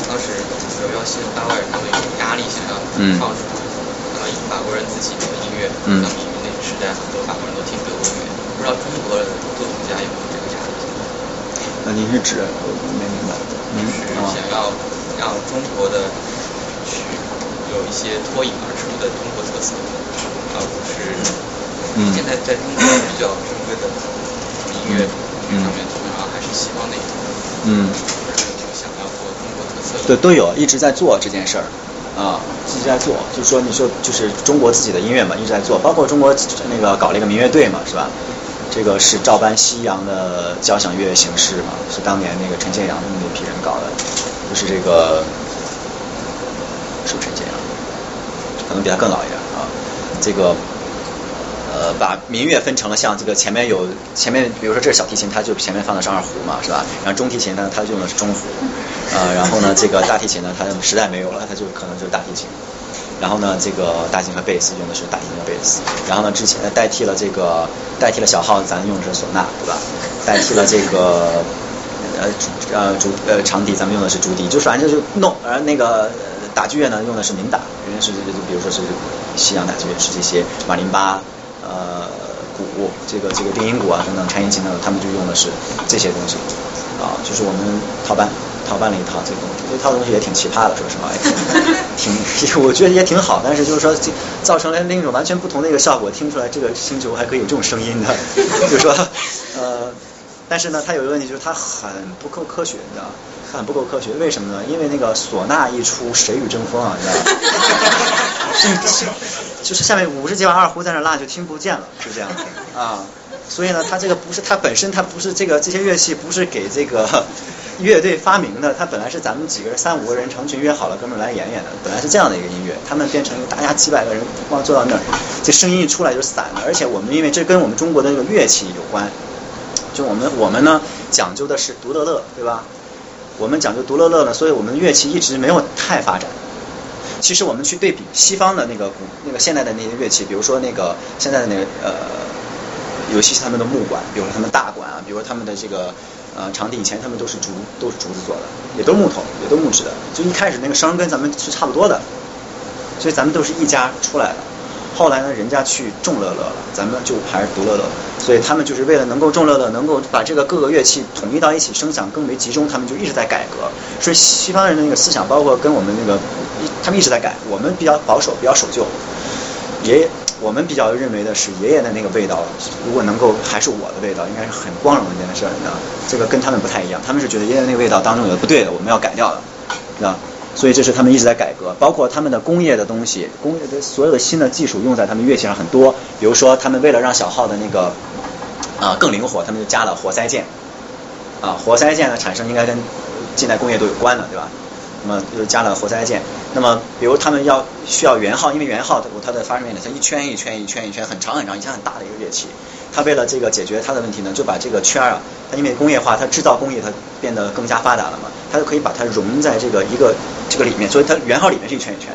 当时刘耀西、大外人他们有压力想要创出，那么法国人自己的音乐，相比于那个时代，很多法国人都听德国音乐，不知道中国的作曲家有没有？那您是指？没明白。您是想要让中国的去有一些脱颖而出的中国特色，而不是现在在中国比较正规的音乐上面，基本上还是西方那一套。嗯。对，都有一直在做这件事儿，啊，一直在做，就是说，你说就是中国自己的音乐嘛，一直在做，包括中国那个搞了一个民乐队嘛，是吧？这个是照搬西洋的交响乐形式嘛，是当年那个陈建阳他们那批人搞的，就是这个，是不陈建阳，可能比他更老一点啊。这个呃，把民乐分成了像这个前面有前面，比如说这是小提琴，它就前面放的是二胡嘛，是吧？然后中提琴呢，它用的是中胡，呃，然后呢，这个大提琴呢，它实在没有了，它就可能就是大提琴。然后呢，这个大提琴和贝斯用的是大提琴和贝斯。然后呢，之前代替了这个代替了小号，咱用的是唢呐，对吧？代替了这个呃呃竹呃长笛，咱们用的是竹笛，就是反正就是弄。而那个打击乐呢，用的是民打，原来是就比如说是西洋打击乐是这些马林巴呃鼓这个这个定音鼓啊等等颤音琴等等，他们就用的是这些东西啊，就是我们套班。操办了一套这个东西，这套东西也挺奇葩的，说实话，挺 [LAUGHS] 挺，[LAUGHS] 我觉得也挺好，但是就是说，造成了另一种完全不同的一个效果。听出来这个星球还可以有这种声音的，[LAUGHS] 就是说，呃，但是呢，它有一个问题，就是它很不够科学，你知道吗？很不够科学，为什么呢？因为那个唢呐一出，谁与争锋啊，你知道吗？是就是下面五十几把二胡在那拉，就听不见了，是这样啊。所以呢，它这个不是它本身，它不是这个这些乐器不是给这个。乐队发明的，它本来是咱们几个人三五个人成群约好了，哥们儿来演演的，本来是这样的一个音乐。他们变成一个大家几百个人光坐到那儿，这声音一出来就散了。而且我们因为这跟我们中国的那个乐器有关，就我们我们呢讲究的是独乐乐，对吧？我们讲究独乐乐呢，所以我们乐器一直没有太发展。其实我们去对比西方的那个古那个现代的那些乐器，比如说那个现在的那个呃，尤其是他们的木管，比如说他们大管啊，比如说他们的这个。呃，场地以前他们都是竹，都是竹子做的，也都木头，也都木质的。就一开始那个声跟咱们是差不多的，所以咱们都是一家出来的。后来呢，人家去众乐乐了，咱们就还是独乐乐。所以他们就是为了能够众乐乐，能够把这个各个乐器统一到一起，声响更为集中，他们就一直在改革。所以西方人的那个思想，包括跟我们那个，他们一直在改。我们比较保守，比较守旧。爷爷。我们比较认为的是爷爷的那个味道，如果能够还是我的味道，应该是很光荣的一件事，你知道这个跟他们不太一样，他们是觉得爷爷那个味道当中有的不对的，我们要改掉的，知道所以这是他们一直在改革，包括他们的工业的东西，工业的所有的新的技术用在他们乐器上很多。比如说，他们为了让小号的那个啊更灵活，他们就加了活塞键。啊，活塞键的产生应该跟近代工业都有关的，对吧？那么又加了活塞键。那么，比如他们要需要圆号，因为圆号它的发声面呢，它一圈一圈一圈一圈很长很长，以前很大的一个乐器。它为了这个解决它的问题呢，就把这个圈啊，它因为工业化，它制造工艺它变得更加发达了嘛，它就可以把它融在这个一个这个里面，所以它圆号里面是一圈一圈。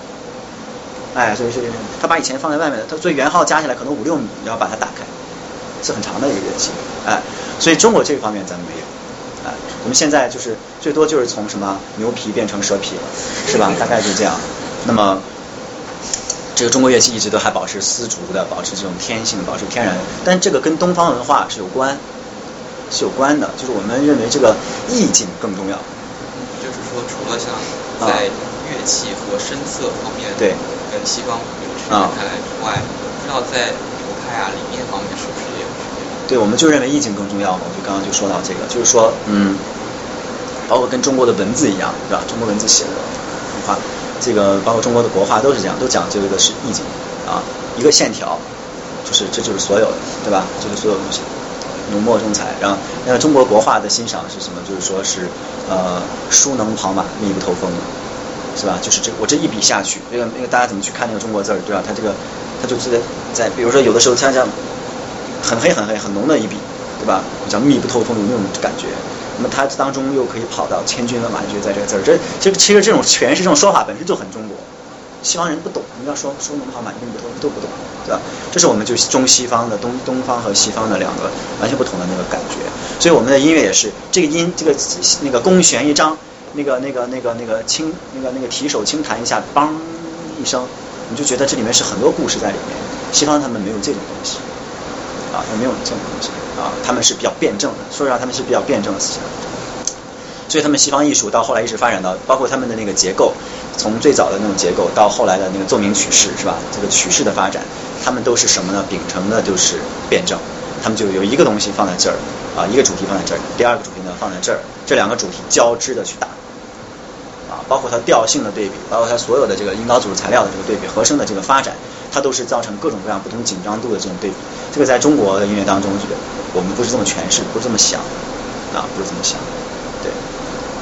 哎，所以是它把以前放在外面的，它所以圆号加起来可能五六米，你要把它打开，是很长的一个乐器。哎，所以中国这方面咱们没有。我们现在就是最多就是从什么牛皮变成蛇皮了，是吧？大概就这样。那么这个中国乐器一直都还保持丝竹的，保持这种天性，保持天然。但这个跟东方文化是有关，是有关的。就是我们认为这个意境更重要。就是说，除了像在乐器和声色方面，对，跟西方有区别开来之外，不知道在流派啊、理念方面是不是？对，我们就认为意境更重要嘛。我就刚刚就说到这个，就是说，嗯。包括跟中国的文字一样，对吧？中国文字写的话，这个包括中国的国画都是这样，都讲究的是意境啊，一个线条，就是这就是所有的，对吧？这是所有东西，浓墨重彩。然后，那中国国画的欣赏是什么？就是说是呃，书能跑马，密不透风，是吧？就是这我这一笔下去，那个那个大家怎么去看那个中国字儿，对吧？它这个它就是在比如说有的时候它像很黑很黑很浓的一笔，对吧？比较密不透风的那种感觉。那么它当中又可以跑到千军万马，就在这个字儿，这其实其实这种诠释这种说法本身就很中国，西方人不懂，你要说说能跑马，运不通都不懂，对吧？这是我们就中西方的东东方和西方的两个完全不同的那个感觉，所以我们的音乐也是这个音这个那个弓弦一张，那个那个那个那个轻那个那个提手轻弹一下，梆一声，你就觉得这里面是很多故事在里面，西方他们没有这种东西。啊，他没有这种东西啊，他们是比较辩证的，说实话，他们是比较辩证的思想。所以他们西方艺术到后来一直发展到，包括他们的那个结构，从最早的那种结构到后来的那个奏鸣曲式，是吧？这个曲式的发展，他们都是什么呢？秉承的就是辩证，他们就有一个东西放在这儿啊，一个主题放在这儿，第二个主题呢放在这儿，这两个主题交织的去打啊，包括它调性的对比，包括它所有的这个音高组织材料的这个对比，和声的这个发展。它都是造成各种各样不同紧张度的这种对比，这个在中国的音乐当中，这个我们不是这么诠释，不是这么想，啊，不是这么想，对。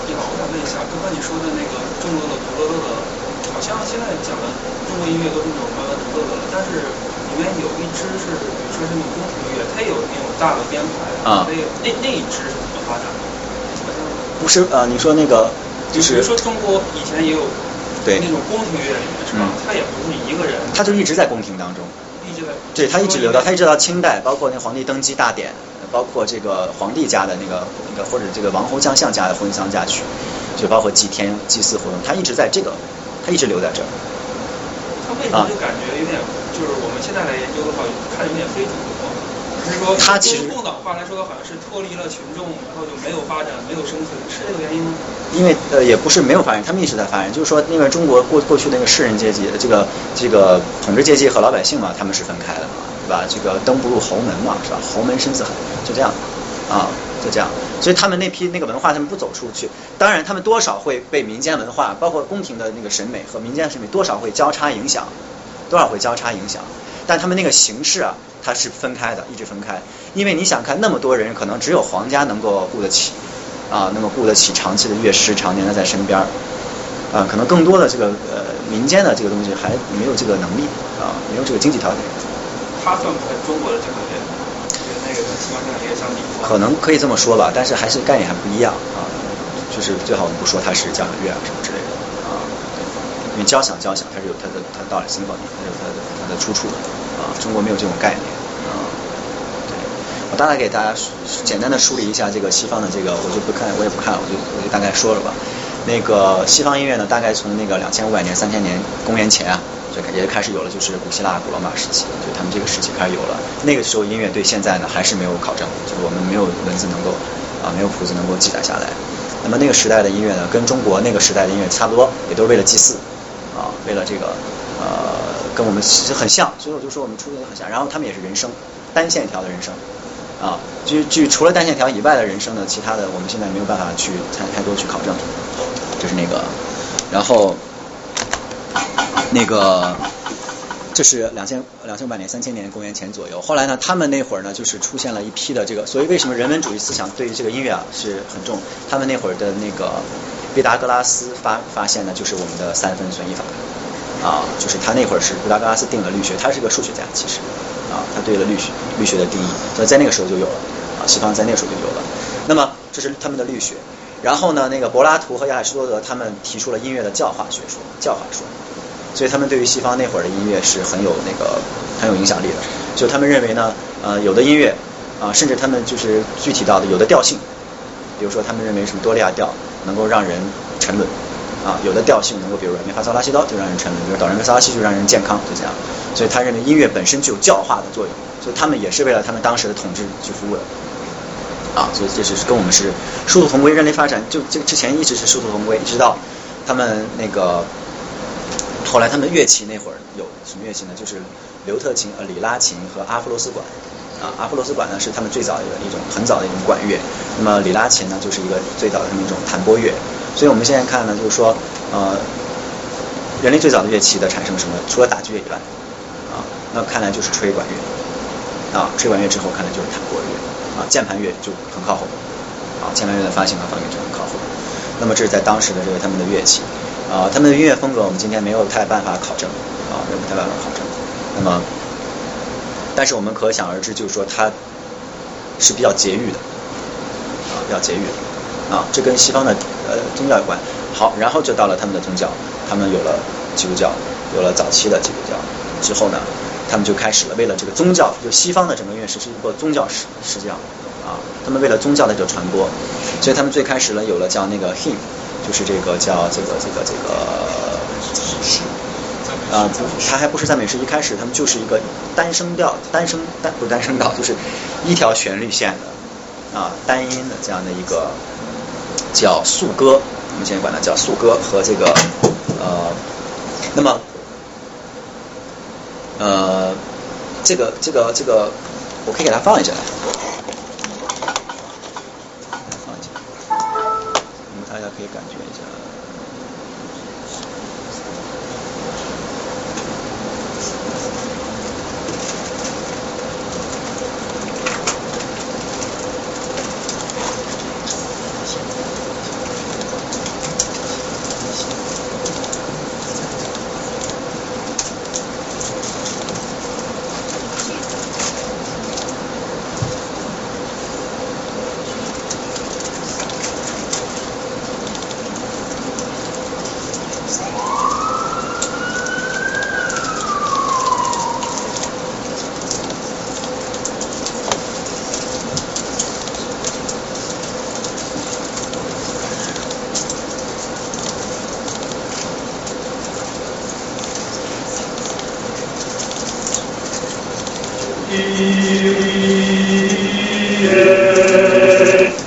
你好，我想问一下，刚刚你说的那个中国的、独乐乐的，好像像现在讲的中国音乐都是那种慢慢独乐乐的，但是里面有一支是，比如说是那种宫廷乐，它有那种大的编排，啊，那那那一支是怎么发展的？不是呃，你说那个就是，比如说中国以前也有对那种宫廷乐里面是吧？他也不是一个人，他就一直在宫廷当中，对他一直留到他一直到清代，包括那皇帝登基大典，包括这个皇帝家的那个那个或者这个王侯将相家的婚丧嫁娶，就包括祭天祭祀活动，他一直在这个，他一直留在这儿。他为什么就感觉有点，就是我们现在来研究的话，看有点非主流？是说，他其实共党话来说的好像是脱离了群众，然后就没有发展，没有生存，是这个原因吗？因为呃，也不是没有发展，他们一直在发展。就是说，因为中国过过去那个士人阶级，这个这个统治阶级和老百姓嘛，他们是分开的嘛，对吧？这个灯不入侯门嘛，是吧？侯门深似海，就这样啊，就这样。所以他们那批那个文化，他们不走出去。当然，他们多少会被民间文化，包括宫廷的那个审美和民间审美，多少会交叉影响，多少会交叉影响。但他们那个形式啊。它是分开的，一直分开，因为你想看那么多人，可能只有皇家能够雇得起，啊，那么雇得起长期的乐师，常年的在身边儿，啊，可能更多的这个呃民间的这个东西还没有这个能力，啊，没有这个经济条件。他算不算中国的这个乐？跟那个西方这个相比？可能可以这么说吧，但是还是概念还不一样啊，就是最好我们不说它是交响乐啊什么之类的啊，因为交响交响它是有它的它到了新方，它有它的它的出处。啊，中国没有这种概念啊。对，我大概给大家简单的梳理一下这个西方的这个，我就不看，我也不看，我就我就大概说了吧。那个西方音乐呢，大概从那个两千五百年、三千年公元前啊，就也开始有了，就是古希腊、古罗马时期，就他们这个时期开始有了。那个时候音乐对现在呢还是没有考证，就是我们没有文字能够啊，没有谱子能够记载下来。那么那个时代的音乐呢，跟中国那个时代的音乐差不多，也都是为了祭祀啊，为了这个呃。跟我们其实很像，所以我就说我们出的很像。然后他们也是人生，单线条的人生，啊，就就除了单线条以外的人生呢，其他的我们现在没有办法去太太多去考证。就是那个，然后那个，这是两千两千五百年、三千年公元前左右。后来呢，他们那会儿呢，就是出现了一批的这个，所以为什么人文主义思想对于这个音乐啊是很重？他们那会儿的那个毕达哥拉斯发发现呢，就是我们的三分损益法。啊，就是他那会儿是毕达哥拉斯定了律学，他是个数学家，其实啊，他对了律学律学的定义，所以在那个时候就有了啊，西方在那个时候就有了。那么这是他们的律学，然后呢，那个柏拉图和亚里士多德他们提出了音乐的教化学说，教化说，所以他们对于西方那会儿的音乐是很有那个很有影响力的。就他们认为呢，呃，有的音乐啊，甚至他们就是具体到的有的调性，比如说他们认为什么多利亚调能够让人沉沦。啊，有的调性能够，比如咪发骚拉西刀就让人沉沦，比如哆来咪嗦拉西就让人健康，就这样。所以他认为音乐本身具有教化的作用，所以他们也是为了他们当时的统治去服务的。啊，所以这是跟我们是殊途同归，人类发展就这之前一直是殊途同归，一直到他们那个后来他们乐器那会儿有什么乐器呢？就是刘特琴、呃里拉琴和阿弗罗斯管。啊，阿波罗斯管呢是他们最早的一种很早的一种管乐，那么里拉琴呢就是一个最早的那种弹拨乐。所以我们现在看呢，就是说，呃，人类最早的乐器的产生什么？除了打击乐以外，啊，那看来就是吹管乐，啊，吹管乐之后看来就是弹拨乐，啊，键盘乐就很靠后，啊，键盘乐的发行和发明就很靠后。那么这是在当时的这个他们的乐器，啊，他们的音乐风格我们今天没有太办法考证，啊，没有太办法考证。那么，但是我们可想而知，就是说它是比较节欲的，啊，比较节欲的，啊，这跟西方的。呃，宗教有关。好，然后就到了他们的宗教，他们有了基督教，有了早期的基督教之后呢，他们就开始了为了这个宗教，就西方的整个音乐史是一个宗教史实际上啊，他们为了宗教的这个传播，所以他们最开始呢有了叫那个 him，就是这个叫这个这个这个不，他还不是赞美诗，一开始他们就是一个单声调，单声单不是单声道，就是一条旋律线的啊单音的这样的一个。叫素歌，我们现在管它叫素歌和这个呃，那么呃，这个这个这个，我可以给它放一下，那么大家可以感觉一下。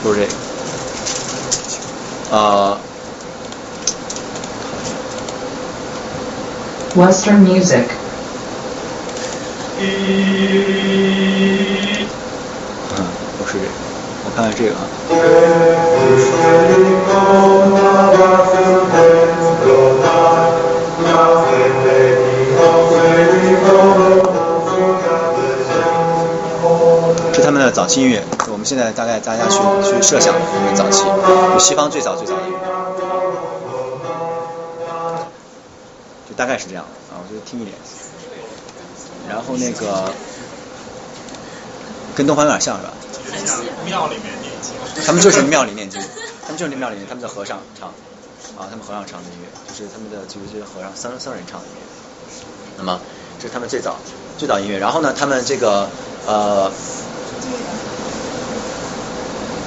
不是这个，呃。Western music. 嗯，不是这个，我看看这个啊。这他们的早期音乐，我们现在大概大家去去设想他们早期，就西方最早最早的音乐，就大概是这样，后那个跟东方有点像是吧？庙里面念经。他们就是庙里念经，他们就是庙里面，他们的和尚唱，啊，他们和尚唱的音乐，就是他们的就是这些和尚僧僧人唱的音乐。那么这是他们最早最早音乐，然后呢，他们这个呃，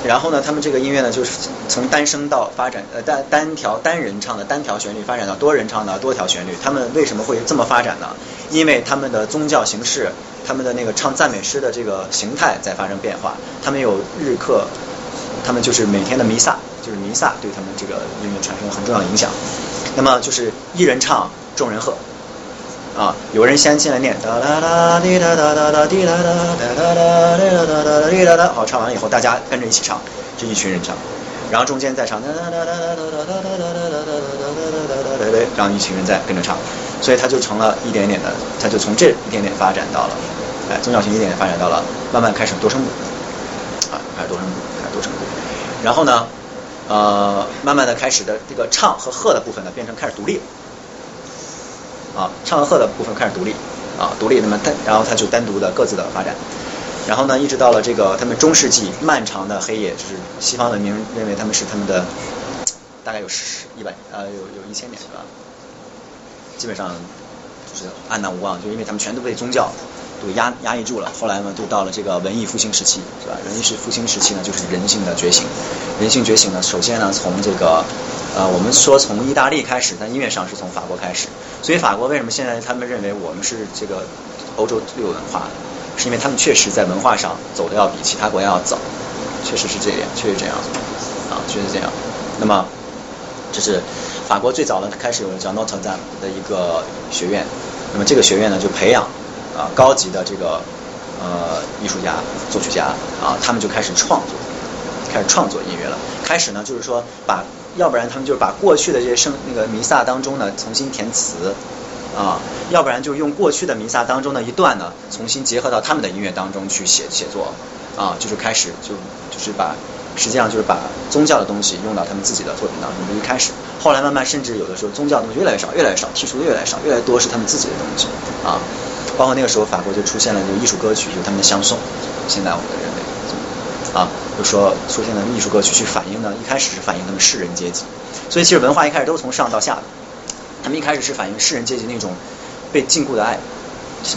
然后呢，他们这个音乐呢，就是从单声道发展，呃单单条单人唱的单条旋律发展到多人唱的多条旋律。他们为什么会这么发展呢？因为他们的宗教形式，他们的那个唱赞美诗的这个形态在发生变化。他们有日课，他们就是每天的弥撒，就是弥撒对他们这个音乐产生了很重要的影响。那么就是一人唱，众人和。啊，有人先进来念哒哒哒滴哒哒哒哒滴哒哒哒哒哒滴哒哒哒滴哒哒，好，唱完了以后大家跟着一起唱，这一群人唱，然后中间再唱哒哒哒哒哒哒哒哒哒哒哒哒哒哒哒哒，然后一群人再跟着唱，所以它就成了一点点的，它就从这一点点发展到了，哎，宗教性一点点发展到了，慢慢开始多声部，啊，开始多声部，开始多声部，然后呢，呃，慢慢的开始的这个唱和和的部分呢，变成开始独立。啊，唱和和的部分开始独立，啊，独立，那么单，然后它就单独的各自的发展，然后呢，一直到了这个他们中世纪漫长的黑夜，就是西方文明认为他们是他们的大概有十一百呃有有一千年是吧？基本上就是暗淡无望，就因为他们全都被宗教都压压抑住了。后来呢，就到了这个文艺复兴时期，是吧？文艺复兴时期呢，就是人性的觉醒。人性觉醒呢，首先呢，从这个呃，我们说从意大利开始，但音乐上是从法国开始。所以法国为什么现在他们认为我们是这个欧洲最有文化的？是因为他们确实在文化上走的要比其他国家要早，确实是这样，确实这样啊，确实这样。那么这是法国最早的开始有叫 Notre Dame 的一个学院，那么这个学院呢就培养啊高级的这个呃艺术家、作曲家啊，他们就开始创作，开始创作音乐了。开始呢就是说把。要不然他们就是把过去的这些圣那个弥撒当中呢重新填词啊，要不然就用过去的弥撒当中的一段呢重新结合到他们的音乐当中去写写作啊，就是开始就就是把实际上就是把宗教的东西用到他们自己的作品当中。一开始，后来慢慢甚至有的时候宗教的东西越来越少，越来越少，剔除的越来越少，越来越多是他们自己的东西啊。包括那个时候法国就出现了就艺术歌曲，就是他们的相送。现在我们认为啊。就说出现了艺术歌曲去反映呢，一开始是反映他们士人阶级，所以其实文化一开始都是从上到下的，他们一开始是反映士人阶级那种被禁锢的爱，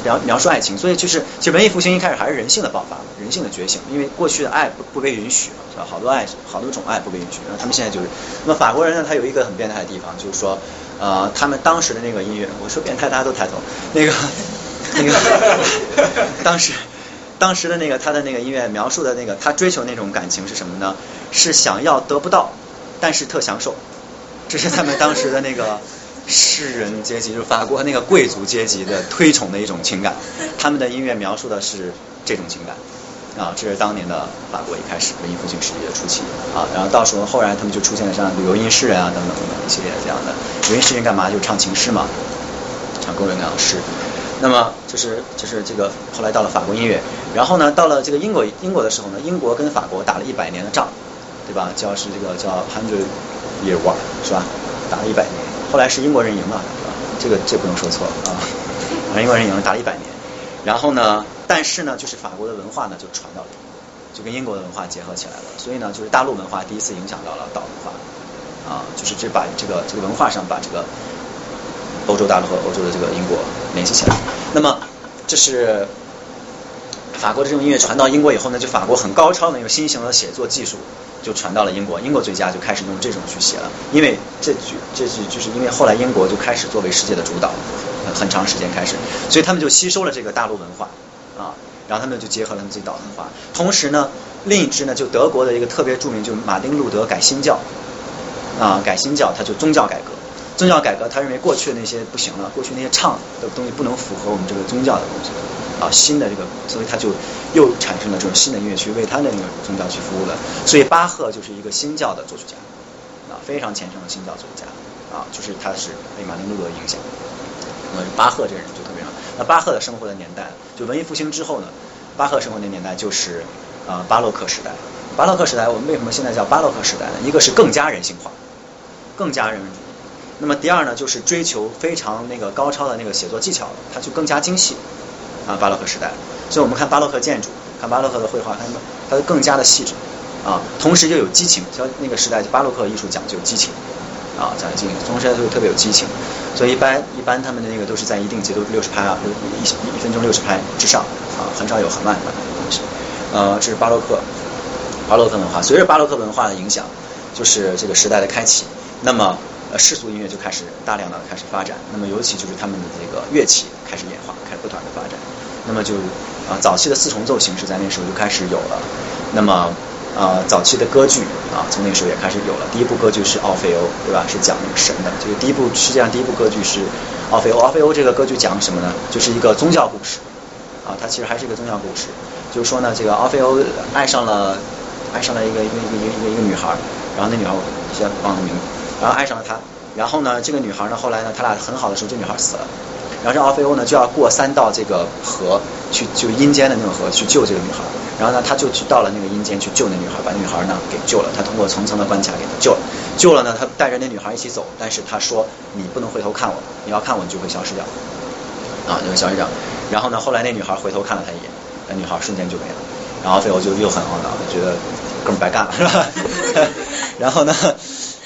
描描述爱情，所以就是其实文艺复兴一开始还是人性的爆发，人性的觉醒，因为过去的爱不不被允许，是吧？好多爱好多种爱不被允许，然后他们现在就是，那么法国人呢，他有一个很变态的地方，就是说呃，他们当时的那个音乐，我说变态大家都抬头，那个那个 [LAUGHS] 当时。当时的那个他的那个音乐描述的那个他追求那种感情是什么呢？是想要得不到，但是特享受。这是他们当时的那个诗人阶级，就是法国那个贵族阶级的推崇的一种情感。他们的音乐描述的是这种情感啊，这是当年的法国一开始文艺复兴时期的初期啊。然后到时候后来他们就出现了像旅游音诗人啊等等等等一系列这样的流音诗人干嘛？就唱情诗嘛，唱各种各样的诗。那么就是就是这个后来到了法国音乐，然后呢到了这个英国英国的时候呢，英国跟法国打了一百年的仗，对吧？叫是这个叫 Hundred Year War 是吧？打了一百年，后来是英国人赢了，这个这不能说错啊，英国人赢了，打了一百年。然后呢，但是呢，就是法国的文化呢就传到了，就跟英国的文化结合起来了。所以呢，就是大陆文化第一次影响到了岛文化，啊，就是这把这个这个文化上把这个。欧洲大陆和欧洲的这个英国联系起来，那么这是法国的这种音乐传到英国以后呢，就法国很高超的一个新型的写作技术就传到了英国，英国最佳就开始用这种去写了，因为这句这句就是因为后来英国就开始作为世界的主导，很长时间开始，所以他们就吸收了这个大陆文化啊，然后他们就结合了他们自己岛文化。同时呢，另一支呢就德国的一个特别著名，就是马丁路德改新教啊，改新教他就宗教改革。宗教改革，他认为过去的那些不行了，过去那些唱的东西不能符合我们这个宗教的东西啊，新的这个，所以他就又产生了这种新的音乐去为他的那个宗教去服务了。所以巴赫就是一个新教的作曲家啊，非常虔诚的新教作曲家啊，就是他是被马丁路德影响。那么巴赫这个人就特别好。那巴赫的生活的年代，就文艺复兴之后呢，巴赫生活的年代就是啊巴洛克时代。巴洛克时代，我们为什么现在叫巴洛克时代呢？一个是更加人性化，更加人文主义。那么第二呢，就是追求非常那个高超的那个写作技巧，它就更加精细啊。巴洛克时代，所以我们看巴洛克建筑，看巴洛克的绘画，它它更加的细致啊，同时又有激情，像那个时代巴洛克艺术讲究激情啊，讲究激情，同时又特别有激情，所以一般一般他们的那个都是在一定节奏六十拍啊，一一分钟六十拍之上啊，很少有很慢的东西。呃，这是巴洛克巴洛克文化，随着巴洛克文化的影响，就是这个时代的开启，那么。世俗音乐就开始大量的开始发展，那么尤其就是他们的这个乐器开始演化，开始不断的发展，那么就啊早期的四重奏形式在那时候就开始有了，那么啊早期的歌剧啊从那时候也开始有了，第一部歌剧是奥菲欧，对吧？是讲那个神的，这个第一部世界上第一部歌剧是奥菲欧，奥菲欧这个歌剧讲什么呢？就是一个宗教故事。啊，它其实还是一个宗教故事，就是说呢，这个奥菲欧爱上了爱上了一个一个一个一个一个女孩，然后那女孩我先忘了名。字。然后爱上了他，然后呢，这个女孩呢，后来呢，他俩很好的时候，这女孩死了，然后这奥菲欧呢就要过三道这个河去，就阴间的那个河去救这个女孩，然后呢，他就去到了那个阴间去救那女孩，把女孩呢给救了，他通过层层的关卡给她救了，救了呢，他带着那女孩一起走，但是他说你不能回头看我，你要看我你就会消失掉，啊，就会消失掉，然后呢，后来那女孩回头看了他一眼，那女孩瞬间就没了，然后奥菲欧就又很懊恼，觉得哥们白干了，是吧？然后呢？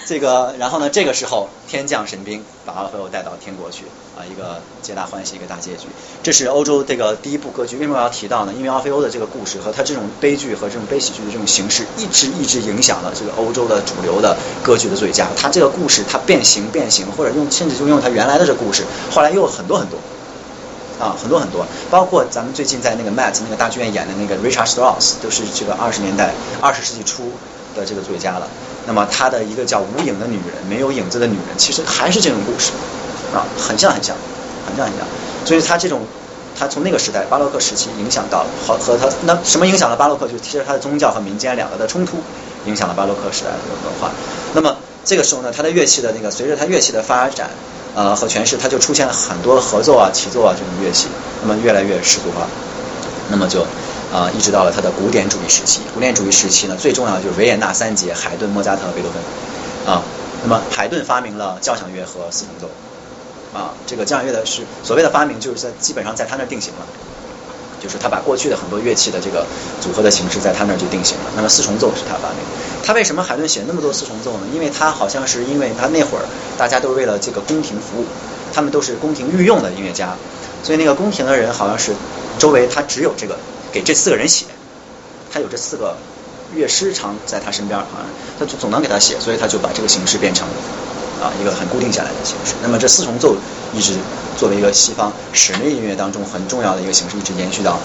这个，然后呢？这个时候天降神兵，把奥菲欧带到天国去啊，一个皆大欢喜，一个大结局。这是欧洲这个第一部歌剧。为什么要提到呢？因为奥菲欧的这个故事和他这种悲剧和这种悲喜剧的这种形式，一直一直影响了这个欧洲的主流的歌剧的最佳。他这个故事，他变形变形，或者用甚至就用他原来的这故事，后来又很多很多啊，很多很多，包括咱们最近在那个 Met 那个大剧院演的那个 Richard Strauss，都是这个二十年代二十世纪初的这个最佳了。那么他的一个叫无影的女人，没有影子的女人，其实还是这种故事啊，很像很像，很像很像。所以他这种，他从那个时代巴洛克时期影响到和和他那什么影响了巴洛克，就其实他的宗教和民间两个的冲突，影响了巴洛克时代的文化。那么这个时候呢，他的乐器的那个随着他乐器的发展呃和诠释，他就出现了很多合奏啊、齐奏啊这种乐器，那么越来越世俗化，那么就。啊，一直到了他的古典主义时期。古典主义时期呢，最重要的就是维也纳三杰：海顿、莫扎特、贝多芬。啊，那么海顿发明了交响乐和四重奏。啊，这个交响乐的是所谓的发明，就是在基本上在他那儿定型了。就是他把过去的很多乐器的这个组合的形式，在他那儿就定型了。那么四重奏是他发明。他为什么海顿写那么多四重奏呢？因为他好像是因为他那会儿大家都为了这个宫廷服务，他们都是宫廷御用的音乐家，所以那个宫廷的人好像是周围他只有这个。给这四个人写，他有这四个乐师常在他身边，好像他总总能给他写，所以他就把这个形式变成啊一个很固定下来的形式。那么这四重奏一直作为一个西方室内音乐当中很重要的一个形式，一直延续到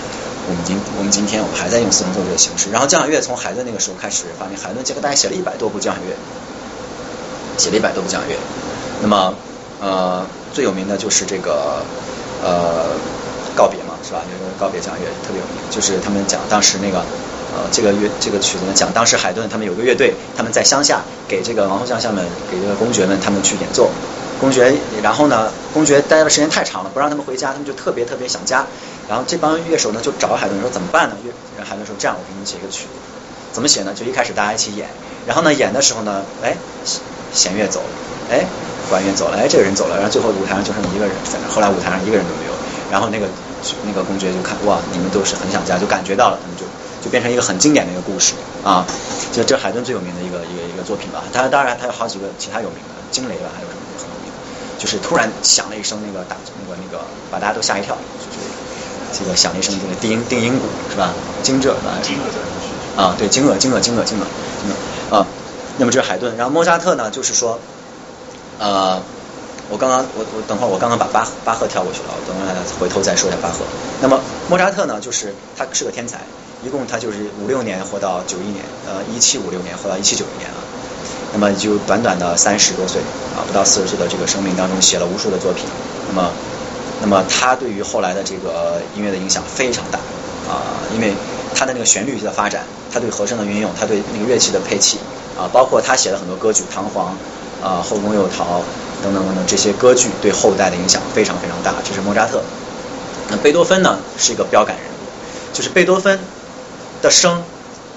我们今我们今天，我们还在用四重奏这个形式。然后交响乐从海顿那个时候开始发明，海顿这个大概写了一百多部交响乐，写了一百多部交响乐。那么呃最有名的就是这个呃告别嘛。是吧？那个告别交响乐特别有名，就是他们讲当时那个呃这个乐这个曲子呢，讲当时海顿他们有个乐队，他们在乡下给这个王侯将相们给这个公爵们他们去演奏，公爵然后呢公爵待的时间太长了，不让他们回家，他们就特别特别想家，然后这帮乐手呢就找海顿说怎么办呢？乐海顿说这样我给你们写一个曲子，怎么写呢？就一开始大家一起演，然后呢演的时候呢，哎弦乐走了，哎管乐走了，哎这个人走了，然后最后舞台上就剩一个人在那，后来舞台上一个人都没有，然后那个。那个公爵就看哇，你们都是很想家，就感觉到了，他们就就变成一个很经典的一个故事啊。就这海顿最有名的一个一个一个作品吧。他当然他有好几个其他有名的，惊雷吧，还有什么很有名，就是突然响了一声那个打那个那个把大家都吓一跳，就是这个响了一声这个定音定音鼓是吧？惊蛰吧？啊，对，惊愕惊愕惊愕惊愕惊愕啊。那么这是海顿，然后莫扎特呢，就是说呃我刚刚我我等会儿我刚刚把巴巴赫跳过去了，我等会儿回头再说一下巴赫。那么莫扎特呢，就是他是个天才，一共他就是五六年活到九一年，呃一七五六年活到一七九一年啊。那么就短短的三十多岁啊，不到四十岁的这个生命当中写了无数的作品。那么那么他对于后来的这个音乐的影响非常大啊，因为他的那个旋律的发展，他对和声的运用，他对那个乐器的配器啊，包括他写了很多歌剧，《唐璜》啊，《后宫诱逃》。等等等等，这些歌剧对后代的影响非常非常大。这是莫扎特。那贝多芬呢，是一个标杆人物，就是贝多芬的生，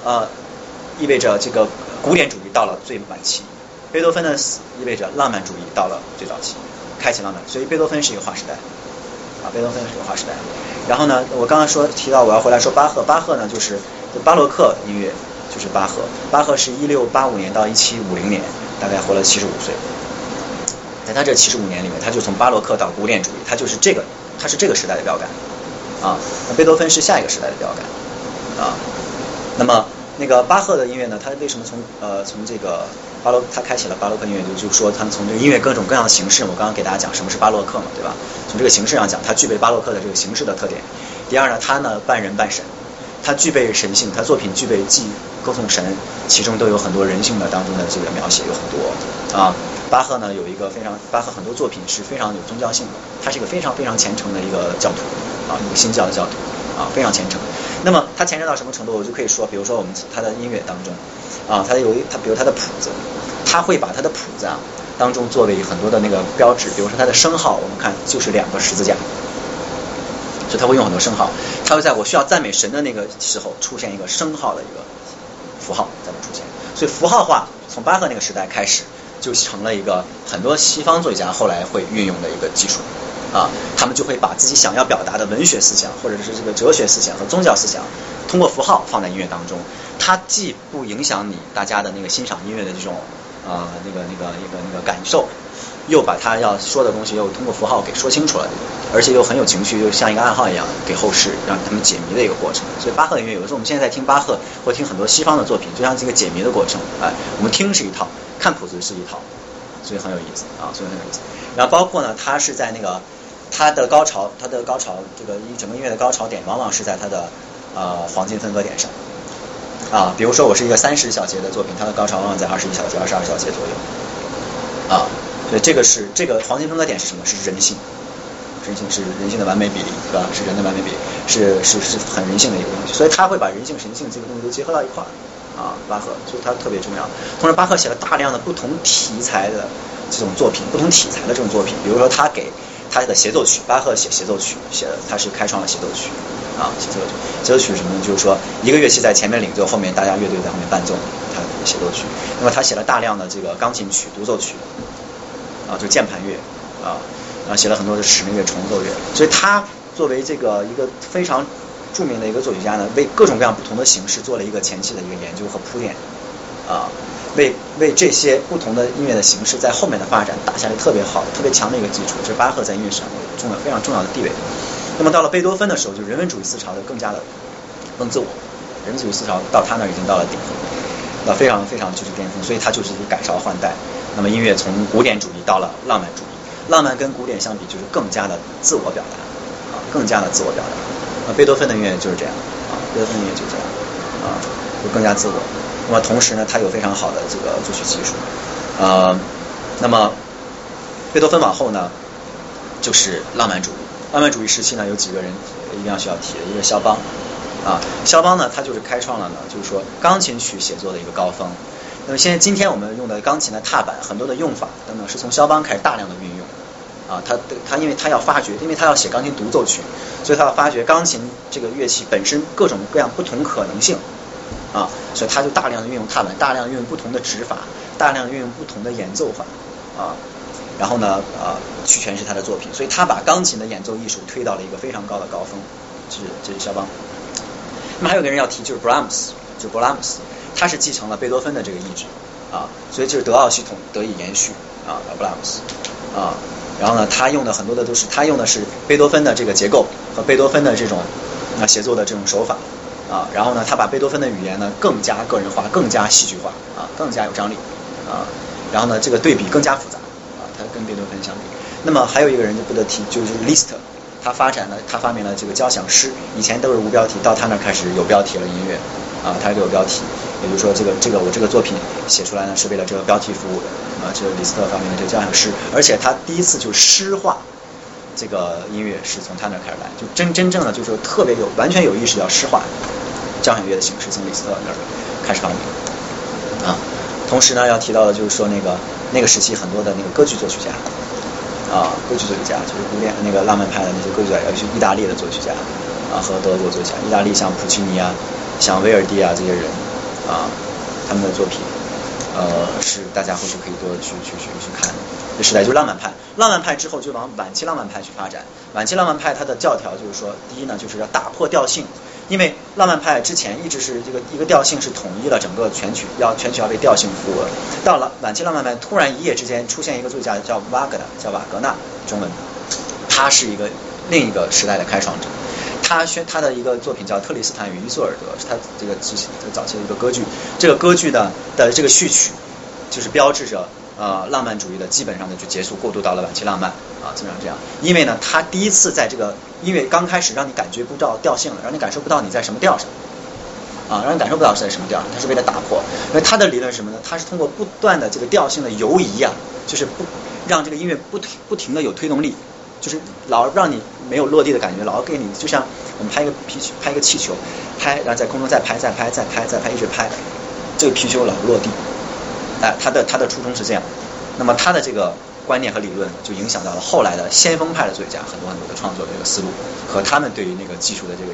呃，意味着这个古典主义到了最晚期；贝多芬的死，意味着浪漫主义到了最早期，开启浪漫。所以贝多芬是一个划时代，啊，贝多芬是一个划时代。然后呢，我刚刚说提到我要回来说巴赫，巴赫呢就是巴洛克音乐，就是巴赫。巴赫是一六八五年到一七五零年，大概活了七十五岁。在他这七十五年里面，他就从巴洛克到古典主义，他就是这个，他是这个时代的标杆啊。那贝多芬是下一个时代的标杆啊。那么那个巴赫的音乐呢？他为什么从呃从这个巴洛他开启了巴洛克音乐？就就说他从这个音乐各种各样的形式，我刚刚给大家讲什么是巴洛克嘛，对吧？从这个形式上讲，他具备巴洛克的这个形式的特点。第二呢，他呢半人半神，他具备神性，他作品具备既歌颂神，其中都有很多人性的当中的这个描写有很多啊。巴赫呢有一个非常，巴赫很多作品是非常有宗教性的，他是一个非常非常虔诚的一个教徒啊，一个新教的教徒啊，非常虔诚。那么他虔诚到什么程度？我就可以说，比如说我们他的音乐当中啊，他有一他，比如他的谱子，他会把他的谱子啊当中作为很多的那个标志，比如说他的升号，我们看就是两个十字架，所以他会用很多升号，他会在我需要赞美神的那个时候出现一个升号的一个符号在那出现，所以符号化从巴赫那个时代开始。就成了一个很多西方作家后来会运用的一个技术啊，他们就会把自己想要表达的文学思想或者是这个哲学思想和宗教思想，通过符号放在音乐当中，它既不影响你大家的那个欣赏音乐的这种啊那个那个那个那个感受，又把他要说的东西又通过符号给说清楚了，而且又很有情绪，又像一个暗号一样给后世让他们解谜的一个过程。所以巴赫音乐有的时候我们现在在听巴赫或听很多西方的作品，就像这个解谜的过程，哎，我们听是一套。看谱子是一套，所以很有意思啊，所以很有意思。然后包括呢，他是在那个他的高潮，他的高潮，这个一整个音乐的高潮点，往往是在他的呃黄金分割点上啊。比如说我是一个三十小节的作品，它的高潮往往在二十一小节、二十二小节左右啊。所以这个是这个黄金分割点是什么？是人性，人性是人性的完美比例，是吧？是人的完美比例，是是是很人性的一个东西。所以他会把人性、神性这个东西都结合到一块儿。啊，巴赫，所以他特别重要。同时，巴赫写了大量的不同题材的这种作品，不同题材的这种作品。比如说，他给他的协奏曲，巴赫写协奏曲，写的他是开创了协奏曲啊，协奏曲。协奏曲是什么呢？就是说，一个乐器在前面领奏，后面大家乐队在后面伴奏，他协奏曲。那么，他写了大量的这个钢琴曲、独奏曲啊，就键盘乐啊，然后写了很多的室内乐、重奏乐。所以，他作为这个一个非常。著名的一个作曲家呢，为各种各样不同的形式做了一个前期的一个研究和铺垫，啊，为为这些不同的音乐的形式在后面的发展打下了特别好的、特别强的一个基础。这是巴赫在音乐史上重要非常重要的地位。那么到了贝多芬的时候，就人文主义思潮就更加的更自我，人文主义思潮到他那儿已经到了顶峰，那非常非常就是巅峰，所以他就是一个改朝换代。那么音乐从古典主义到了浪漫主义，浪漫跟古典相比就是更加的自我表达，啊，更加的自我表达。那，贝多芬的音乐就是这样，啊，贝多芬音乐就这样，啊，就更加自我。那么同时呢，他有非常好的这个作曲技术，啊，那么贝多芬往后呢，就是浪漫主义。浪漫主义时期呢，有几个人一定要需要提的，一个是肖邦，啊，肖邦呢，他就是开创了呢，就是说钢琴曲写作的一个高峰。那么现在今天我们用的钢琴的踏板，很多的用法等等，是从肖邦开始大量的运用。啊，他他因为他要发掘，因为他要写钢琴独奏曲，所以他要发掘钢琴这个乐器本身各种各样不同可能性啊，所以他就大量的运用踏板，大量运用不同的指法，大量运用不同的演奏法啊，然后呢啊去诠释他的作品，所以他把钢琴的演奏艺术推到了一个非常高的高峰，这是这是肖邦。那么还有个人要提就是 Brahms，就是勃拉姆斯，他是继承了贝多芬的这个意志啊，所以就是德奥系统得以延续啊，布拉姆斯啊。然后呢，他用的很多的都是他用的是贝多芬的这个结构和贝多芬的这种啊协作的这种手法啊。然后呢，他把贝多芬的语言呢更加个人化、更加戏剧化啊，更加有张力啊。然后呢，这个对比更加复杂啊，他跟贝多芬相比。那么还有一个人就不得提，就是 Liszt，他发展了，他发明了这个交响诗，以前都是无标题，到他那开始有标题了，音乐啊，他就有标题，也就是说这个这个我这个作品写出来呢是为了这个标题服务的啊，这是李斯特发明的这个交响诗，而且他第一次就诗化这个音乐是从他那开始来，就真真正的就是特别有完全有意识要诗化交响乐的形式，从李斯特那儿开始发明啊，同时呢要提到的就是说那个那个时期很多的那个歌剧作曲家。啊，歌剧作曲家就是古典那个浪漫派的那些歌剧家，尤其是意大利的作曲家啊和德国作曲家，意大利像普契尼啊、像威尔第啊这些人啊，他们的作品呃是大家回去可以多去去去去看。这时代就是浪漫派，浪漫派之后就往晚期浪漫派去发展。晚期浪漫派它的教条就是说，第一呢就是要打破调性。因为浪漫派之前一直是这个一个调性是统一了整个全曲，要全曲要为调性服务。到了晚期浪漫派，突然一夜之间出现一个作家叫瓦格纳，叫瓦格纳，中文，他是一个另一个时代的开创者。他宣他的一个作品叫《特里斯坦与伊索尔德》，是他这个之前早期的一个歌剧。这个歌剧的的这个序曲，就是标志着。呃，浪漫主义的基本上呢就结束，过渡到了晚期浪漫啊，基本上这样。因为呢，他第一次在这个音乐刚开始让你感觉不到调性了，让你感受不到你在什么调上啊，让你感受不到是在什么调上，他是为了打破。因为他的理论是什么呢？他是通过不断的这个调性的游移啊，就是不让这个音乐不停不停的有推动力，就是老让你没有落地的感觉，老给你就像我们拍一个皮球，拍一个气球，拍然后在空中再拍再拍再拍再拍一直拍，这个皮球老不落地。哎，他的他的初衷是这样，那么他的这个观念和理论就影响到了后来的先锋派的作家很多很多的创作的这个思路和他们对于那个技术的这个，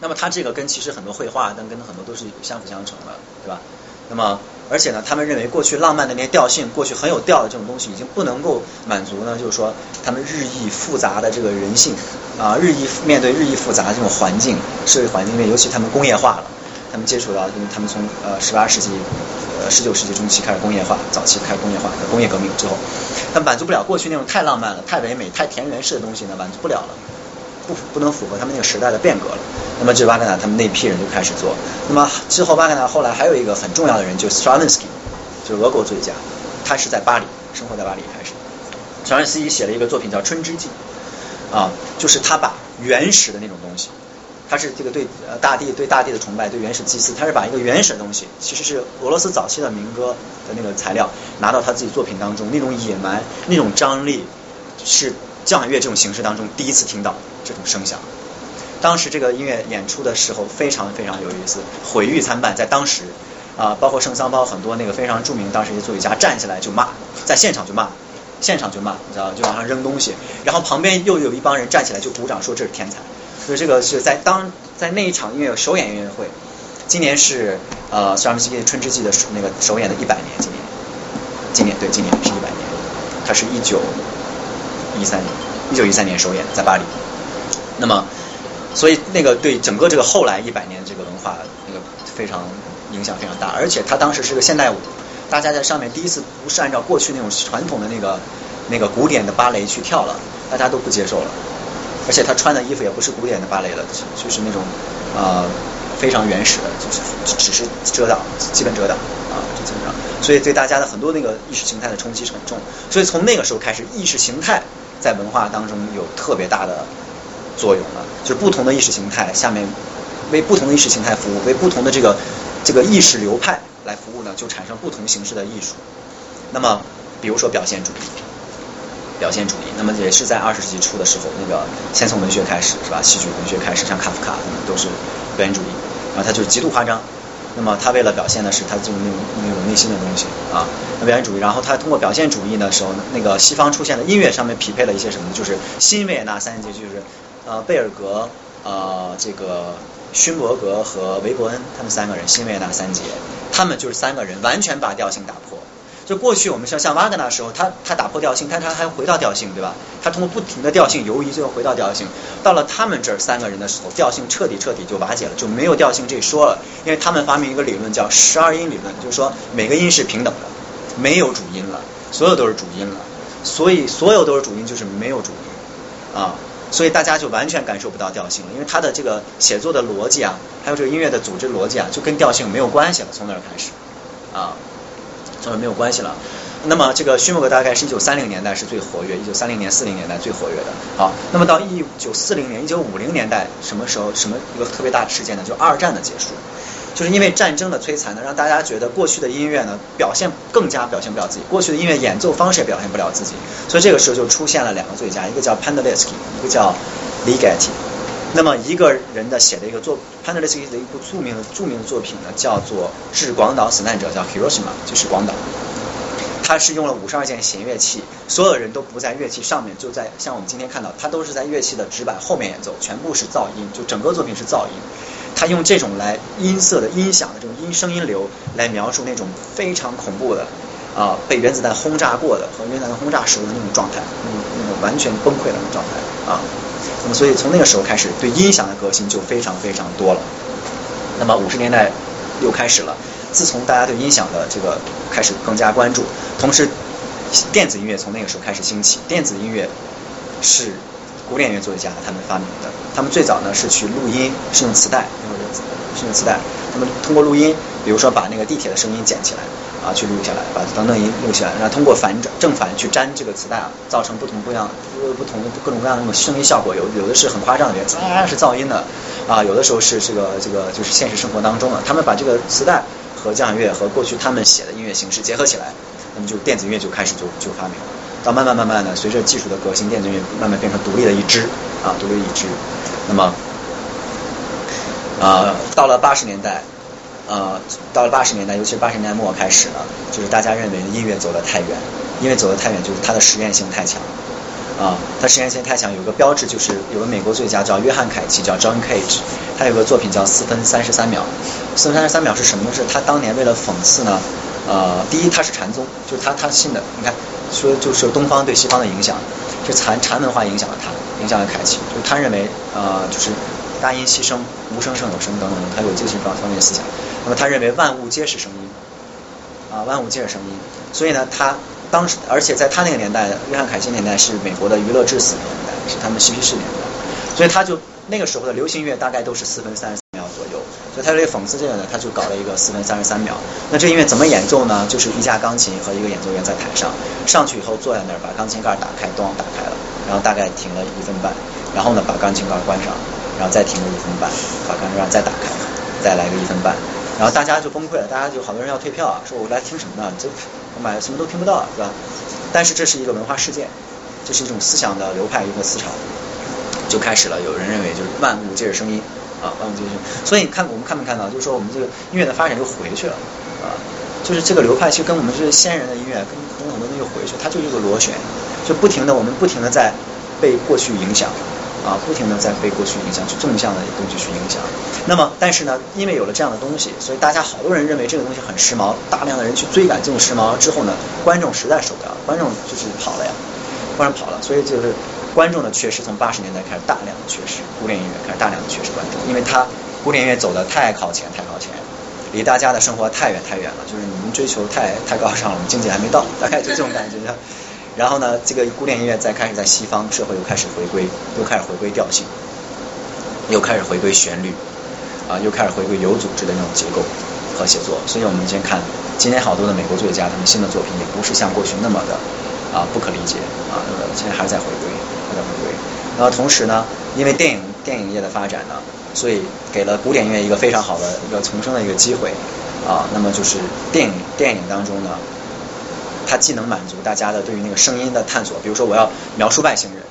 那么他这个跟其实很多绘画但跟很多都是相辅相成的，对吧？那么而且呢，他们认为过去浪漫的那些调性，过去很有调的这种东西已经不能够满足呢，就是说他们日益复杂的这个人性啊，日益面对日益复杂的这种环境社会环境里面，尤其他们工业化了。他们接触到，因为他们从呃十八世纪、呃十九世纪中期开始工业化，早期开始工业化，工业革命之后，他满足不了过去那种太浪漫了、太唯美、太田园式的东西呢，满足不了了，不不能符合他们那个时代的变革了。那么这瓦格纳他们那批人就开始做。那么之后瓦格纳后来还有一个很重要的人，就是 Stravinsky，就是俄国作曲家，他是在巴黎生活在巴黎开始。小文斯基写了一个作品叫《春之祭》，啊，就是他把原始的那种东西。他是这个对呃大地对大地的崇拜，对原始祭祀，他是把一个原始的东西，其实是俄罗斯早期的民歌的那个材料，拿到他自己作品当中，那种野蛮，那种张力，是交响乐这种形式当中第一次听到这种声响。当时这个音乐演出的时候非常非常有意思，毁誉参半，在当时啊，包括圣桑包很多那个非常著名当时一些作曲家站起来就骂，在现场就骂，现场就骂，你知道就往上扔东西，然后旁边又有一帮人站起来就鼓掌说这是天才。所以这个是在当在那一场音乐首演音乐会，今年是呃斯拉夫斯基春之祭的那个首演的一百年，今年，今年对今年是一百年，它是一九一三年，一九一三年首演在巴黎，那么所以那个对整个这个后来一百年这个文化那个非常影响非常大，而且它当时是个现代舞，大家在上面第一次不是按照过去那种传统的那个那个古典的芭蕾去跳了，大家都不接受了。而且他穿的衣服也不是古典的芭蕾了，就是那种呃非常原始的，就是只是遮挡，基本遮挡啊就，基本上。所以对大家的很多那个意识形态的冲击是很重。所以从那个时候开始，意识形态在文化当中有特别大的作用了。就是不同的意识形态下面为不同的意识形态服务，为不同的这个这个意识流派来服务呢，就产生不同形式的艺术。那么比如说表现主义。表现主义，那么也是在二十世纪初的时候，那个先从文学开始，是吧？戏剧文学开始，像卡夫卡，他们都是表现主义，然后他就是极度夸张。那么他为了表现的是他就是那种那种内心的东西啊，那表现主义。然后他通过表现主义的时候，那个西方出现的音乐上面匹配了一些什么？就是新维也纳三杰，就是呃贝尔格、呃这个勋伯格和维伯恩他们三个人，新维也纳三杰，他们就是三个人完全把调性打破。就过去我们像像瓦格纳的时候，他他打破调性，但他还回到调性，对吧？他通过不停的调性游移，最后回到调性。到了他们这儿三个人的时候，调性彻底彻底就瓦解了，就没有调性这说了。因为他们发明一个理论叫十二音理论，就是说每个音是平等的，没有主音了，所有都是主音了。所以所有都是主音，就是没有主音啊。所以大家就完全感受不到调性了，因为他的这个写作的逻辑啊，还有这个音乐的组织逻辑啊，就跟调性没有关系了。从那儿开始啊。所以没有关系了，那么这个薛莫格大概是一九三零年代是最活跃，一九三零年四零年代最活跃的。好，那么到一九四零年、一九五零年代什么时候什么一个特别大的事件呢？就二战的结束，就是因为战争的摧残呢，让大家觉得过去的音乐呢表现更加表现不了自己，过去的音乐演奏方式也表现不了自己，所以这个时候就出现了两个作家，一个叫 Penderecki，一个叫 Ligeti。那么一个人的写的一个作，Pandelis 的一部著名的著名的作品呢，叫做《致广岛死难者》，叫 Hiroshima，就是广岛。他是用了五十二件弦乐器，所有人都不在乐器上面，就在像我们今天看到，他都是在乐器的纸板后面演奏，全部是噪音，就整个作品是噪音。他用这种来音色的音响的这种音声音流来描述那种非常恐怖的啊被原子弹轰炸过的和原子弹轰炸时候的那种状态，那种那种完全崩溃的那种状态啊。那么所以从那个时候开始，对音响的革新就非常非常多了。那么五十年代又开始了。自从大家对音响的这个开始更加关注，同时电子音乐从那个时候开始兴起。电子音乐是古典音乐作家他们发明的。他们最早呢是去录音，是用磁带，是用磁带。他们通过录音，比如说把那个地铁的声音剪起来啊，去录下来，把等等音录下来，然后通过反正正反去粘这个磁带啊，造成不同不一样、不同的各种各样的那种声音效果。有有的是很夸张的，啊是噪音的啊，有的时候是这个这个就是现实生活当中的。他们把这个磁带。和交响乐和过去他们写的音乐形式结合起来，那么就电子乐就开始就就发明了。到慢慢慢慢的，随着技术的革新，电子乐慢慢变成独立的一支啊，独立一支。那么，呃，到了八十年代，呃，到了八十年代，尤其是八十年代末开始呢，就是大家认为音乐走得太远，音乐走得太远，就是它的实验性太强。啊，它实验性太强，有个标志就是有个美国作家叫约翰凯奇，叫 John Cage，他有个作品叫四分三十三秒。四分三十三秒是什么？是他当年为了讽刺呢？呃，第一他是禅宗，就是他他信的，你看说就是东方对西方的影响，是禅禅文化影响了他，影响了凯奇，就他认为呃就是大音希声，无声胜有声等等，他有这些方方面思想。那么他认为万物皆是声音，啊万物皆是声音，所以呢他。当时，而且在他那个年代，约翰凯奇年代是美国的娱乐至死年代，是他们嬉皮士年代，所以他就那个时候的流行乐大概都是四分三十三秒左右，所以他为了讽刺这个呢，他就搞了一个四分三十三秒。那这音乐怎么演奏呢？就是一架钢琴和一个演奏员在台上，上去以后坐在那儿，把钢琴盖打开，咚打开了，然后大概停了一分半，然后呢把钢琴盖关上，然后再停个一分半，把钢琴盖再打开，再来个一分半，然后大家就崩溃了，大家就好多人要退票啊，说我来听什么呢？这。我买什么都听不到，是吧？但是这是一个文化事件，这是一种思想的流派，一个思潮，就开始了。有人认为就是万物皆是声音啊，万物皆是声。所以你看，我们看没看到？就是说我们这个音乐的发展又回去了啊，就是这个流派其实跟我们这些先人的音乐跟跟很多东西又回去，它就是一个螺旋，就不停的我们不停的在被过去影响。啊，不停的在被过去影响，去纵向的东西去影响。那么，但是呢，因为有了这样的东西，所以大家好多人认为这个东西很时髦，大量的人去追赶这种时髦之后呢，观众实在受不了，观众就是跑了呀，观众跑了，所以就是观众的缺失，从八十年代开始大量的缺失，古典音乐开始大量的缺失观众，因为它古典音乐走的太靠前，太靠前，离大家的生活太远太远了，就是你们追求太太高尚了，我们境界还没到，大概就这种感觉。然后呢，这个古典音乐在开始在西方社会又开始回归，又开始回归调性，又开始回归旋律，啊，又开始回归有组织的那种结构和写作。所以我们先看今天好多的美国作家他们新的作品也不是像过去那么的啊不可理解啊，现在还是在回归，还在回归。然后同时呢，因为电影电影业的发展呢，所以给了古典音乐一个非常好的一个重生的一个机会啊。那么就是电影电影当中呢。它既能满足大家的对于那个声音的探索，比如说我要描述外星人，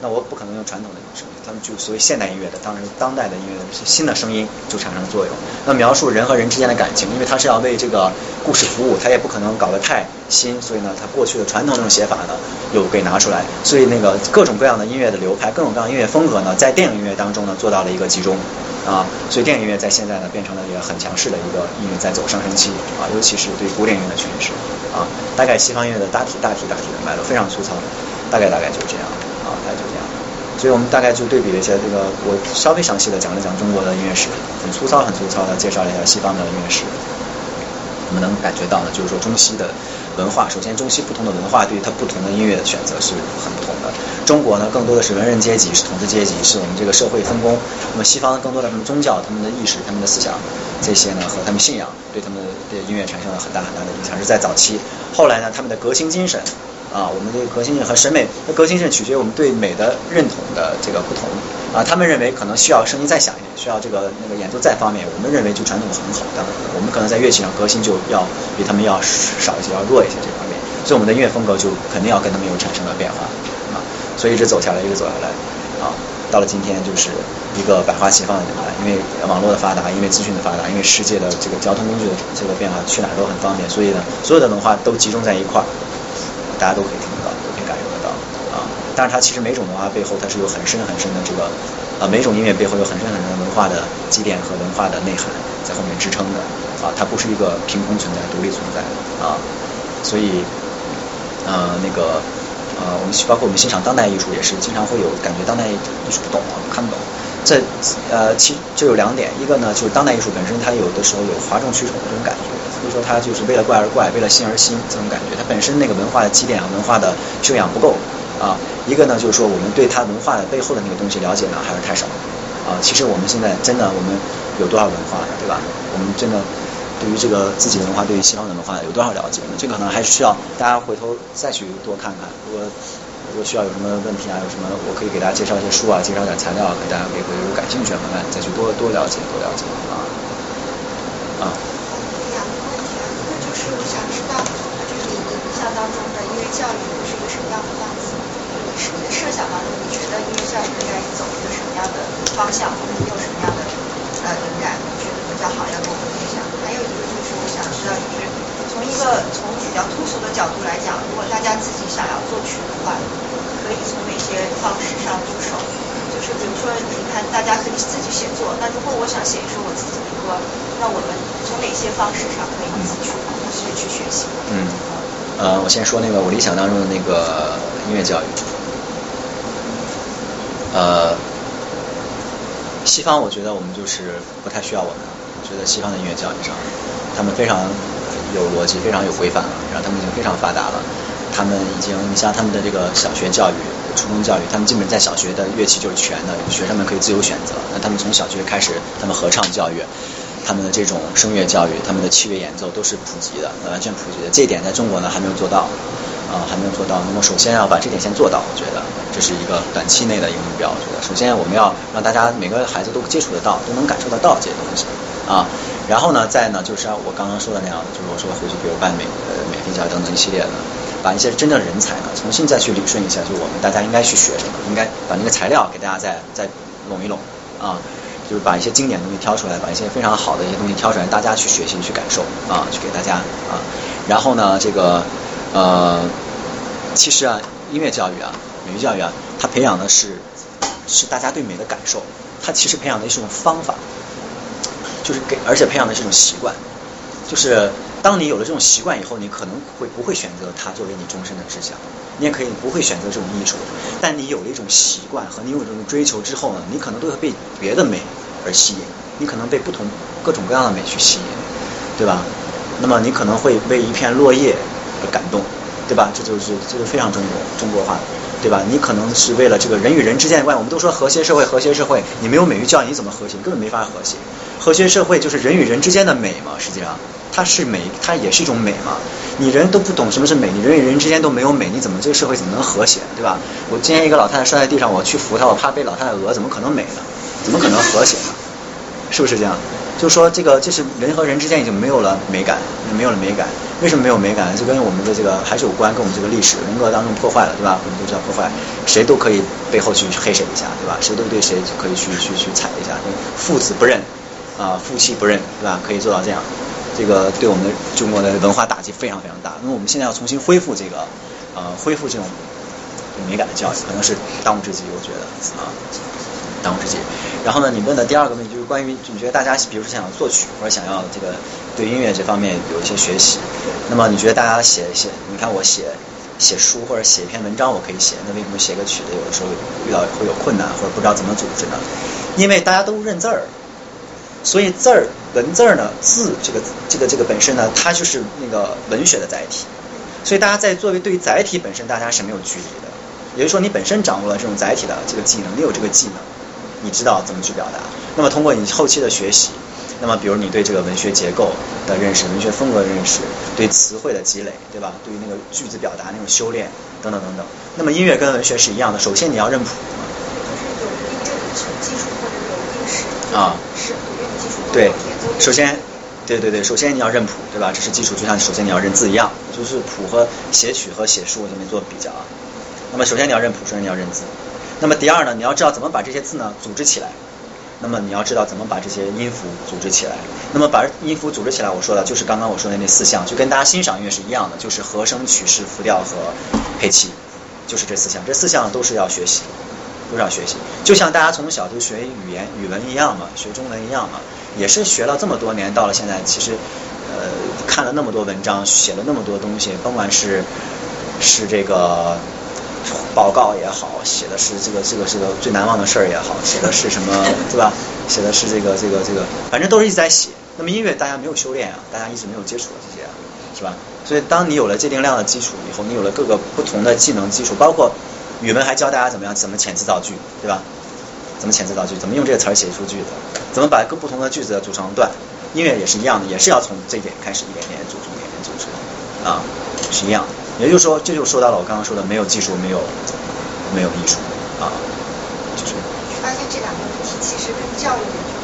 那我不可能用传统的声音，他们就所谓现代音乐的，当然当代的音乐的新的声音就产生了作用。那描述人和人之间的感情，因为它是要为这个故事服务，它也不可能搞得太新，所以呢，它过去的传统那种写法呢又被拿出来，所以那个各种各样的音乐的流派，各种各样音乐风格呢，在电影音乐当中呢做到了一个集中。啊，所以电影音乐在现在呢变成了一个很强势的一个音乐在走上升期啊，尤其是对古典音乐的诠释啊，大概西方音乐的大体大体大体的脉络非常粗糙，大概大概就是这样啊，大概就这样。所以我们大概就对比了一下这个，我稍微详细的讲了讲中国的音乐史，很粗糙很粗糙的介绍了一下西方的音乐史。我们能感觉到呢，就是说中西的文化，首先中西不同的文化对于它不同的音乐的选择是很不同的。中国呢，更多的是文人阶级，是统治阶级，是我们这个社会分工。那么西方更多的什么宗教、他们的意识、他们的思想这些呢，和他们信仰对他们的音乐产生了很大很大的影响，是在早期。后来呢，他们的革新精神。啊，我们这个革新性和审美，那革新性取决于我们对美的认同的这个不同啊。他们认为可能需要声音再响一点，需要这个那个演奏再方便。我们认为就传统很好，但我们可能在乐器上革新就要比他们要少一些，要弱一些这方面。所以我们的音乐风格就肯定要跟他们有产生了变化啊。所以一直走下来，一直走下来啊，到了今天就是一个百花齐放的年代。因为网络的发达，因为资讯的发达，因为世界的这个交通工具的这个变化，去哪儿都很方便。所以呢，所有的文化都集中在一块儿。大家都可以听得到，都可以感受得到啊！但是它其实每种文化背后，它是有很深很深的这个啊，每种音乐背后有很深很深的文化的积淀和文化的内涵在后面支撑的啊，它不是一个凭空存在、独立存在的啊。所以，呃，那个呃，我们包括我们欣赏当代艺术也是经常会有感觉，当代艺术不懂啊，看不懂。这呃，其就有两点，一个呢就是当代艺术本身，它有的时候有哗众取宠的这种感觉。所以说，他就是为了怪而怪，为了新而新这种感觉。他本身那个文化的积淀啊，文化的修养不够啊。一个呢，就是说我们对他文化的背后的那个东西了解呢，还是太少啊。其实我们现在真的，我们有多少文化，对吧？我们真的对于这个自己的文化，对于西方的文化有多少了解呢？这可能还需要大家回头再去多看看。如果如果需要有什么问题啊，有什么我可以给大家介绍一些书啊，介绍点材料啊，给大家可以回头感兴趣的慢慢再去多多了解，多了解啊啊。当中的音乐教育会是一个什么样的方式？是你的设想当中，你觉得音乐教育应该走一个什么样的方向，或者你有什么样的呃灵感，觉得比较好要跟我们分享？还有一个就是我想知道，就是从一个从比较通俗的角度来讲，如果大家自己想要作曲的话，可以从哪些方式上入手？就是比如说，你看大家可以自己写作，那如果我想写一首我自己的歌，那我们从哪些方式上可以自己去去去学习？嗯。呃，我先说那个我理想当中的那个音乐教育。呃，西方我觉得我们就是不太需要我们，我觉得西方的音乐教育上，他们非常有逻辑，非常有规范了，然后他们已经非常发达了，他们已经，你像他们的这个小学教育、初中教育，他们基本在小学的乐器就是全的，学生们可以自由选择。那他们从小学开始，他们合唱教育。他们的这种声乐教育，他们的器乐演奏都是普及的，完全普及的。这一点在中国呢还没有做到，啊，还没有做到。那么首先要把这点先做到，我觉得这是一个短期内的一个目标。我觉得首先我们要让大家每个孩子都接触得到，都能感受得到这些东西啊。然后呢，再呢就是像我刚刚说的那样，就是我说回去比如办美呃免费教育等等一系列的，把一些真正人才呢重新再去理顺一下，就我们大家应该去学什么，应该把那个材料给大家再再拢一拢啊。就是把一些经典的东西挑出来，把一些非常好的一些东西挑出来，大家去学习、去感受啊，去给大家啊。然后呢，这个呃，其实啊，音乐教育啊，美育教育啊，它培养的是是大家对美的感受，它其实培养的是一种方法，就是给，而且培养的是一种习惯，就是。当你有了这种习惯以后，你可能会不会选择它作为你终身的志向？你也可以不会选择这种艺术，但你有了一种习惯和你有这种追求之后呢，你可能都会被别的美而吸引，你可能被不同各种各样的美去吸引，对吧？那么你可能会为一片落叶而感动，对吧？这就是这是非常中国中国化，对吧？你可能是为了这个人与人之间的关系，我们都说和谐社会，和谐社会，你没有美育教育，你怎么和谐？根本没法和谐。和谐社会就是人与人之间的美嘛，实际上。它是美，它也是一种美嘛。你人都不懂什么是美，你人与人之间都没有美，你怎么这个社会怎么能和谐，对吧？我今天一个老太太摔在地上，我去扶她，我怕被老太太讹，怎么可能美呢？怎么可能和谐呢？是不是这样？就是说，这个这是人和人之间已经没有了美感，没有了美感。为什么没有美感？就跟我们的这个还是有关，跟我们这个历史人格当中破坏了，对吧？我们都知道破坏，谁都可以背后去黑谁一下，对吧？谁都对谁可以去去去踩一下，父子不认啊，夫妻不认，对吧？可以做到这样。这个对我们的中国的文化打击非常非常大。那么我们现在要重新恢复这个，呃，恢复这种美感的教育，可能是当务之急。我觉得啊，当务之急。然后呢，你问的第二个问题就是关于你觉得大家，比如说想要作曲或者想要这个对音乐这方面有一些学习，那么你觉得大家写写，你看我写写书或者写一篇文章，我可以写，那为什么写个曲子有的时候遇到会有困难或者不知道怎么组织呢？因为大家都认字儿。所以字儿文字儿呢，字这个这个这个本身呢，它就是那个文学的载体，所以大家在作为对于载体本身，大家是没有距离的。也就是说，你本身掌握了这种载体的这个技能，你有这个技能，你知道怎么去表达。那么通过你后期的学习，那么比如你对这个文学结构的认识、文学风格的认识、对词汇的积累，对吧？对于那个句子表达那种修炼等等等等。那么音乐跟文学是一样的，首先你要认谱。就是有音乐的基础或者有历史啊，是谱乐的基础。对，首先，对对对，首先你要认谱，对吧？这是基础，就像首先你要认字一样，就是谱和写曲和写书我这边做比较啊。那么首先你要认谱，首先你要认字。那么第二呢，你要知道怎么把这些字呢组织起来。那么你要知道怎么把这些音符组织起来。那么把音符组织起来，我说的就是刚刚我说的那四项，就跟大家欣赏音乐是一样的，就是和声、曲式、复调和配器，就是这四项。这四项都是要学习，都是要学习。就像大家从小就学语言、语文一样嘛，学中文一样嘛，也是学了这么多年，到了现在，其实呃看了那么多文章，写了那么多东西，甭管是是这个。报告也好，写的是这个这个这个最难忘的事儿也好，写的是什么，[LAUGHS] 对吧？写的是这个这个这个，反正都是一直在写。那么音乐大家没有修炼啊，大家一直没有接触这些，是吧？所以当你有了界定量的基础以后，你有了各个不同的技能基础，包括语文还教大家怎么样怎么遣词造句，对吧？怎么遣词造句，怎么用这个词儿写出句子，怎么把各不同的句子组成段。音乐也是一样的，也是要从这点开始一点点组成，一点点组成啊，是一样。也就是说，这就说到了我刚刚说的，没有技术，没有没有艺术啊，就是。发现这两个问题其实跟教育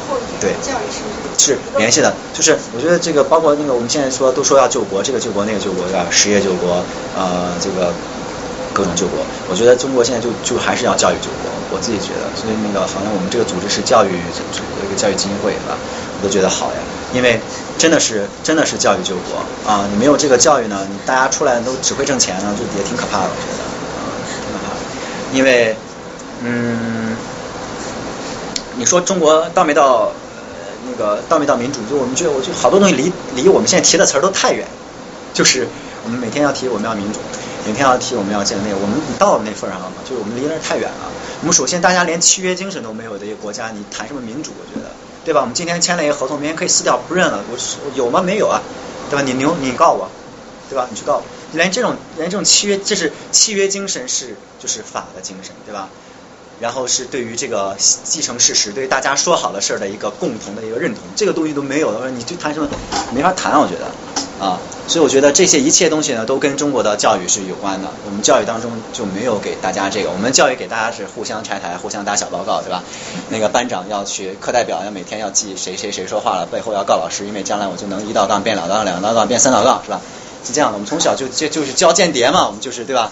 后一对教育是是联系的，就是我觉得这个包括那个我们现在说都说要救国，这个救国那个救国对吧？实业救国呃这个各种救国，我觉得中国现在就就还是要教育救国，我自己觉得，所以那个好像我们这个组织是教育组织一个教育基金会是吧？我都觉得好呀，因为。真的是，真的是教育救国啊！你没有这个教育呢，你大家出来都只会挣钱呢，就也挺可怕的，我觉得啊，挺可怕的。因为，嗯，你说中国到没到那个到没到民主？就我们觉得，我就好多东西离离我们现在提的词儿都太远。就是我们每天要提我们要民主，每天要提我们要建内，我们你到了那份上了吗？就是我们离那太远了。我们首先大家连契约精神都没有的一个国家，你谈什么民主？我觉得。对吧？我们今天签了一个合同，明天可以撕掉不认了。我有吗？没有啊，对吧？你牛，你告我，对吧？你去告我，连这种连这种契约，这是契约精神是就是法的精神，对吧？然后是对于这个继承事实，对于大家说好的事儿的一个共同的一个认同，这个东西都没有的话，你就谈什么没法谈，我觉得啊。所以我觉得这些一切东西呢，都跟中国的教育是有关的。我们教育当中就没有给大家这个，我们教育给大家是互相拆台、互相打小报告，对吧？那个班长要去，课代表要每天要记谁谁谁说话了，背后要告老师，因为将来我就能一道杠变两道杠，两道杠变三道杠，是吧？是这样的，我们从小就就就是教间谍嘛，我们就是对吧？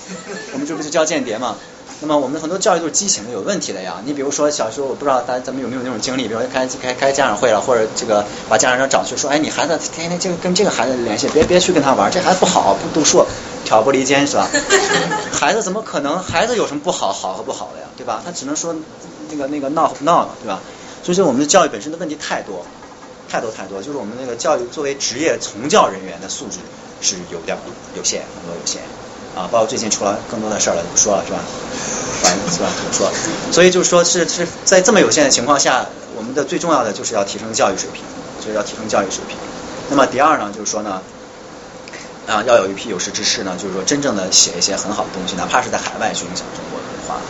我们这不是教间谍嘛？那么我们很多教育都是畸形的、有问题的呀。你比如说小时候，我不知道大家咱们有没有那种经历，比如说开开开家长会了，或者这个把家长找去说，哎，你孩子天天就跟这个孩子联系，别别去跟他玩，这孩子不好，不读书，挑拨离间是吧？[LAUGHS] 孩子怎么可能？孩子有什么不好？好和不好的呀，对吧？他只能说那个那个闹闹了，对吧？所以说我们的教育本身的问题太多，太多太多，就是我们那个教育作为职业从教人员的素质是有点有限，很多有限。啊，包括最近出了更多的事儿了，就不说了，是吧？反正是吧？不说。所以就是说，是是在这么有限的情况下，我们的最重要的就是要提升教育水平，所以要提升教育水平。那么第二呢，就是说呢，啊，要有一批有识之士呢，就是说真正的写一些很好的东西，哪怕是在海外去影响中国的文化，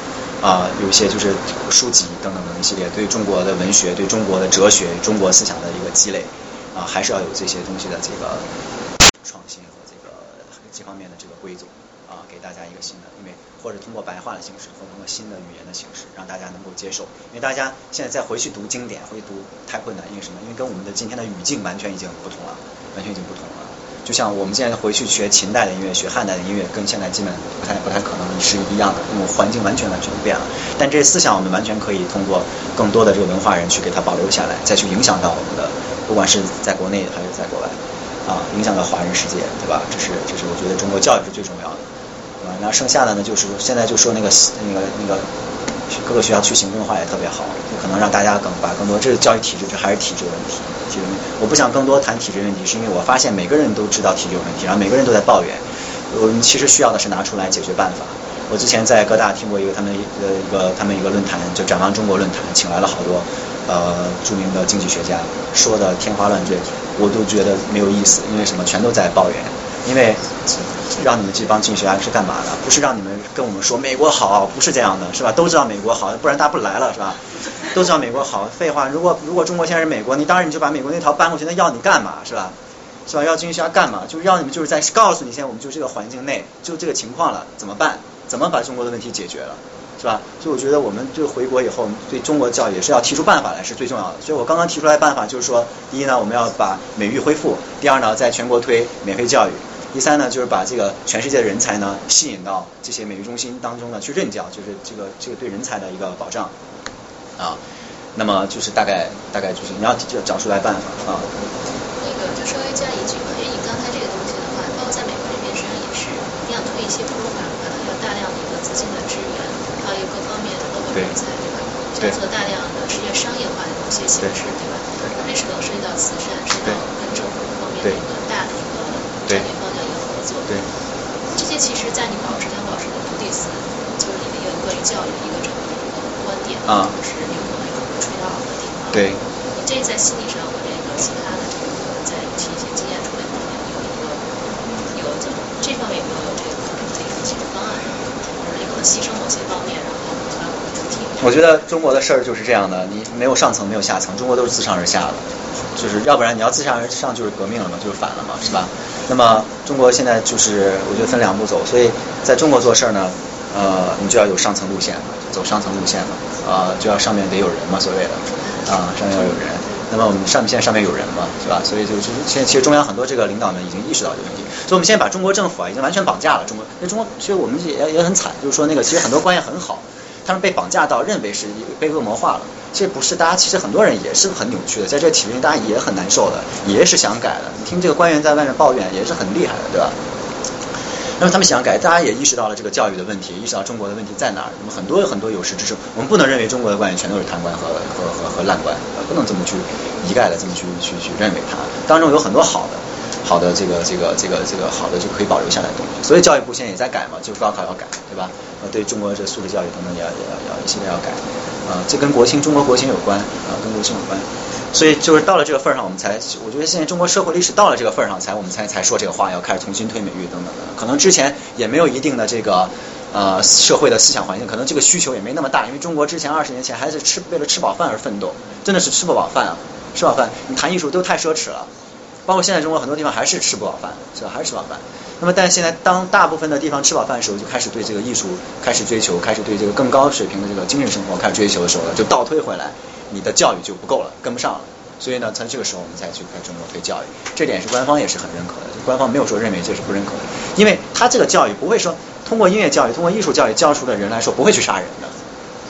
啊，有一些就是书籍等等等一系列对中国的文学、对中国的哲学、中国思想的一个积累，啊，还是要有这些东西的这个创新和这个这方面的这个规则。大家一个新的，因为或者通过白话的形式，或者通过新的语言的形式，让大家能够接受。因为大家现在再回去读经典，会读太困难，因为什么？因为跟我们的今天的语境完全已经不同了，完全已经不同了。就像我们现在回去学秦代的音乐，学汉代的音乐，跟现在基本不太不太可能是一样的，因为环境完全完全变了。但这些思想，我们完全可以通过更多的这个文化人去给它保留下来，再去影响到我们的，不管是在国内还是在国外，啊，影响到华人世界，对吧？这是这是我觉得中国教育是最重要的。然后剩下的呢，就是现在就说那个那个那个各个学校去行政化也特别好，就可能让大家更把更多，这是教育体制，这还是体制问题。体制问题，我不想更多谈体制问题，是因为我发现每个人都知道体制有问题，然后每个人都在抱怨。我们其实需要的是拿出来解决办法。我之前在各大听过一个他们呃一个他们一个论坛，就展望中国论坛，请来了好多呃著名的经济学家，说的天花乱坠，我都觉得没有意思，因为什么，全都在抱怨。因为让你们这帮经济学家是干嘛的？不是让你们跟我们说美国好，不是这样的，是吧？都知道美国好，不然大家不来了，是吧？都知道美国好，废话。如果如果中国现在是美国，你当然你就把美国那套搬过去，那要你干嘛，是吧？是吧？要经济学家干嘛？就是要你们就是在告诉你，现在我们就这个环境内就这个情况了，怎么办？怎么把中国的问题解决了？是吧？所以我觉得我们就回国以后，对中国教育也是要提出办法来，是最重要的。所以我刚刚提出来办法就是说，第一呢，我们要把美育恢复；第二呢，在全国推免费教育；第三呢，就是把这个全世界的人才呢吸引到这些美育中心当中呢去任教，就是这个这个对人才的一个保障啊。那么就是大概大概就是你要就找出来办法啊。那个就稍微加一句，因为你刚才这个东西的话，包括在美国这边实际上也是一定要推一些 program，它有大量的一个资金的支援。还有各方面的包括人才，对做大量的实现商业化的一些形式，对吧？这是能涉及到慈善，涉及到跟政府方面的一个大的一个战略作。对。这些其实，在你保持、想保持的徒弟思维，就是你的一个关于教育的一个整个的一个观点，啊，是灵活的一个垂直的地方。对。你这在心理上和这个其他的这个在提一些经验处理方面有一个有这这方面有没有这个可能的一个解决方案？牺牲某些方面，然后把我。觉得中国的事儿就是这样的，你没有上层，没有下层，中国都是自上而下的，就是要不然你要自上而上就是革命了嘛，就是反了嘛，是吧？那么中国现在就是我觉得分两步走，所以在中国做事儿呢，呃，你就要有上层路线，走上层路线嘛，啊，就要上面得有人嘛，所谓的，啊，上面要有人。那么我们上面现在上面有人嘛，是吧？所以就就是现在其实中央很多这个领导们已经意识到这个问题，所以我们现在把中国政府啊已经完全绑架了。中国，那中国其实我们也也很惨，就是说那个其实很多官员很好，他们被绑架到认为是被恶魔化了，其实不是。大家其实很多人也是很扭曲的，在这个体制内大家也很难受的，也是想改的。你听这个官员在外面抱怨也是很厉害的，对吧？那么他们想改，大家也意识到了这个教育的问题，意识到中国的问题在哪儿。那么很多很多有识之士，我们不能认为中国的官员全都是贪官和和和和烂官，不能这么去一概的这么去去去认为他。当中有很多好的，好的这个这个这个这个好的就可以保留下来东西。所以教育部现在也在改嘛，就高考要改，对吧？呃，对中国这素质教育等等也要也要要一系列要改。啊，这跟国情中国国情有关啊，跟国情有关。所以就是到了这个份儿上，我们才我觉得现在中国社会历史到了这个份儿上，才我们才才说这个话，要开始重新推美育等等的。可能之前也没有一定的这个呃社会的思想环境，可能这个需求也没那么大。因为中国之前二十年前还是吃为了吃饱饭而奋斗，真的是吃不饱饭啊，吃饱饭你谈艺术都太奢侈了。包括现在中国很多地方还是吃不饱饭，是吧？还是吃不饱饭。那么但现在当大部分的地方吃饱饭的时候，就开始对这个艺术开始追求，开始对这个更高水平的这个精神生活开始追求的时候呢，就倒推回来。你的教育就不够了，跟不上了，所以呢，在这个时候我们才去开中国推教育，这点是官方也是很认可的，官方没有说认为这是不认可的，因为他这个教育不会说通过音乐教育、通过艺术教育教出的人来说不会去杀人的，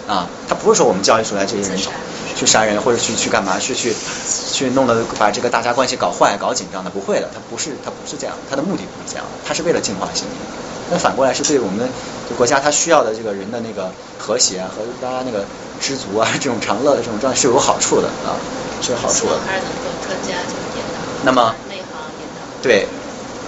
啊，他不是说我们教育出来这些人去杀人或者去去干嘛去去去弄得把这个大家关系搞坏、搞紧张的，不会的，他不是他不是这样，他的目的不是这样的，他是为了净化心灵，那反过来是对我们国家他需要的这个人的那个和谐和大家那个。知足啊，这种长乐的这种状态是有好处的啊，是有好处的。还是能够专家就是引导。那么内行引导。对，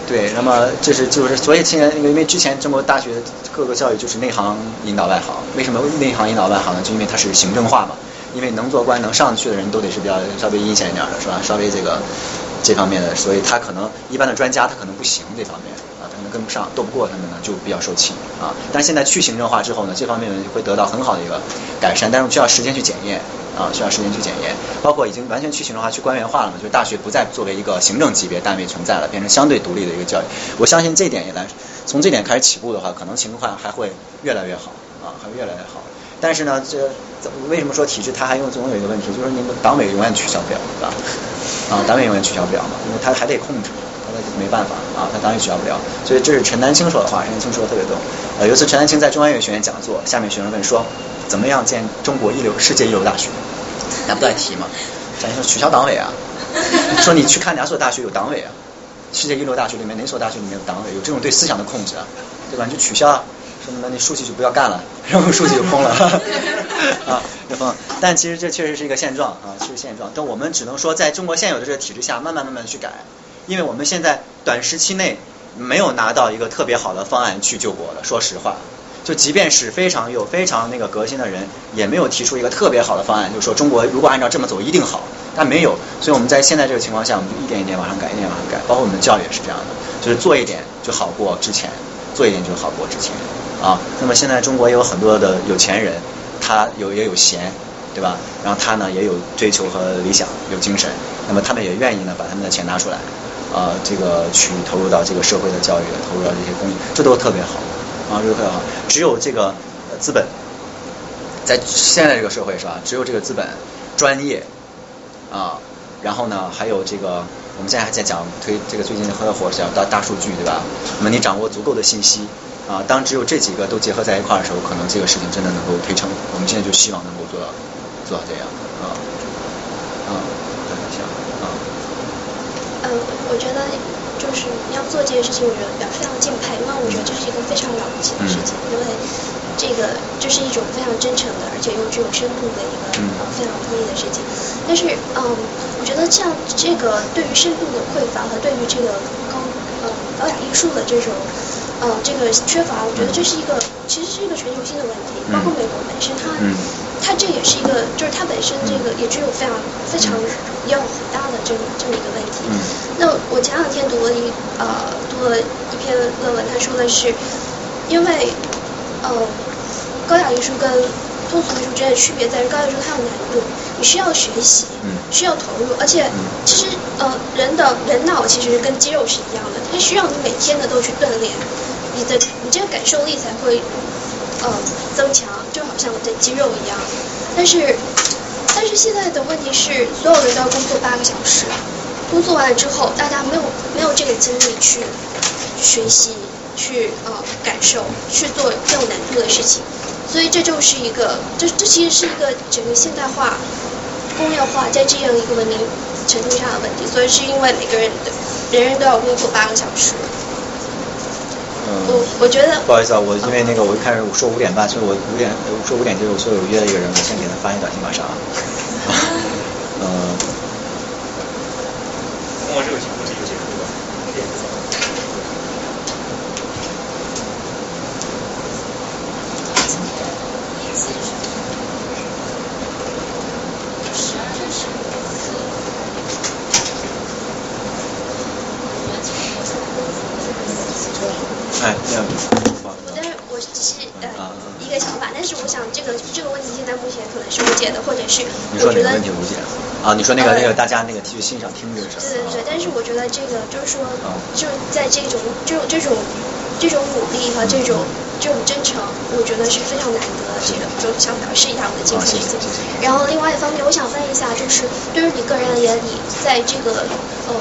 对，那么这是就是，所以现在因为之前中国大学各个教育就是内行引导外行，为什么内行引导外行呢？就因为它是行政化嘛，因为能做官能上去的人都得是比较稍微阴险一点的，是吧？稍微这个这方面的，所以他可能一般的专家他可能不行这方面。跟不上，斗不过他们呢，就比较受气啊。但现在去行政化之后呢，这方面呢会得到很好的一个改善，但是需要时间去检验啊，需要时间去检验。包括已经完全去行政化、去官员化了嘛，就是大学不再作为一个行政级别单位存在了，变成相对独立的一个教育。我相信这点也来，从这点开始起步的话，可能情况还会越来越好啊，还会越来越好。但是呢，这为什么说体制它还用总有一个问题，就是你们党委永远取消不了，对吧？啊，党委永远取消不了嘛，因为他还得控制。没办法啊，他当然取消不了，所以这是陈丹青说的话，陈丹青说的特别多。呃，有一次陈丹青在中央音乐学院讲座，下面学生问说，怎么样建中国一流、世界一流大学？那不在提吗？陈丹青说取消党委啊，[LAUGHS] 说你去看哪所大学有党委啊？世界一流大学里面哪所大学里面有党委？有这种对思想的控制啊，对吧？你就取消啊，说那你书记就不要干了，[LAUGHS] 然后书记就疯了 [LAUGHS] 啊，就疯。但其实这确实是一个现状啊，是现状。但我们只能说，在中国现有的这个体制下，慢慢慢慢去改。因为我们现在短时期内没有拿到一个特别好的方案去救国了，说实话，就即便是非常有非常那个革新的人，也没有提出一个特别好的方案，就是说中国如果按照这么走一定好，但没有。所以我们在现在这个情况下，我们一点一点往上改，一点往上改。包括我们的教育也是这样的，就是做一点就好过之前，做一点就好过之前啊。那么现在中国也有很多的有钱人，他有也有闲，对吧？然后他呢也有追求和理想，有精神，那么他们也愿意呢把他们的钱拿出来，啊，这个去投入到这个社会的教育，投入到这些公益，这都特别好。啊，这都特别好。只有这个资本，在现在这个社会是吧？只有这个资本、专业啊，然后呢，还有这个，我们现在还在讲推这个最近很火叫大大数据，对吧？那么你掌握足够的信息啊，当只有这几个都结合在一块儿的时候，可能这个事情真的能够推成。我们现在就希望能够做到做到这样啊啊，等一下啊。嗯，我觉得。就是你要做这件事情，我觉得表非常敬佩，因为我觉得这是一个非常了不起的事情，因为这个这是一种非常真诚的，而且又具有深度的一个呃非常不易的事情。但是嗯，我觉得像这个对于深度的匮乏和对于这个高呃高雅艺术的这种呃这个缺乏，我觉得这是一个其实是一个全球性的问题，包括美国本身它。它这也是一个，就是它本身这个也具有非常非常也有很大的这么这么一个问题。那我前两天读了一呃读了一篇论文，他说的是，因为呃高雅艺术跟通俗艺术之间的区别在于高雅艺术它有难度，你需要学习，需要投入，而且其实呃人的人脑其实跟肌肉是一样的，它需要你每天的都去锻炼，你的你这个感受力才会呃增强。就好像我的肌肉一样，但是，但是现在的问题是，所有人都要工作八个小时，工作完了之后，大家没有没有这个精力去学习，去呃感受，去做更有难度的事情，所以这就是一个，这这其实是一个整个现代化、工业化在这样一个文明程度上的问题，所以是因为每个人的人人都要工作八个小时。我我觉得不好意思啊，我因为那个我一开始我说五点半，所以我五点我说五点就所以我约了一个人，我先给他发一短信马上。嗯。通过这个情况就结束了。哎，这样。我但是我只是呃一个想法，但是我想这个这个问题现在目前可能是无解的，或者是我觉得问题无解啊，你说那个那个大家那个去欣赏听这个事对对对，但是我觉得这个就是说，就在这种这种这种这种努力和这种这种真诚，我觉得是非常难得的。这个就想表示一下我的敬佩。然后另外一方面，我想问一下，就是对于你个人而言，你在这个呃。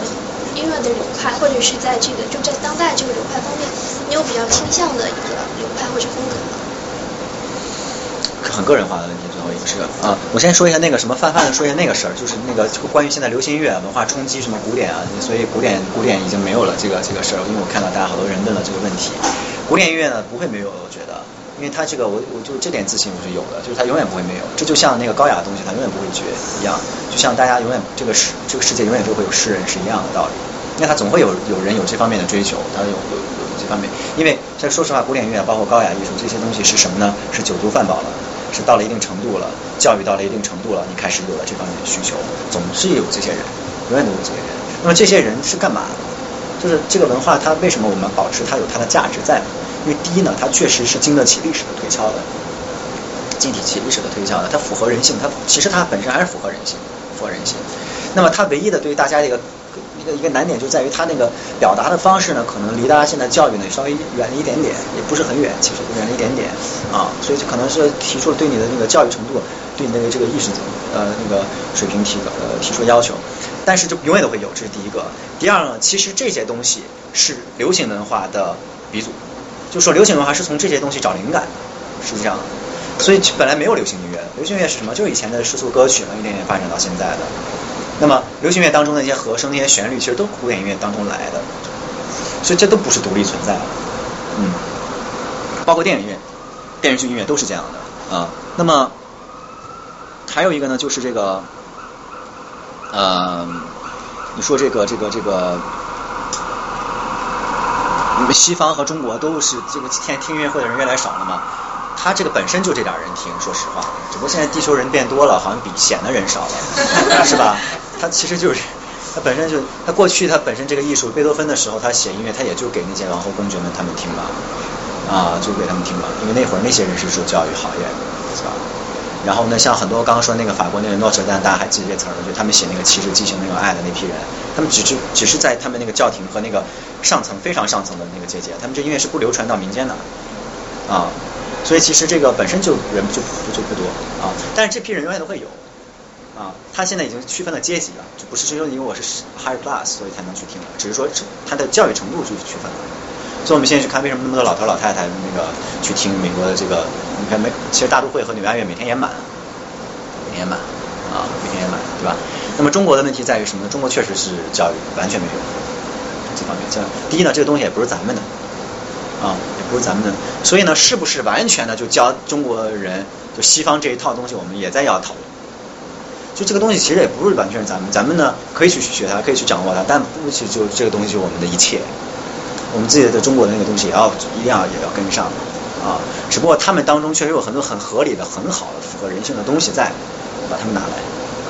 音乐的流派，或者是在这个就在当代这个流派方面，你有比较倾向的一个流派或者风格吗？很个人化的问题，不是啊，我先说一下那个什么泛泛的说一下那个事儿，就是那个关于现在流行音乐文化冲击什么古典啊，所以古典古典已经没有了这个这个事儿，因为我看到大家好多人问了这个问题，古典音乐呢不会没有，我觉得。因为他这个，我我就这点自信我是有的，就是他永远不会没有，这就像那个高雅的东西，他永远不会绝一样，就像大家永远这个世这个世界永远都会有诗人是一样的道理，因为他总会有有人有这方面的追求，他有有有这方面，因为这说实话，古典音乐包括高雅艺术这些东西是什么呢？是酒足饭饱了，是到了一定程度了，教育到了一定程度了，你开始有了这方面的需求，总是有这些人，永远都有这些人。那么这些人是干嘛？就是这个文化，它为什么我们保持它有它的价值在？因为第一呢，它确实是经得起历史的推敲的，经得起历史的推敲的，它符合人性，它其实它本身还是符合人性，符合人性。那么它唯一的对于大家一个一个难点就在于它那个表达的方式呢，可能离大家现在教育呢稍微远了一点点，也不是很远，其实远了一点点啊，所以就可能是提出了对你的那个教育程度，对你的这个意识呃那个水平提呃提出要求。但是就永远都会有，这是第一个。第二呢，其实这些东西是流行文化的鼻祖。就说流行文化是从这些东西找灵感的，实际上，所以本来没有流行音乐，流行音乐是什么？就是以前的世俗歌曲嘛，一点点发展到现在的。那么流行乐当中的那些和声、那些旋律，其实都古典音乐当中来的，所以这都不是独立存在的，嗯，包括电影乐、电视剧音乐都是这样的啊。那么还有一个呢，就是这个，呃，你说这个这个这个。你们西方和中国都是这个天听音乐会的人越来越少了嘛，他这个本身就这点人听，说实话，只不过现在地球人变多了，好像比显的人少了，是吧？他其实就是。他本身就，他过去他本身这个艺术，贝多芬的时候他写音乐，他也就给那些王侯公爵们他们听吧，啊，就给他们听吧，因为那会儿那些人是受教育好一点，是吧？然后呢，像很多刚刚说那个法国那个诺舍丹，大家还记得这词儿？就他们写那个骑士进行那个爱的那批人，他们只是只是在他们那个教廷和那个上层非常上层的那个阶级，他们这音乐是不流传到民间的，啊，所以其实这个本身就人就不就不多啊，但是这批人永远都会有。啊，他现在已经区分了阶级了，就不是说因为我是 higher class 所以才能去听了，只是说他的教育程度去区分了。所以我们现在去看为什么那么多老头老太太那个去听美国的这个，你看美其实大都会和纽约每天也满，每天也满啊，每天也满，对吧？那么中国的问题在于什么呢？中国确实是教育完全没有这方面，这第一呢，这个东西也不是咱们的啊，也不是咱们的，所以呢，是不是完全的就教中国人就西方这一套东西，我们也在要讨论。就这个东西其实也不是完全是咱们，咱们呢可以去学它，可以去掌握它，但不是就这个东西就是我们的一切。我们自己的中国的那个东西也要一定要也要跟上啊。只不过他们当中确实有很多很合理的、很好的、符合人性的东西在，把他们拿来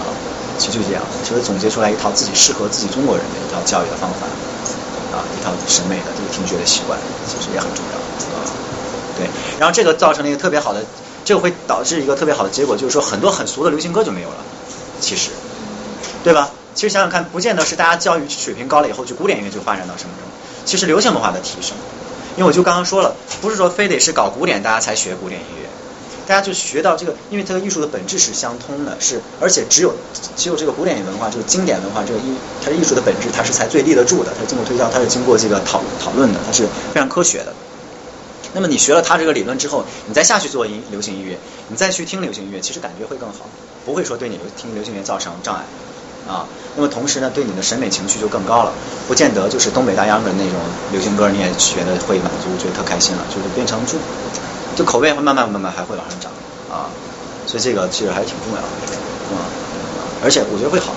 啊。其实就这样，其实总结出来一套自己适合自己中国人的一套教育的方法啊，一套审美的这个听觉的习惯，其实也很重要啊。对，然后这个造成了一个特别好的，这个会导致一个特别好的结果，就是说很多很俗的流行歌就没有了。其实，对吧？其实想想看，不见得是大家教育水平高了以后，就古典音乐就发展到什么程度。其实流行文化的提升，因为我就刚刚说了，不是说非得是搞古典大家才学古典音乐，大家就学到这个，因为它的艺术的本质是相通的，是而且只有只有这个古典文化，这个经典文化，这个艺它的艺术的本质，它是才最立得住的，它经过推敲，它是经过这个讨讨论的，它是非常科学的。那么你学了他这个理论之后，你再下去做音流行音乐，你再去听流行音乐，其实感觉会更好。不会说对你流听流行音乐造成障碍啊，那么同时呢，对你的审美情绪就更高了，不见得就是东北大秧歌那种流行歌你也学的会满足，觉得特开心了，就是变成就就口味会慢慢慢慢还会往上涨啊，所以这个其实还是挺重要的啊，而且我觉得会好，